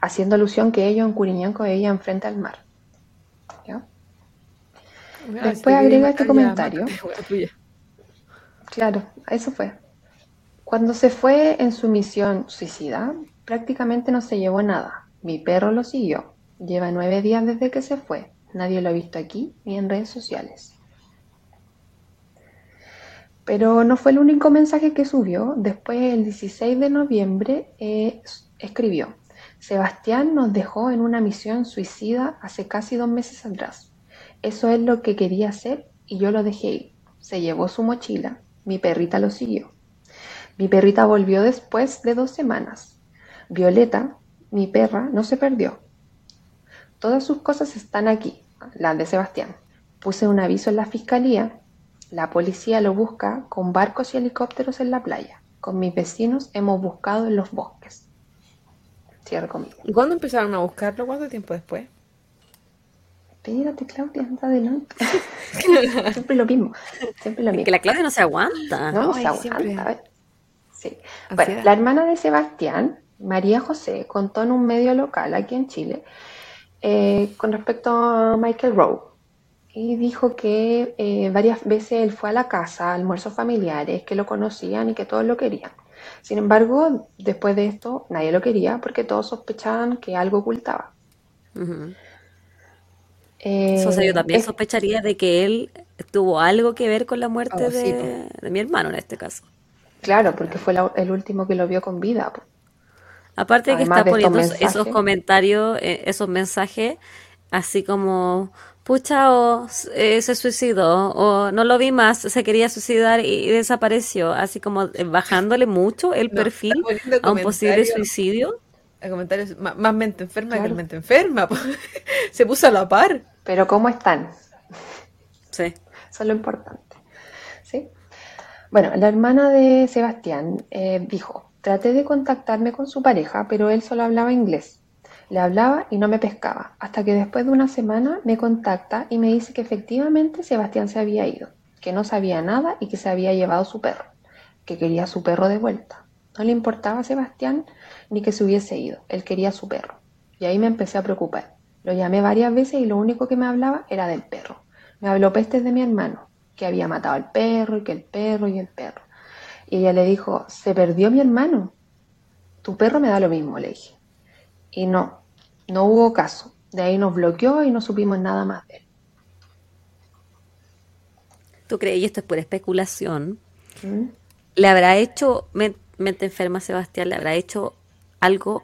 Haciendo alusión que ellos en Curiñanco vivían frente al mar. ¿Ya? Después agrega este comentario. Claro, eso fue. Cuando se fue en su misión suicida, prácticamente no se llevó nada. Mi perro lo siguió. Lleva nueve días desde que se fue. Nadie lo ha visto aquí ni en redes sociales. Pero no fue el único mensaje que subió. Después, el 16 de noviembre, eh, escribió, Sebastián nos dejó en una misión suicida hace casi dos meses atrás. Eso es lo que quería hacer y yo lo dejé ir. Se llevó su mochila. Mi perrita lo siguió. Mi perrita volvió después de dos semanas. Violeta, mi perra, no se perdió. Todas sus cosas están aquí, las de Sebastián. Puse un aviso en la fiscalía. La policía lo busca con barcos y helicópteros en la playa. Con mis vecinos hemos buscado en los bosques. ¿Y cuándo empezaron a buscarlo? ¿Cuánto tiempo después? Espérate, Claudia, anda adelante. siempre lo mismo. Siempre lo mismo. que la Claudia no se aguanta. No, se aguanta. Sí. Bueno, la hermana de Sebastián, María José, contó en un medio local aquí en Chile eh, con respecto a Michael Rowe. Y dijo que eh, varias veces él fue a la casa, a almuerzos familiares, que lo conocían y que todos lo querían. Sin embargo, después de esto, nadie lo quería porque todos sospechaban que algo ocultaba. Eso, yo también sospecharía de que él tuvo algo que ver con la muerte oh, de, mi hermano en este caso. Claro, porque fue el último que lo vio con vida. Aparte de que está poniendo esos comentarios, eh, esos mensajes, así como, pucha, o eh, se suicidó, o no lo vi más, se quería suicidar y, desapareció, así como eh, bajándole mucho el perfil a un posible suicidio. El comentario más, mente enferma que mente enferma. se puso a la par. Pero ¿cómo están? Sí. Eso es lo importante. ¿Sí? Bueno, la hermana de Sebastián dijo, Traté de contactarme con su pareja, pero él solo hablaba inglés. Le hablaba y no me pescaba, hasta que después de una semana me contacta y me dice que efectivamente Sebastián se había ido, que no sabía nada y que se había llevado su perro, que quería su perro de vuelta. No le importaba a Sebastián ni que se hubiese ido, él quería su perro. Y ahí me empecé a preocupar. Lo llamé varias veces y lo único que me hablaba era del perro. Me habló pestes de mi hermano, que había matado al perro y que el perro y el perro. Y ella le dijo, se perdió mi hermano. Tu perro me da lo mismo, le dije. Y no, no hubo caso. De ahí nos bloqueó y no supimos nada más de él. ¿Tú crees? Y esto es pura especulación. ¿Mm? ¿Le habrá hecho, mente enferma Sebastián, le habrá hecho algo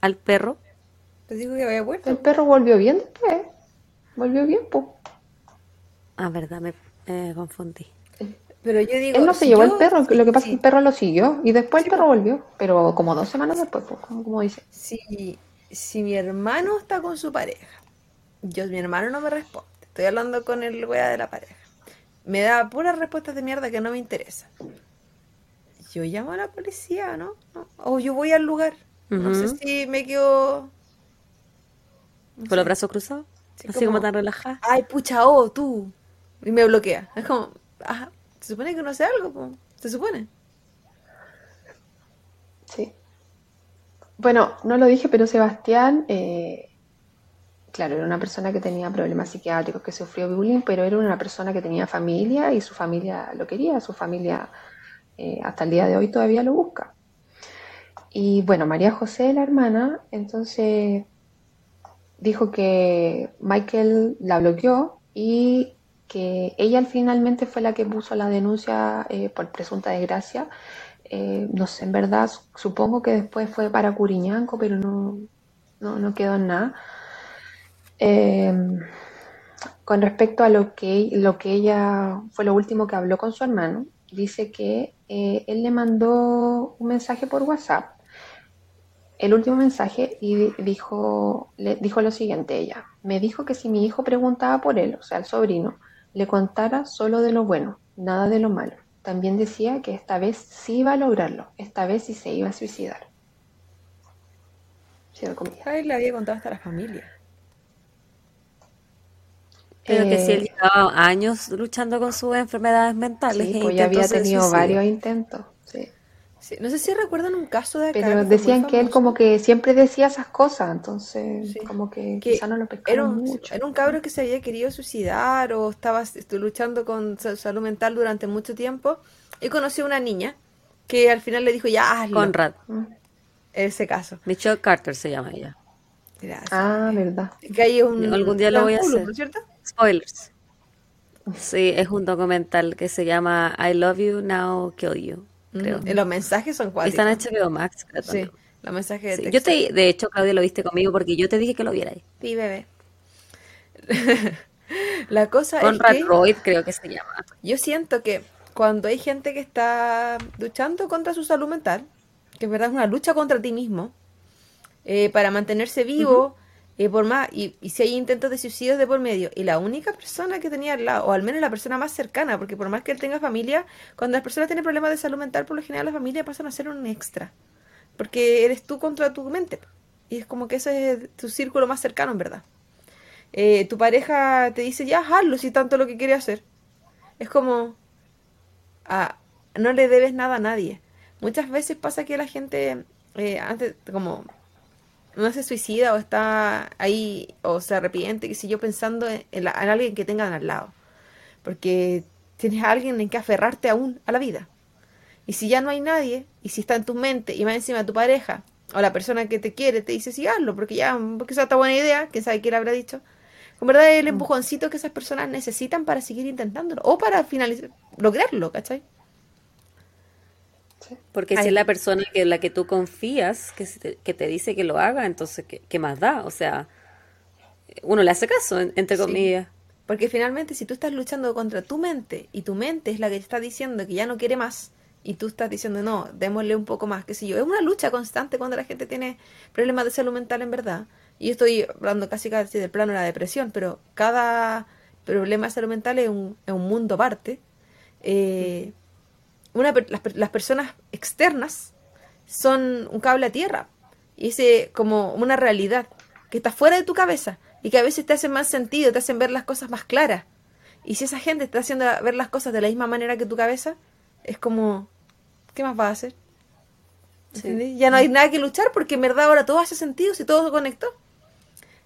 al perro? Te digo que había vuelto. El perro volvió bien después. Volvió bien, pues. Ah, verdad, me confundí. Pero yo digo. Él no se llevó el perro, lo que pasa es que el perro lo siguió y después el perro volvió, pero como dos semanas después, pues, como, dice. Si, si mi hermano está con su pareja, yo, mi hermano no me responde, estoy hablando con el wea de la pareja, me da puras respuestas de mierda que no me interesan. Yo llamo a la policía, ¿no? O yo voy al lugar. No sé si me quedo. ¿Con los brazos cruzados? Así como, tan relajada. Ay, pucha, oh, tú. Y me bloquea. Es como, ajá, se supone que no hace algo, se supone. Sí. Bueno, no lo dije, pero Sebastián, eh, claro, era una persona que tenía problemas psiquiátricos, que sufrió bullying, pero era una persona que tenía familia y su familia lo quería, su familia eh, hasta el día de hoy todavía lo busca. Y bueno, María José, la hermana, entonces dijo que Michael la bloqueó y que ella finalmente fue la que puso la denuncia eh, por presunta desgracia. Eh, no sé, en verdad, supongo que después fue para Curiñanco, pero no, no, quedó en nada. Eh, con respecto a lo que, lo que ella fue lo último que habló con su hermano, dice que él le mandó un mensaje por WhatsApp, el último mensaje, y dijo, le dijo lo siguiente ella, me dijo que si mi hijo preguntaba por él, o sea, el sobrino, le contara solo de lo bueno, nada de lo malo. También decía que esta vez sí iba a lograrlo, esta vez sí se iba a suicidar. Ay, le había contado hasta la familia. Pero que si él eh, llevaba años luchando con sus enfermedades mentales. Sí, pues ya había tenido varios intentos. Sí. No sé si recuerdan un caso de acá. Pero decían que él como que siempre decía esas cosas, entonces Sí. como que, Que quizá no lo Era pescaron un, mucho. era un cabro que se había querido suicidar o estaba luchando con sa- salud mental durante mucho tiempo y conoció a una niña que al final le dijo, ya hazlo. Conrad. Mm. Ese caso. Michelle Carter se llama ella. Gracias. Ah, verdad. Que hay un Algún día lo voy a hacer. ¿no es cierto? Spoilers. Sí, es un documental que se llama I Love You Now Kill You, creo. Y los mensajes son cuáticos. en HBO Max, creo Sí, los mensajes de Sí, Yo te, de hecho, Claudia lo viste conmigo porque yo te dije que lo vierais. Sí, bebé. La cosa es que Royd creo que se llama. yo siento que cuando hay gente que está luchando contra su salud mental, que en verdad es una lucha contra ti mismo, eh, para mantenerse vivo, eh, por más, y, y si hay intentos de suicidio de por medio, y la única persona que tenía al lado, o al menos la persona más cercana, porque por más que él tenga familia, cuando las personas tienen problemas de salud mental, por lo general la familia pasan a ser un extra, porque eres tú contra tu mente, y es como que ese es tu círculo más cercano, en verdad. Eh, tu pareja te dice, ya, hazlo si tanto lo que quiere hacer. Es como, ah, no le debes nada a nadie. Muchas veces pasa que la gente, eh, antes, como, no se suicida o está ahí o se arrepiente, que si yo pensando en, en la- en alguien que tengan al lado. Porque tienes a alguien en que aferrarte aún a la vida. Y si ya no hay nadie, y si está en tu mente, y más encima tu pareja, o la persona que te quiere, te dice, sí, hazlo, porque ya, porque esa está buena idea, quién sabe quién le habrá dicho. Con verdad es el empujoncito que esas personas necesitan para seguir intentándolo, o para finalizar, lograrlo, ¿cachai? Porque Ay. si es la persona que la que tú confías, que, te, que te dice que lo haga, entonces, ¿qué, qué más da? O sea, uno le hace caso, en- entre Sí. comillas. Porque finalmente si tú estás luchando contra tu mente y tu mente es la que te está diciendo que ya no quiere más y tú estás diciendo no, démosle un poco más, qué sé yo, es una lucha constante cuando la gente tiene problemas de salud mental en verdad. Y yo estoy hablando casi casi del plano de la depresión, pero cada problema de salud mental es un, es un mundo aparte. Eh, una, las, per- las personas externas son un cable a tierra y es como una realidad que está fuera de tu cabeza y que a veces te hacen más sentido, te hacen ver las cosas más claras. Y si esa gente está haciendo ver las cosas de la misma manera que tu cabeza, es como, ¿qué más va a hacer? Ya no hay nada que luchar porque en verdad ahora todo hace sentido si todo se conectó.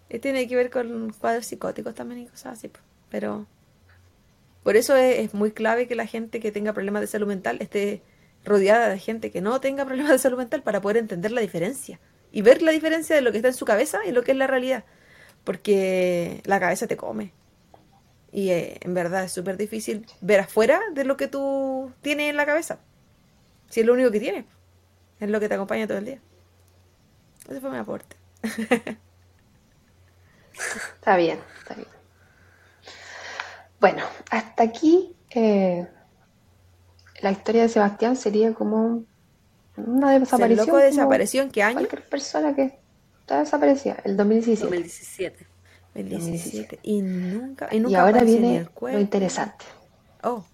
Eh, tiene que ver con cuadros psicóticos también y cosas así. Pero por eso es, es muy clave que la gente que tenga problemas de salud mental esté rodeada de gente que no tenga problemas de salud mental para poder entender la diferencia y ver la diferencia de lo que está en su cabeza y lo que es la realidad. Porque la cabeza te come. Y eh, en verdad es súper difícil ver afuera de lo que tú tienes en la cabeza. Si es lo único que tienes. Es lo que te acompaña todo el día. Ese fue mi aporte. Está bien, está bien. Bueno, hasta aquí eh, la historia de Sebastián sería como una ¿El desaparición. loco como desapareció en qué año? Cualquier persona que está desaparecida, el 2017. 2017. El 17. Y nunca, y ahora viene el lo interesante. Oh,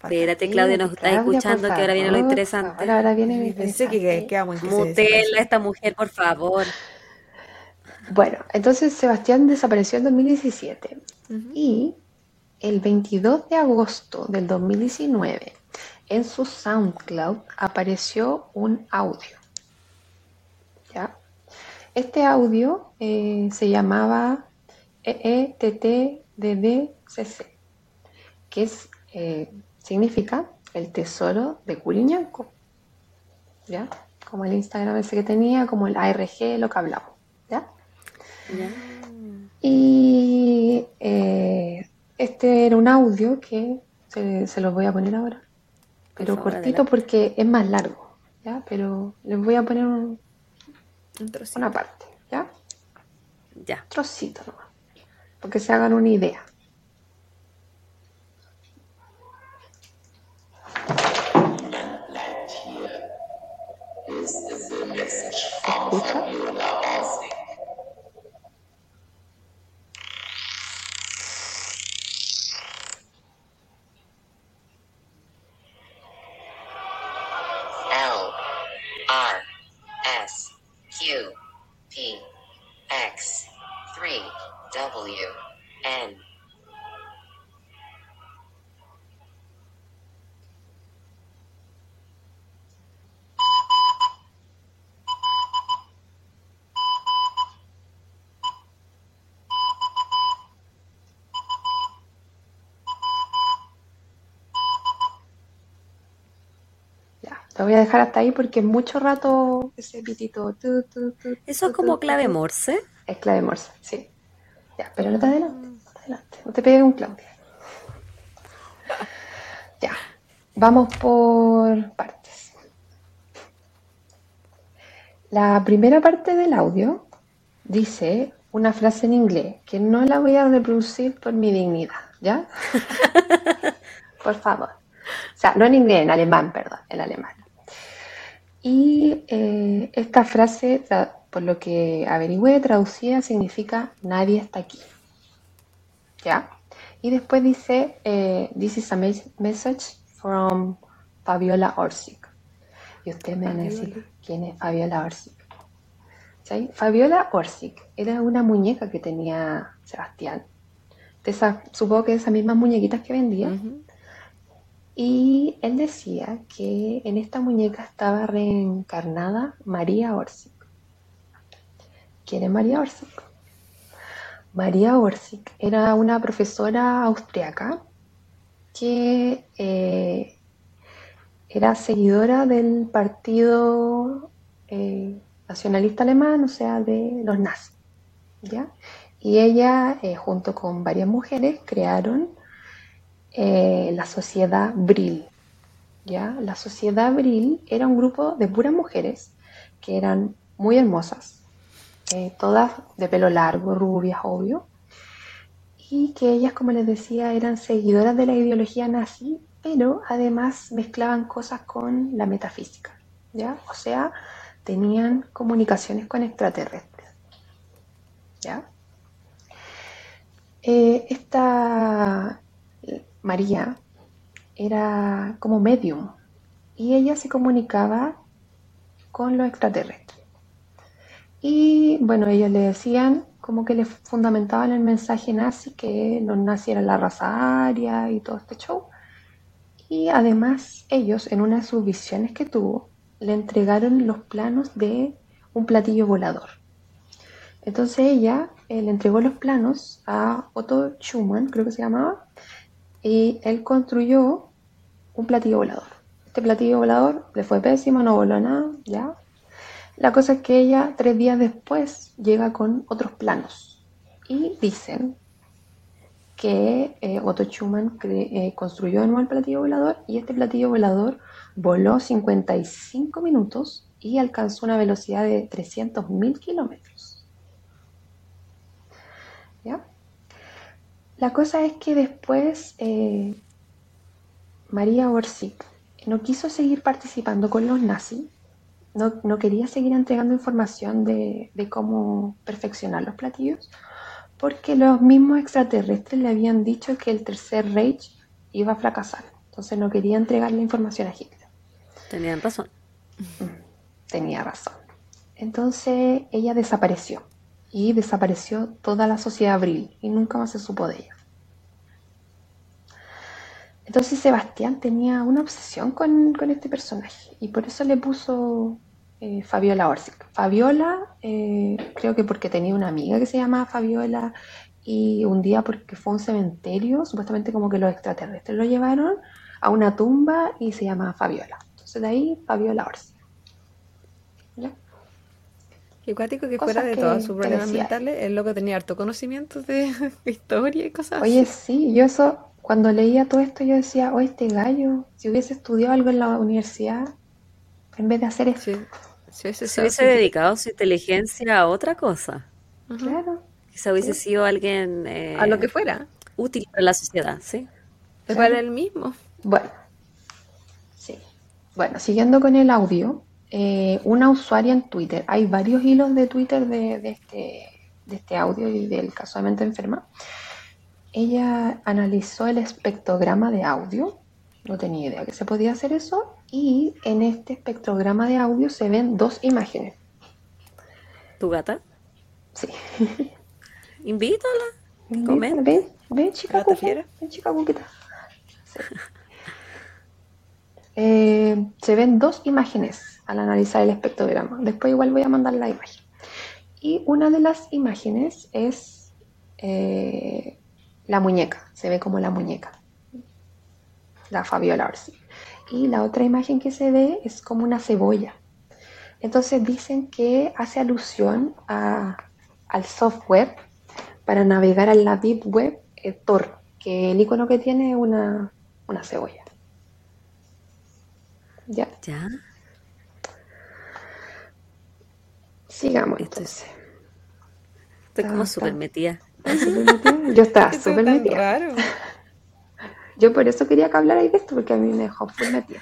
Espérate, Claudia, nos está escuchando que ahora viene lo interesante. Ahora, ahora viene lo que, que interesante. que se Mutela a esta mujer, por favor. Bueno, entonces Sebastián desapareció en 2017 Ujú. y el 22 de agosto del 2019 en su SoundCloud apareció un audio. ¿Ya? Este audio eh, se llamaba EETTDDCC, que es, eh, significa el tesoro de Curiñanco. ¿Ya? Como el Instagram ese que tenía, como el ARG, lo que hablamos. ¿Ya? Ya. Y eh, este era un audio que se, se los voy a poner ahora, pero favor, cortito adelante. porque es más largo, ¿ya? Pero les voy a poner un- Un trocito. una parte, ¿ya? Ya. Trocito nomás, porque se hagan una idea. Voy a dejar hasta ahí porque mucho rato ese pitito. tu, tu, tu, Eso es como clave morse. Es clave morse, sí. Ya, pero no te adelante, no te adelante. No te pegues un Claudia. Ya, vamos por partes. La primera parte del audio dice una frase en inglés que no la voy a reproducir por mi dignidad, ¿ya? Por favor. O sea, no en inglés, en alemán, perdón, en alemán. Y eh, esta frase, por lo que averigüé, traducida significa nadie está aquí. ¿Ya? Y después dice, eh, this is a mes- message from Fabiola Orsic. Y ustedes me van a decir, ¿quién es Fabiola Orsic? ¿Sí? Fabiola Orsic era una muñeca que tenía Sebastián. De supongo que de esas mismas muñequitas que vendía. Ujú. Y él decía que en esta muñeca estaba reencarnada María Orsic. ¿Quién es María Orsic? María Orsic era una profesora austriaca que eh, era seguidora del partido eh, nacionalista alemán, o sea, de los nazis. ¿ya? Y ella, eh, junto con varias mujeres, crearon eh, la sociedad Brill. ¿ya? La sociedad Brill era un grupo de puras mujeres que eran muy hermosas, eh, todas de pelo largo, rubias, obvio, y que ellas, como les decía, eran seguidoras de la ideología nazi, pero además mezclaban cosas con la metafísica, ¿ya? O sea, tenían comunicaciones con extraterrestres, ¿ya? Eh, esta María era como medium y ella se comunicaba con los extraterrestres. Y bueno, ellos le decían como que le fundamentaban el mensaje nazi, que los nazis eran la raza aria y todo este show. Y además ellos, en una de sus visiones que tuvo, le entregaron los planos de un platillo volador. Entonces ella eh, le entregó los planos a Otto Schumann, creo que se llamaba, y él construyó un platillo volador. Este platillo volador le fue pésimo, no voló nada, ya. La cosa es que ella, tres días después, llega con otros planos. Y dicen que eh, Otto Schumann eh, construyó de nuevo el platillo volador y este platillo volador voló 55 minutos y alcanzó una velocidad de 300.000 kilómetros. ¿Ya? La cosa es que después eh, María Orsic no quiso seguir participando con los nazis, no, no quería seguir entregando información de, de cómo perfeccionar los platillos, porque los mismos extraterrestres le habían dicho que el tercer Reich iba a fracasar. Entonces no quería entregar la información a Hitler. Tenían razón. Tenía razón. Entonces ella desapareció y desapareció toda la sociedad abril y nunca más se supo de ella. Entonces Sebastián tenía una obsesión con, con este personaje y por eso le puso eh, Fabiola Orsic. Fabiola, eh, creo que porque tenía una amiga que se llamaba Fabiola y un día porque fue a un cementerio, supuestamente como que los extraterrestres lo llevaron a una tumba y se llama Fabiola. Entonces de ahí Fabiola Orsic. Qué cuático que fuera de que- todos sus problemas mentales, el loco tenía harto conocimiento de historia y cosas Oye, así. sí, yo eso, cuando leía todo esto, yo decía, oh, este gallo, si hubiese estudiado algo en la universidad, en vez de hacer esto, Sí, sí, ese Se hubiese dedicado su inteligencia a otra cosa. claro. Quizá hubiese sido alguien eh, A lo que fuera. útil para la sociedad, ¿sí? Claro. para él mismo. Bueno, sí. Bueno, siguiendo con el audio, eh, una usuaria en Twitter, hay varios hilos de Twitter de, de este, de este audio y del caso de mente enferma. Ella analizó el espectrograma de audio, no tenía idea que se podía hacer eso, y en este espectrograma de audio se ven dos imágenes. ¿Tu gata? Sí. Invítala. Comenta. ven, ven, chica fiera. ven, chica cuquita. Sí. Eh, se ven dos imágenes al analizar el espectrograma. Después igual voy a mandar la imagen. Y una de las imágenes es eh, la muñeca. Se ve como la muñeca. La Fabiola Orsi. y la otra imagen que se ve es como una cebolla. Entonces dicen que hace alusión al software para navegar a la Deep Web eh, Tor, que el icono que tiene es una, una cebolla. Ya, ¿Ya? Sigamos entonces. Estoy como Está- súper metida. Yo estaba súper metida. Yo por eso quería que hablarais de esto, porque a mí me dejó full metida.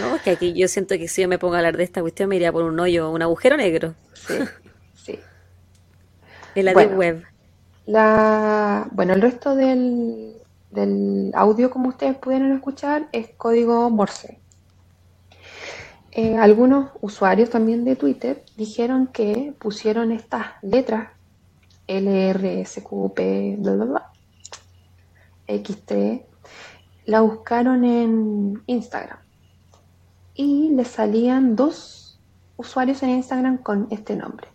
No, es que aquí yo siento que si yo me pongo a hablar de esta cuestión me iría por un hoyo, un agujero negro Sí, sí. en la Bueno. web. La, bueno, el resto del, del audio, como ustedes pudieron escuchar, es código Morse. Eh, algunos usuarios también de Twitter dijeron que pusieron estas letras LRSQP, bla, bla, bla, X3, la buscaron en Instagram y le salían dos usuarios en Instagram con este nombre.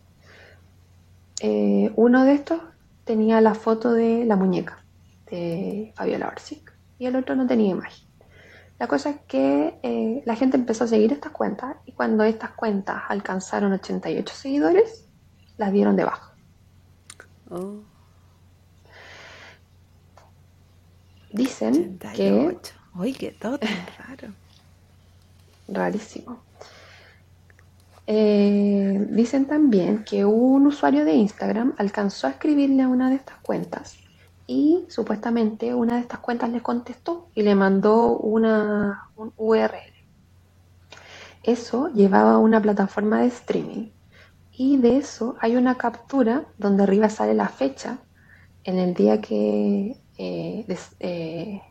Eh, uno de estos tenía la foto de la muñeca de Fabiola Orsic y el otro no tenía imagen. La cosa es que eh, la gente empezó a seguir estas cuentas y cuando estas cuentas alcanzaron 88 seguidores, las dieron de baja. Oh, Dicen que 88. Oye, qué todo tan raro. Rarísimo. Eh, dicen también que un usuario de Instagram alcanzó a escribirle a una de estas cuentas y supuestamente una de estas cuentas le contestó y le mandó una, un URL. Eso llevaba a una plataforma de streaming y de eso hay una captura donde arriba sale la fecha en el día que, eh, eh,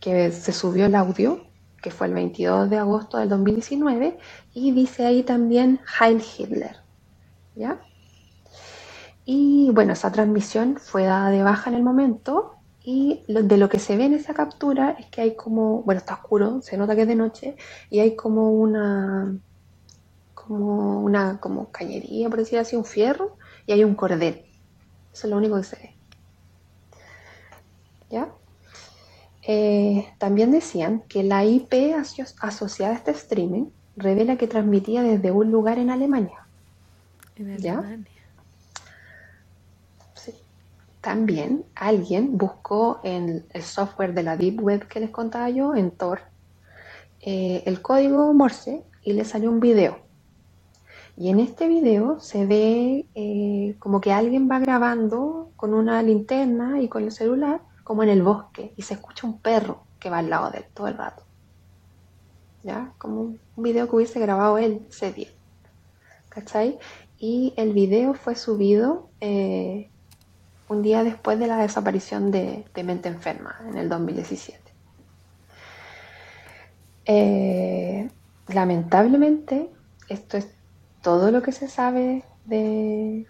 que se subió el audio, que fue el 22 de agosto del 2019, y dice ahí también Heil Hitler. ¿Ya? Y bueno, esa transmisión fue dada de baja en el momento, y lo- de lo que se ve en esa captura es que hay como, bueno, está oscuro, se nota que es de noche, y hay como una, como una, como cañería, por decir así, un fierro, y hay un cordel. Eso es lo único que se ve. ¿Ya? Eh, también decían que la IP aso- asociada a este streaming revela que transmitía desde un lugar en Alemania. En ¿Ya? Alemania. Sí. También alguien buscó en el software de la Deep Web que les contaba yo, en Tor, eh, el código Morse y le salió un video. Y en este video se ve eh, como que alguien va grabando con una linterna y con el celular, como en el bosque, y se escucha un perro que va al lado de él todo el rato. ¿Ya? Como un video que hubiese grabado él ese día. ¿Cachai? Y el video fue subido eh, un día después de la desaparición de, de Mente Enferma, en el 2017. Eh, lamentablemente, esto es todo lo que se sabe de,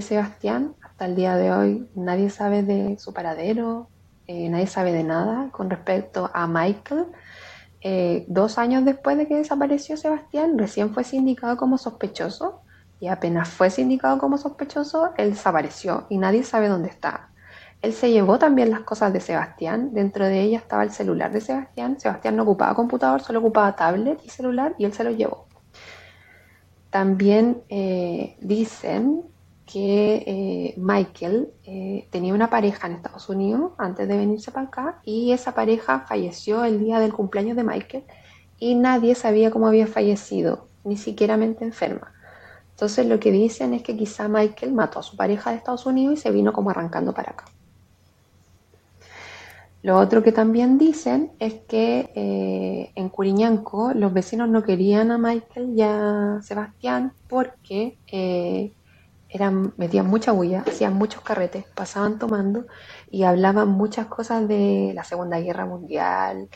Sebastián. Hasta el día de hoy nadie sabe de su paradero, eh, nadie sabe de nada con respecto a Michael. Eh, dos años después de que desapareció Sebastián, recién fue sindicado como sospechoso y apenas fue sindicado como sospechoso, él desapareció y nadie sabe dónde está. Él se llevó también las cosas de Sebastián, dentro de ella estaba el celular de Sebastián, Sebastián no ocupaba computador, solo ocupaba tablet y celular y él se lo llevó. También eh, dicen que eh, Michael eh, tenía una pareja en Estados Unidos antes de venirse para acá y esa pareja falleció el día del cumpleaños de Michael y nadie sabía cómo había fallecido, ni siquiera mente enferma. Entonces lo que dicen es que quizá Michael mató a su pareja de Estados Unidos y se vino como arrancando para acá. Lo otro que también dicen es que eh, en Curiñanco los vecinos no querían a Michael y a Sebastián porque eh, eran, metían mucha bulla, hacían muchos carretes, pasaban tomando y hablaban muchas cosas de la Segunda Guerra Mundial.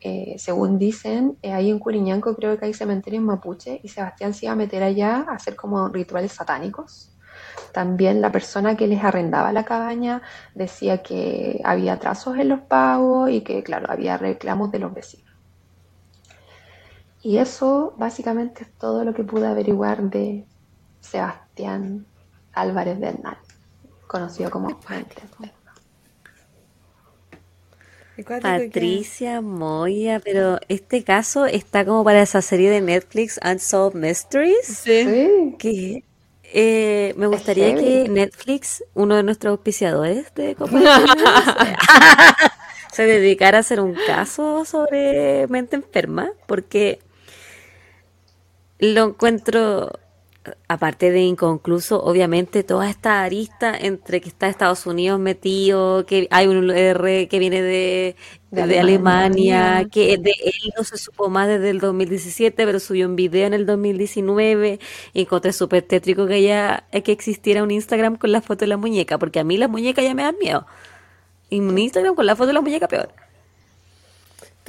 Eh, según dicen, eh, ahí en Curiñanco creo que hay cementerios mapuche y Sebastián se iba a meter allá a hacer como rituales satánicos. También la persona que les arrendaba la cabaña decía que había atrasos en los pagos y que, claro, había reclamos de los vecinos. Y eso básicamente es todo lo que pude averiguar de Sebastián Álvarez Bernal, conocido como Enferma. Qué cuático que- Patricia Moya, pero este caso está como para esa serie de Netflix Unsolved Mysteries. Sí. Que eh, me gustaría que Netflix, uno de nuestros auspiciadores de Copa se dedicara a hacer un caso sobre mente enferma, porque lo encuentro, aparte de inconcluso, obviamente toda esta arista entre que está Estados Unidos metido, que hay un R que viene de, De de Alemania, Alemania. que de él no se supo más desde el 2017, pero subió un video en el 2019 y encontré súper tétrico que haya, que existiera un Instagram con la foto de la muñeca, porque a mí las muñecas ya me dan miedo. Y un Instagram con la foto de la muñeca peor.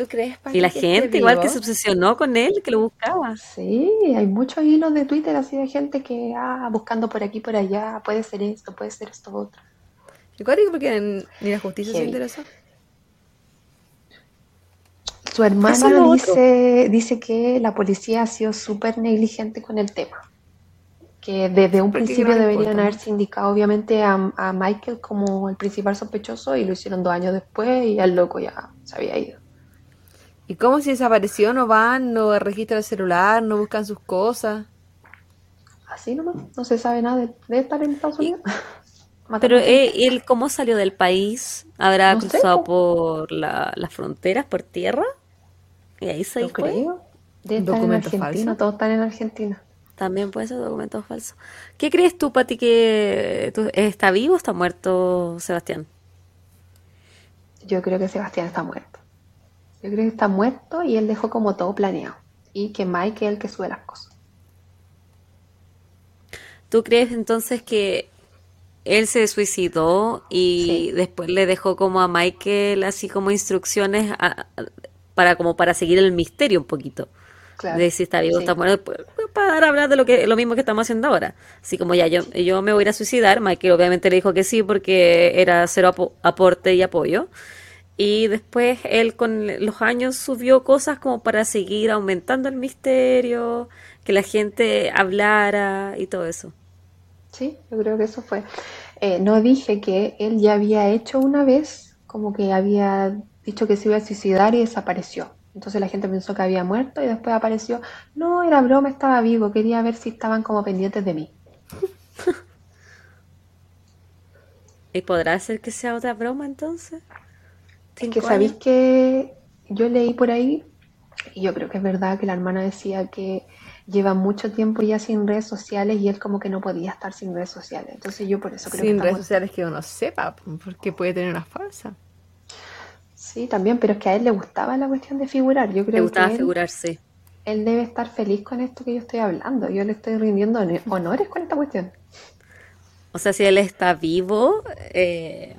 ¿Tú crees, Pati, Y la que esté gente igual que se obsesionó con él, que lo buscaba. Sí, hay muchos hilos de Twitter así de gente que, ah, buscando por aquí, por allá, puede ser esto, puede ser esto otro. Qué cuático porque ni la justicia se interesó. Su otro. dice, dice que la policía ha sido súper negligente con el tema. Que desde un Porque principio deberían importa haberse indicado obviamente a, a Michael como el principal sospechoso y lo hicieron dos años después y el loco ya se había ido. ¿Y cómo si desapareció? ¿No van? ¿No registran el celular? ¿No buscan sus cosas? Así nomás, no se sabe nada de, de estar en Estados Unidos. Pero eh, él, ¿cómo salió del país? ¿Habrá No cruzado po. por la- las fronteras, por tierra? Y ahí se fue. creo. Debe estar en ¿Documento Argentina, falso? todos están en Argentina. También puede ser documento falso. ¿Qué crees tú, Pati, que tú- está vivo o está muerto Sebastián? Yo creo que Sebastián está muerto. Yo creo que está muerto y él dejó como todo planeado. Y que Mike es el que sube las cosas. ¿Tú crees entonces que él se suicidó y Sí. después le dejó como a Michael así como instrucciones a- a- para como para seguir el misterio un poquito? Claro. de si está vivo o Sí. está muerto, pues, pues, para hablar de lo que lo mismo que estamos haciendo ahora. Así como ya yo, yo me voy a ir a suicidar, Michael obviamente le dijo que sí porque era cero apo- aporte y apoyo. Y después él con los años subió cosas como para seguir aumentando el misterio, que la gente hablara y todo eso. Sí, yo creo que eso fue. Eh, no dije que él ya había hecho una vez, como que había dicho que se iba a suicidar y desapareció. Entonces la gente pensó que había muerto y después apareció, no, era broma, estaba vivo, quería ver si estaban como pendientes de mí. ¿Y podrá ser que sea otra broma entonces? Es que sabéis que yo leí por ahí, y yo creo que es verdad que la hermana decía que lleva mucho tiempo ya sin redes sociales y él como que no podía estar sin redes sociales. Entonces yo por eso creo que Sin redes sociales que uno sepa, porque puede tener una falsa. Sí, también, pero es que a él le gustaba la cuestión de figurar. Yo Le creo gustaba que él, figurarse. él debe estar feliz con esto que yo estoy hablando. Yo le estoy rindiendo honores con esta cuestión. O sea, si él está vivo, eh,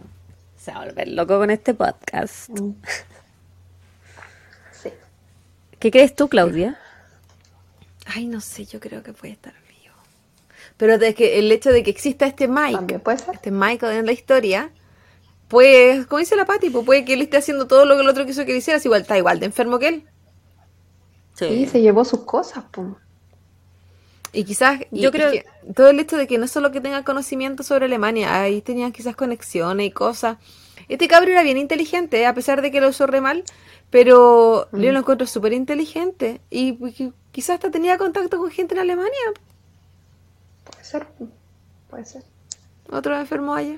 se va a volver loco con este podcast. Mm. Sí. ¿Qué crees tú, Claudia? Ay, no sé, yo creo que puede estar vivo. Pero de que el hecho de que exista este Mike, También puede ser. este Michael en la historia, pues, como dice la Pati, pues puede que él esté haciendo todo lo que el otro quiso que le hicieras, igual está igual de enfermo que él. Sí, se llevó sus cosas, pum. Y quizás, y- Yo y creo- que todo el hecho de que no solo que tenga conocimiento sobre Alemania, ahí tenían quizás conexiones y cosas. Este cabro era bien inteligente, ¿eh? a pesar de que lo usó re mal, pero yo lo encuentro súper inteligente. Y qui- quizás hasta tenía contacto con gente en Alemania, Puede ser, puede ser. otro enfermo allá.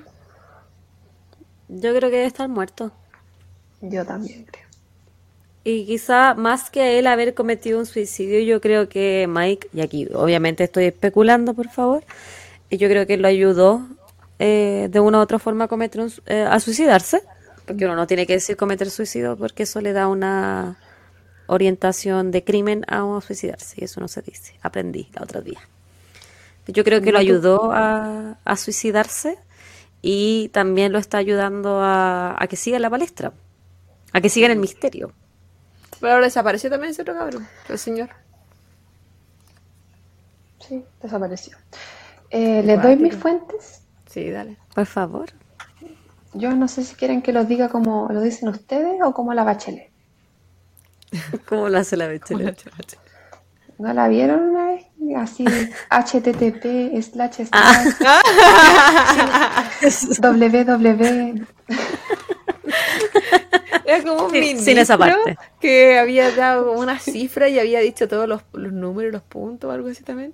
Yo creo que debe estar muerto. Yo también creo. Y quizá más que a él haber cometido un suicidio, yo creo que Mike, y aquí obviamente estoy especulando, por favor, yo creo que lo ayudó eh, de una u otra forma a, cometer un eh, a suicidarse, porque uno no tiene que decir cometer suicidio porque eso le da una orientación de crimen a uno suicidarse, y eso no se dice, aprendí la otra día. Yo creo que lo ayudó a, a suicidarse y también lo está ayudando a, a que siga en la palestra, a que siga en el misterio. Pero ahora desapareció también ese otro cabrón, el señor. Sí, desapareció. Eh, ¿Les doy mis fuentes? Sí, dale. Por favor. Yo no sé si quieren que los diga como lo dicen ustedes o como la bachelet. ¿Cómo lo hace la Bachelet? ¿No la vieron una vez? Así, http slash Ah. slash www. Era como un Sí, ministro sin esa parte. que había dado como una cifra y había dicho todos los, los números, los puntos o algo así también.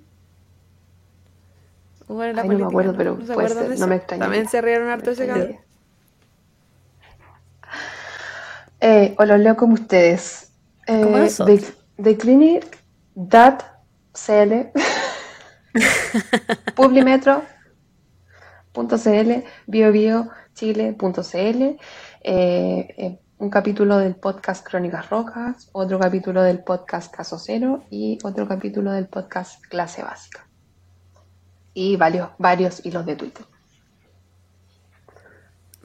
¿Cómo Ay, no me acuerdo, pero puede ser, no me eso? extrañaría. También se rieron harto ese cabrón. Eh, o los leo como ustedes. Eh. The, The Clinic, Dat, CL, Publimetro, punto .cl, BioBio, Chile.cl, eh, eh, un capítulo del podcast Crónicas Rojas, otro capítulo del podcast Caso Cero y otro capítulo del podcast Clase Básica. Y varios, varios hilos de Twitter.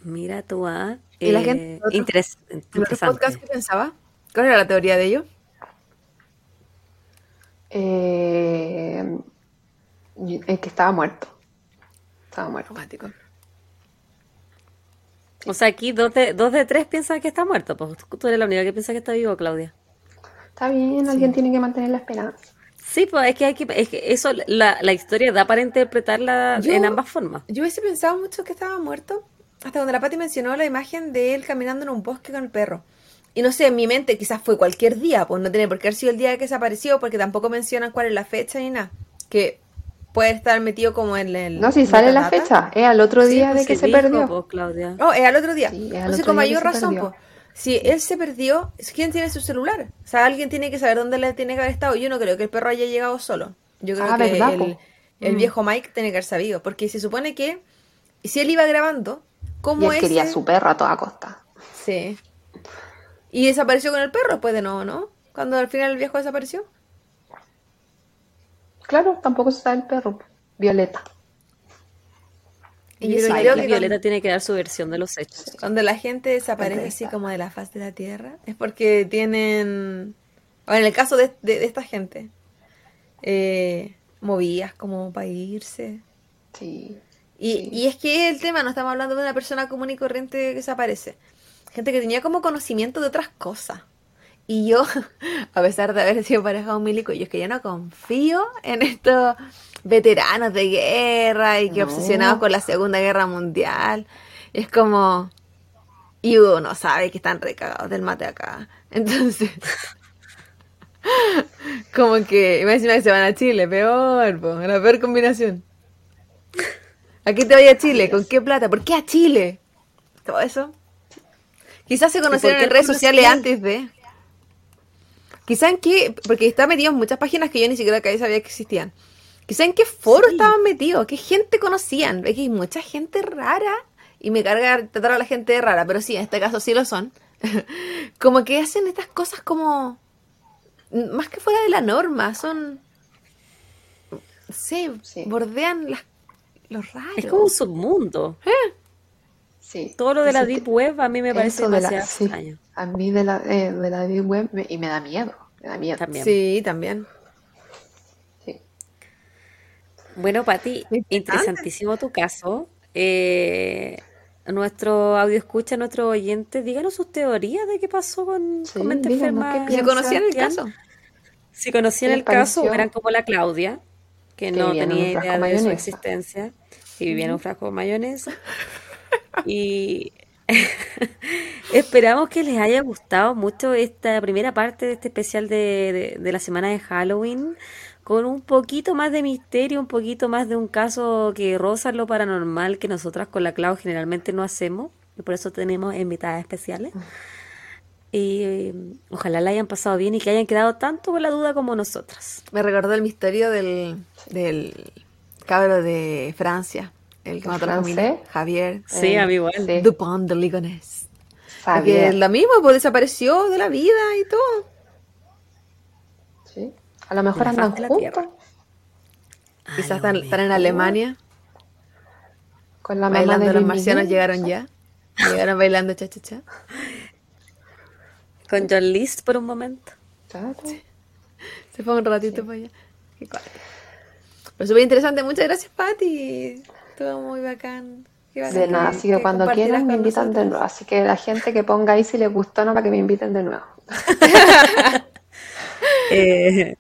Mira tú, ah. ¿Y la eh, gente- otro- interes- ¿En otro interesante. podcast qué pensaba? ¿Cuál era la teoría de ello? Eh, el que estaba muerto. Estaba muerto. Romántico. O sea, aquí dos de, dos de tres piensan que está muerto. Pues tú eres la única que piensa que está vivo, Claudia. Está bien, alguien tiene que mantener la esperanza. Sí, pues es que hay que, es que eso, la, la historia da para interpretarla Yo- en ambas formas. Yo hubiese pensado mucho que estaba muerto hasta cuando la Pati mencionó la imagen de él caminando en un bosque con el perro. Y no sé, en mi mente quizás fue cualquier día, pues no tiene por qué haber sido el día que desapareció, porque tampoco mencionan cuál es la fecha ni nada. Que puede estar metido como en el. No, si sale la fecha, es al otro Sí, día pues de que se dijo, perdió. pues, Claudia. Oh, es al otro día. Sí, al Entonces, otro con día mayor razón, pues. Si él se perdió, ¿quién tiene su celular? O sea, alguien tiene que saber dónde le tiene que haber estado. Yo no creo que el perro haya llegado solo. Yo creo Ah, que ¿verdad, el, po? el Mm. viejo Mike tiene que haber sabido. Porque se supone que si él iba grabando, Y ¿cómo él es? quería a su perro a toda costa. Sí. Y desapareció con el perro después de nuevo, ¿no? Cuando al final el viejo desapareció. Claro, tampoco se sabe el perro. Violeta. Y Yo creo que Violeta tiene que dar su versión de los hechos. Cuando la gente desaparece así está. como de la faz de la tierra, es porque tienen, o en el caso de, de- de esta gente, eh, movidas como para irse. Sí. Y, Sí. y es que el tema, no estamos hablando de una persona común y corriente que desaparece. Gente que tenía como conocimiento de otras cosas. Y yo, a pesar de haber sido pareja de un milico, yo es que yo no confío en estos veteranos de guerra y que No. obsesionados con la Segunda Guerra Mundial. Es como... Y uno sabe que están recagados del mate acá. Entonces... como que... Imagina que se van a Chile, peor, po, la peor combinación. ¿A qué te voy a Chile? ¿Con qué plata? ¿Por qué a Chile? Todo eso. Quizás se conocieron en redes sociales antes de. Quizás en qué. Porque está metido en muchas páginas que yo ni siquiera sabía que existían. Quizás en qué foro estaban metidos, qué gente conocían. Es que hay mucha gente rara. Y me carga tratar a la gente de rara, pero sí, en este caso sí lo son. como que hacen estas cosas como. Más que fuera de la norma, son. Sí, Sí. bordean las, los raros. Es como un submundo. Sí. Todo lo de la Deep Web a mí me parece eso de la- demasiado sí. extraño. A mí de la, eh, de la Deep Web me- y me da miedo. Me da miedo. También. Sí, también. Sí. Bueno, Pati, interesantísimo tu caso. Eh, nuestro audio escucha, nuestro oyente, díganos sus teorías de qué pasó con, Sí, con mente díganos, enferma. ¿qué Si conocían el caso. Si conocían ¿Qué el caso, eran como la Claudia, que Que no tenía idea de su existencia y vivía en un frasco de mayonesa. Y esperamos que les haya gustado mucho esta primera parte de este especial de, de- la semana de Halloween, con un poquito más de misterio, un poquito más de un caso que roza lo paranormal que nosotras con la Clau generalmente no hacemos, y por eso tenemos invitadas especiales. Y eh, ojalá la hayan pasado bien y que hayan quedado tanto con la duda como nosotras. Me recordó el misterio del, del cabro de Francia, el que ¿El mató a la francés? Javier Sí, Eh, a mí igual. sí. Dupont de Ligonnès. Sabía. la misma, pues desapareció de la vida y todo. Sí. A lo mejor andan juntos. Quizás están, están en. Alemania, con la bailando de los marcianos Miguel. llegaron ya. Llegaron bailando cha cha cha. Con John List por un momento. Claro. Se fue un ratito para allá. Qué. Pero súper interesante. Muchas gracias, Pati. Estuvo muy bacán. De nada, así que que cuando quieran me invitan de nuevo. Así que la gente que ponga ahí si les gustó no para que me inviten de nuevo. Eh,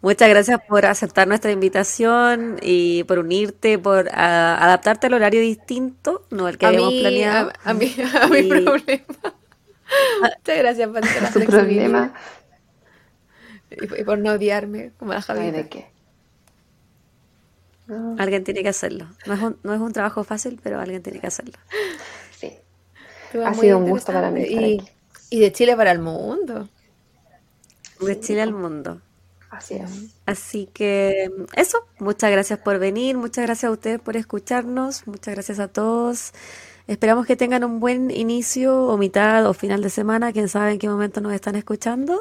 muchas gracias por aceptar nuestra invitación y por unirte, por ah, adaptarte al horario distinto, no el que a habíamos mí, planeado. A, a mí, a mi problema. Muchas gracias, por la Su problema. y, y por no odiarme como la Ay, Javita. ¿de qué? No, Alguien tiene que hacerlo. No es un, no es un trabajo fácil, pero alguien tiene que hacerlo. sí. Ha sido un gusto para mí interesante. estar Y, y de Chile para el mundo. De Chile al mundo. Así es. Así que eso, muchas gracias por venir, muchas gracias a ustedes por escucharnos, muchas gracias a todos. Esperamos que tengan un buen inicio o mitad o final de semana, quién sabe en qué momento nos están escuchando.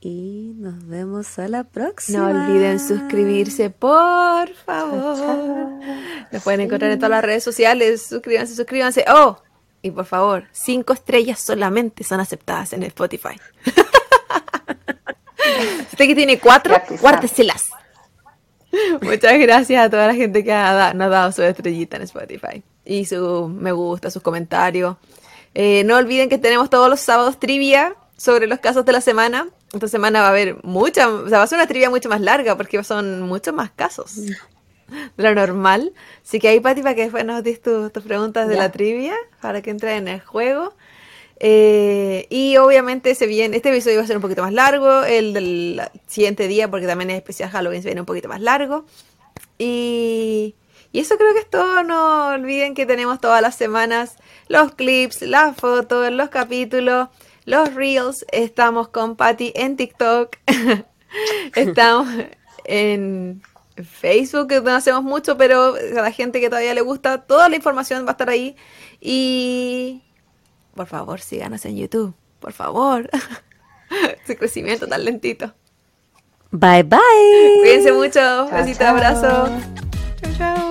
Y nos vemos a la próxima. No olviden suscribirse, por favor. Nos pueden encontrar en todas las redes sociales. Suscríbanse, suscríbanse. Oh, y por favor, cinco estrellas solamente son aceptadas en Spotify. Usted que tiene cuatro, guárdeselas. Muchas gracias a toda la gente que ha da- nos ha dado su estrellita en Spotify. Y su me gusta, sus comentarios. Eh, no olviden que tenemos todos los sábados trivia sobre los casos de la semana. Esta semana va a haber mucha, o sea, va a ser una trivia mucho más larga porque son muchos más casos de lo normal. Así que ahí, Pati, para que después nos des tu- tus preguntas de la trivia, para que entre en el juego. Eh, y obviamente se viene, este episodio va a ser un poquito más largo, el del siguiente día, porque también es especial Halloween, se viene un poquito más largo. Y, y eso creo que es todo. No olviden que tenemos todas las semanas los clips, las fotos, los capítulos, los reels. Estamos con Patty en TikTok. Estamos en Facebook, que no hacemos mucho, pero a la gente que todavía le gusta, toda la información va a estar ahí. Y por favor, síganos en YouTube. Por favor. Ese crecimiento tan lentito. Bye bye. Cuídense mucho. Besito, chao. abrazo. Chao, chao.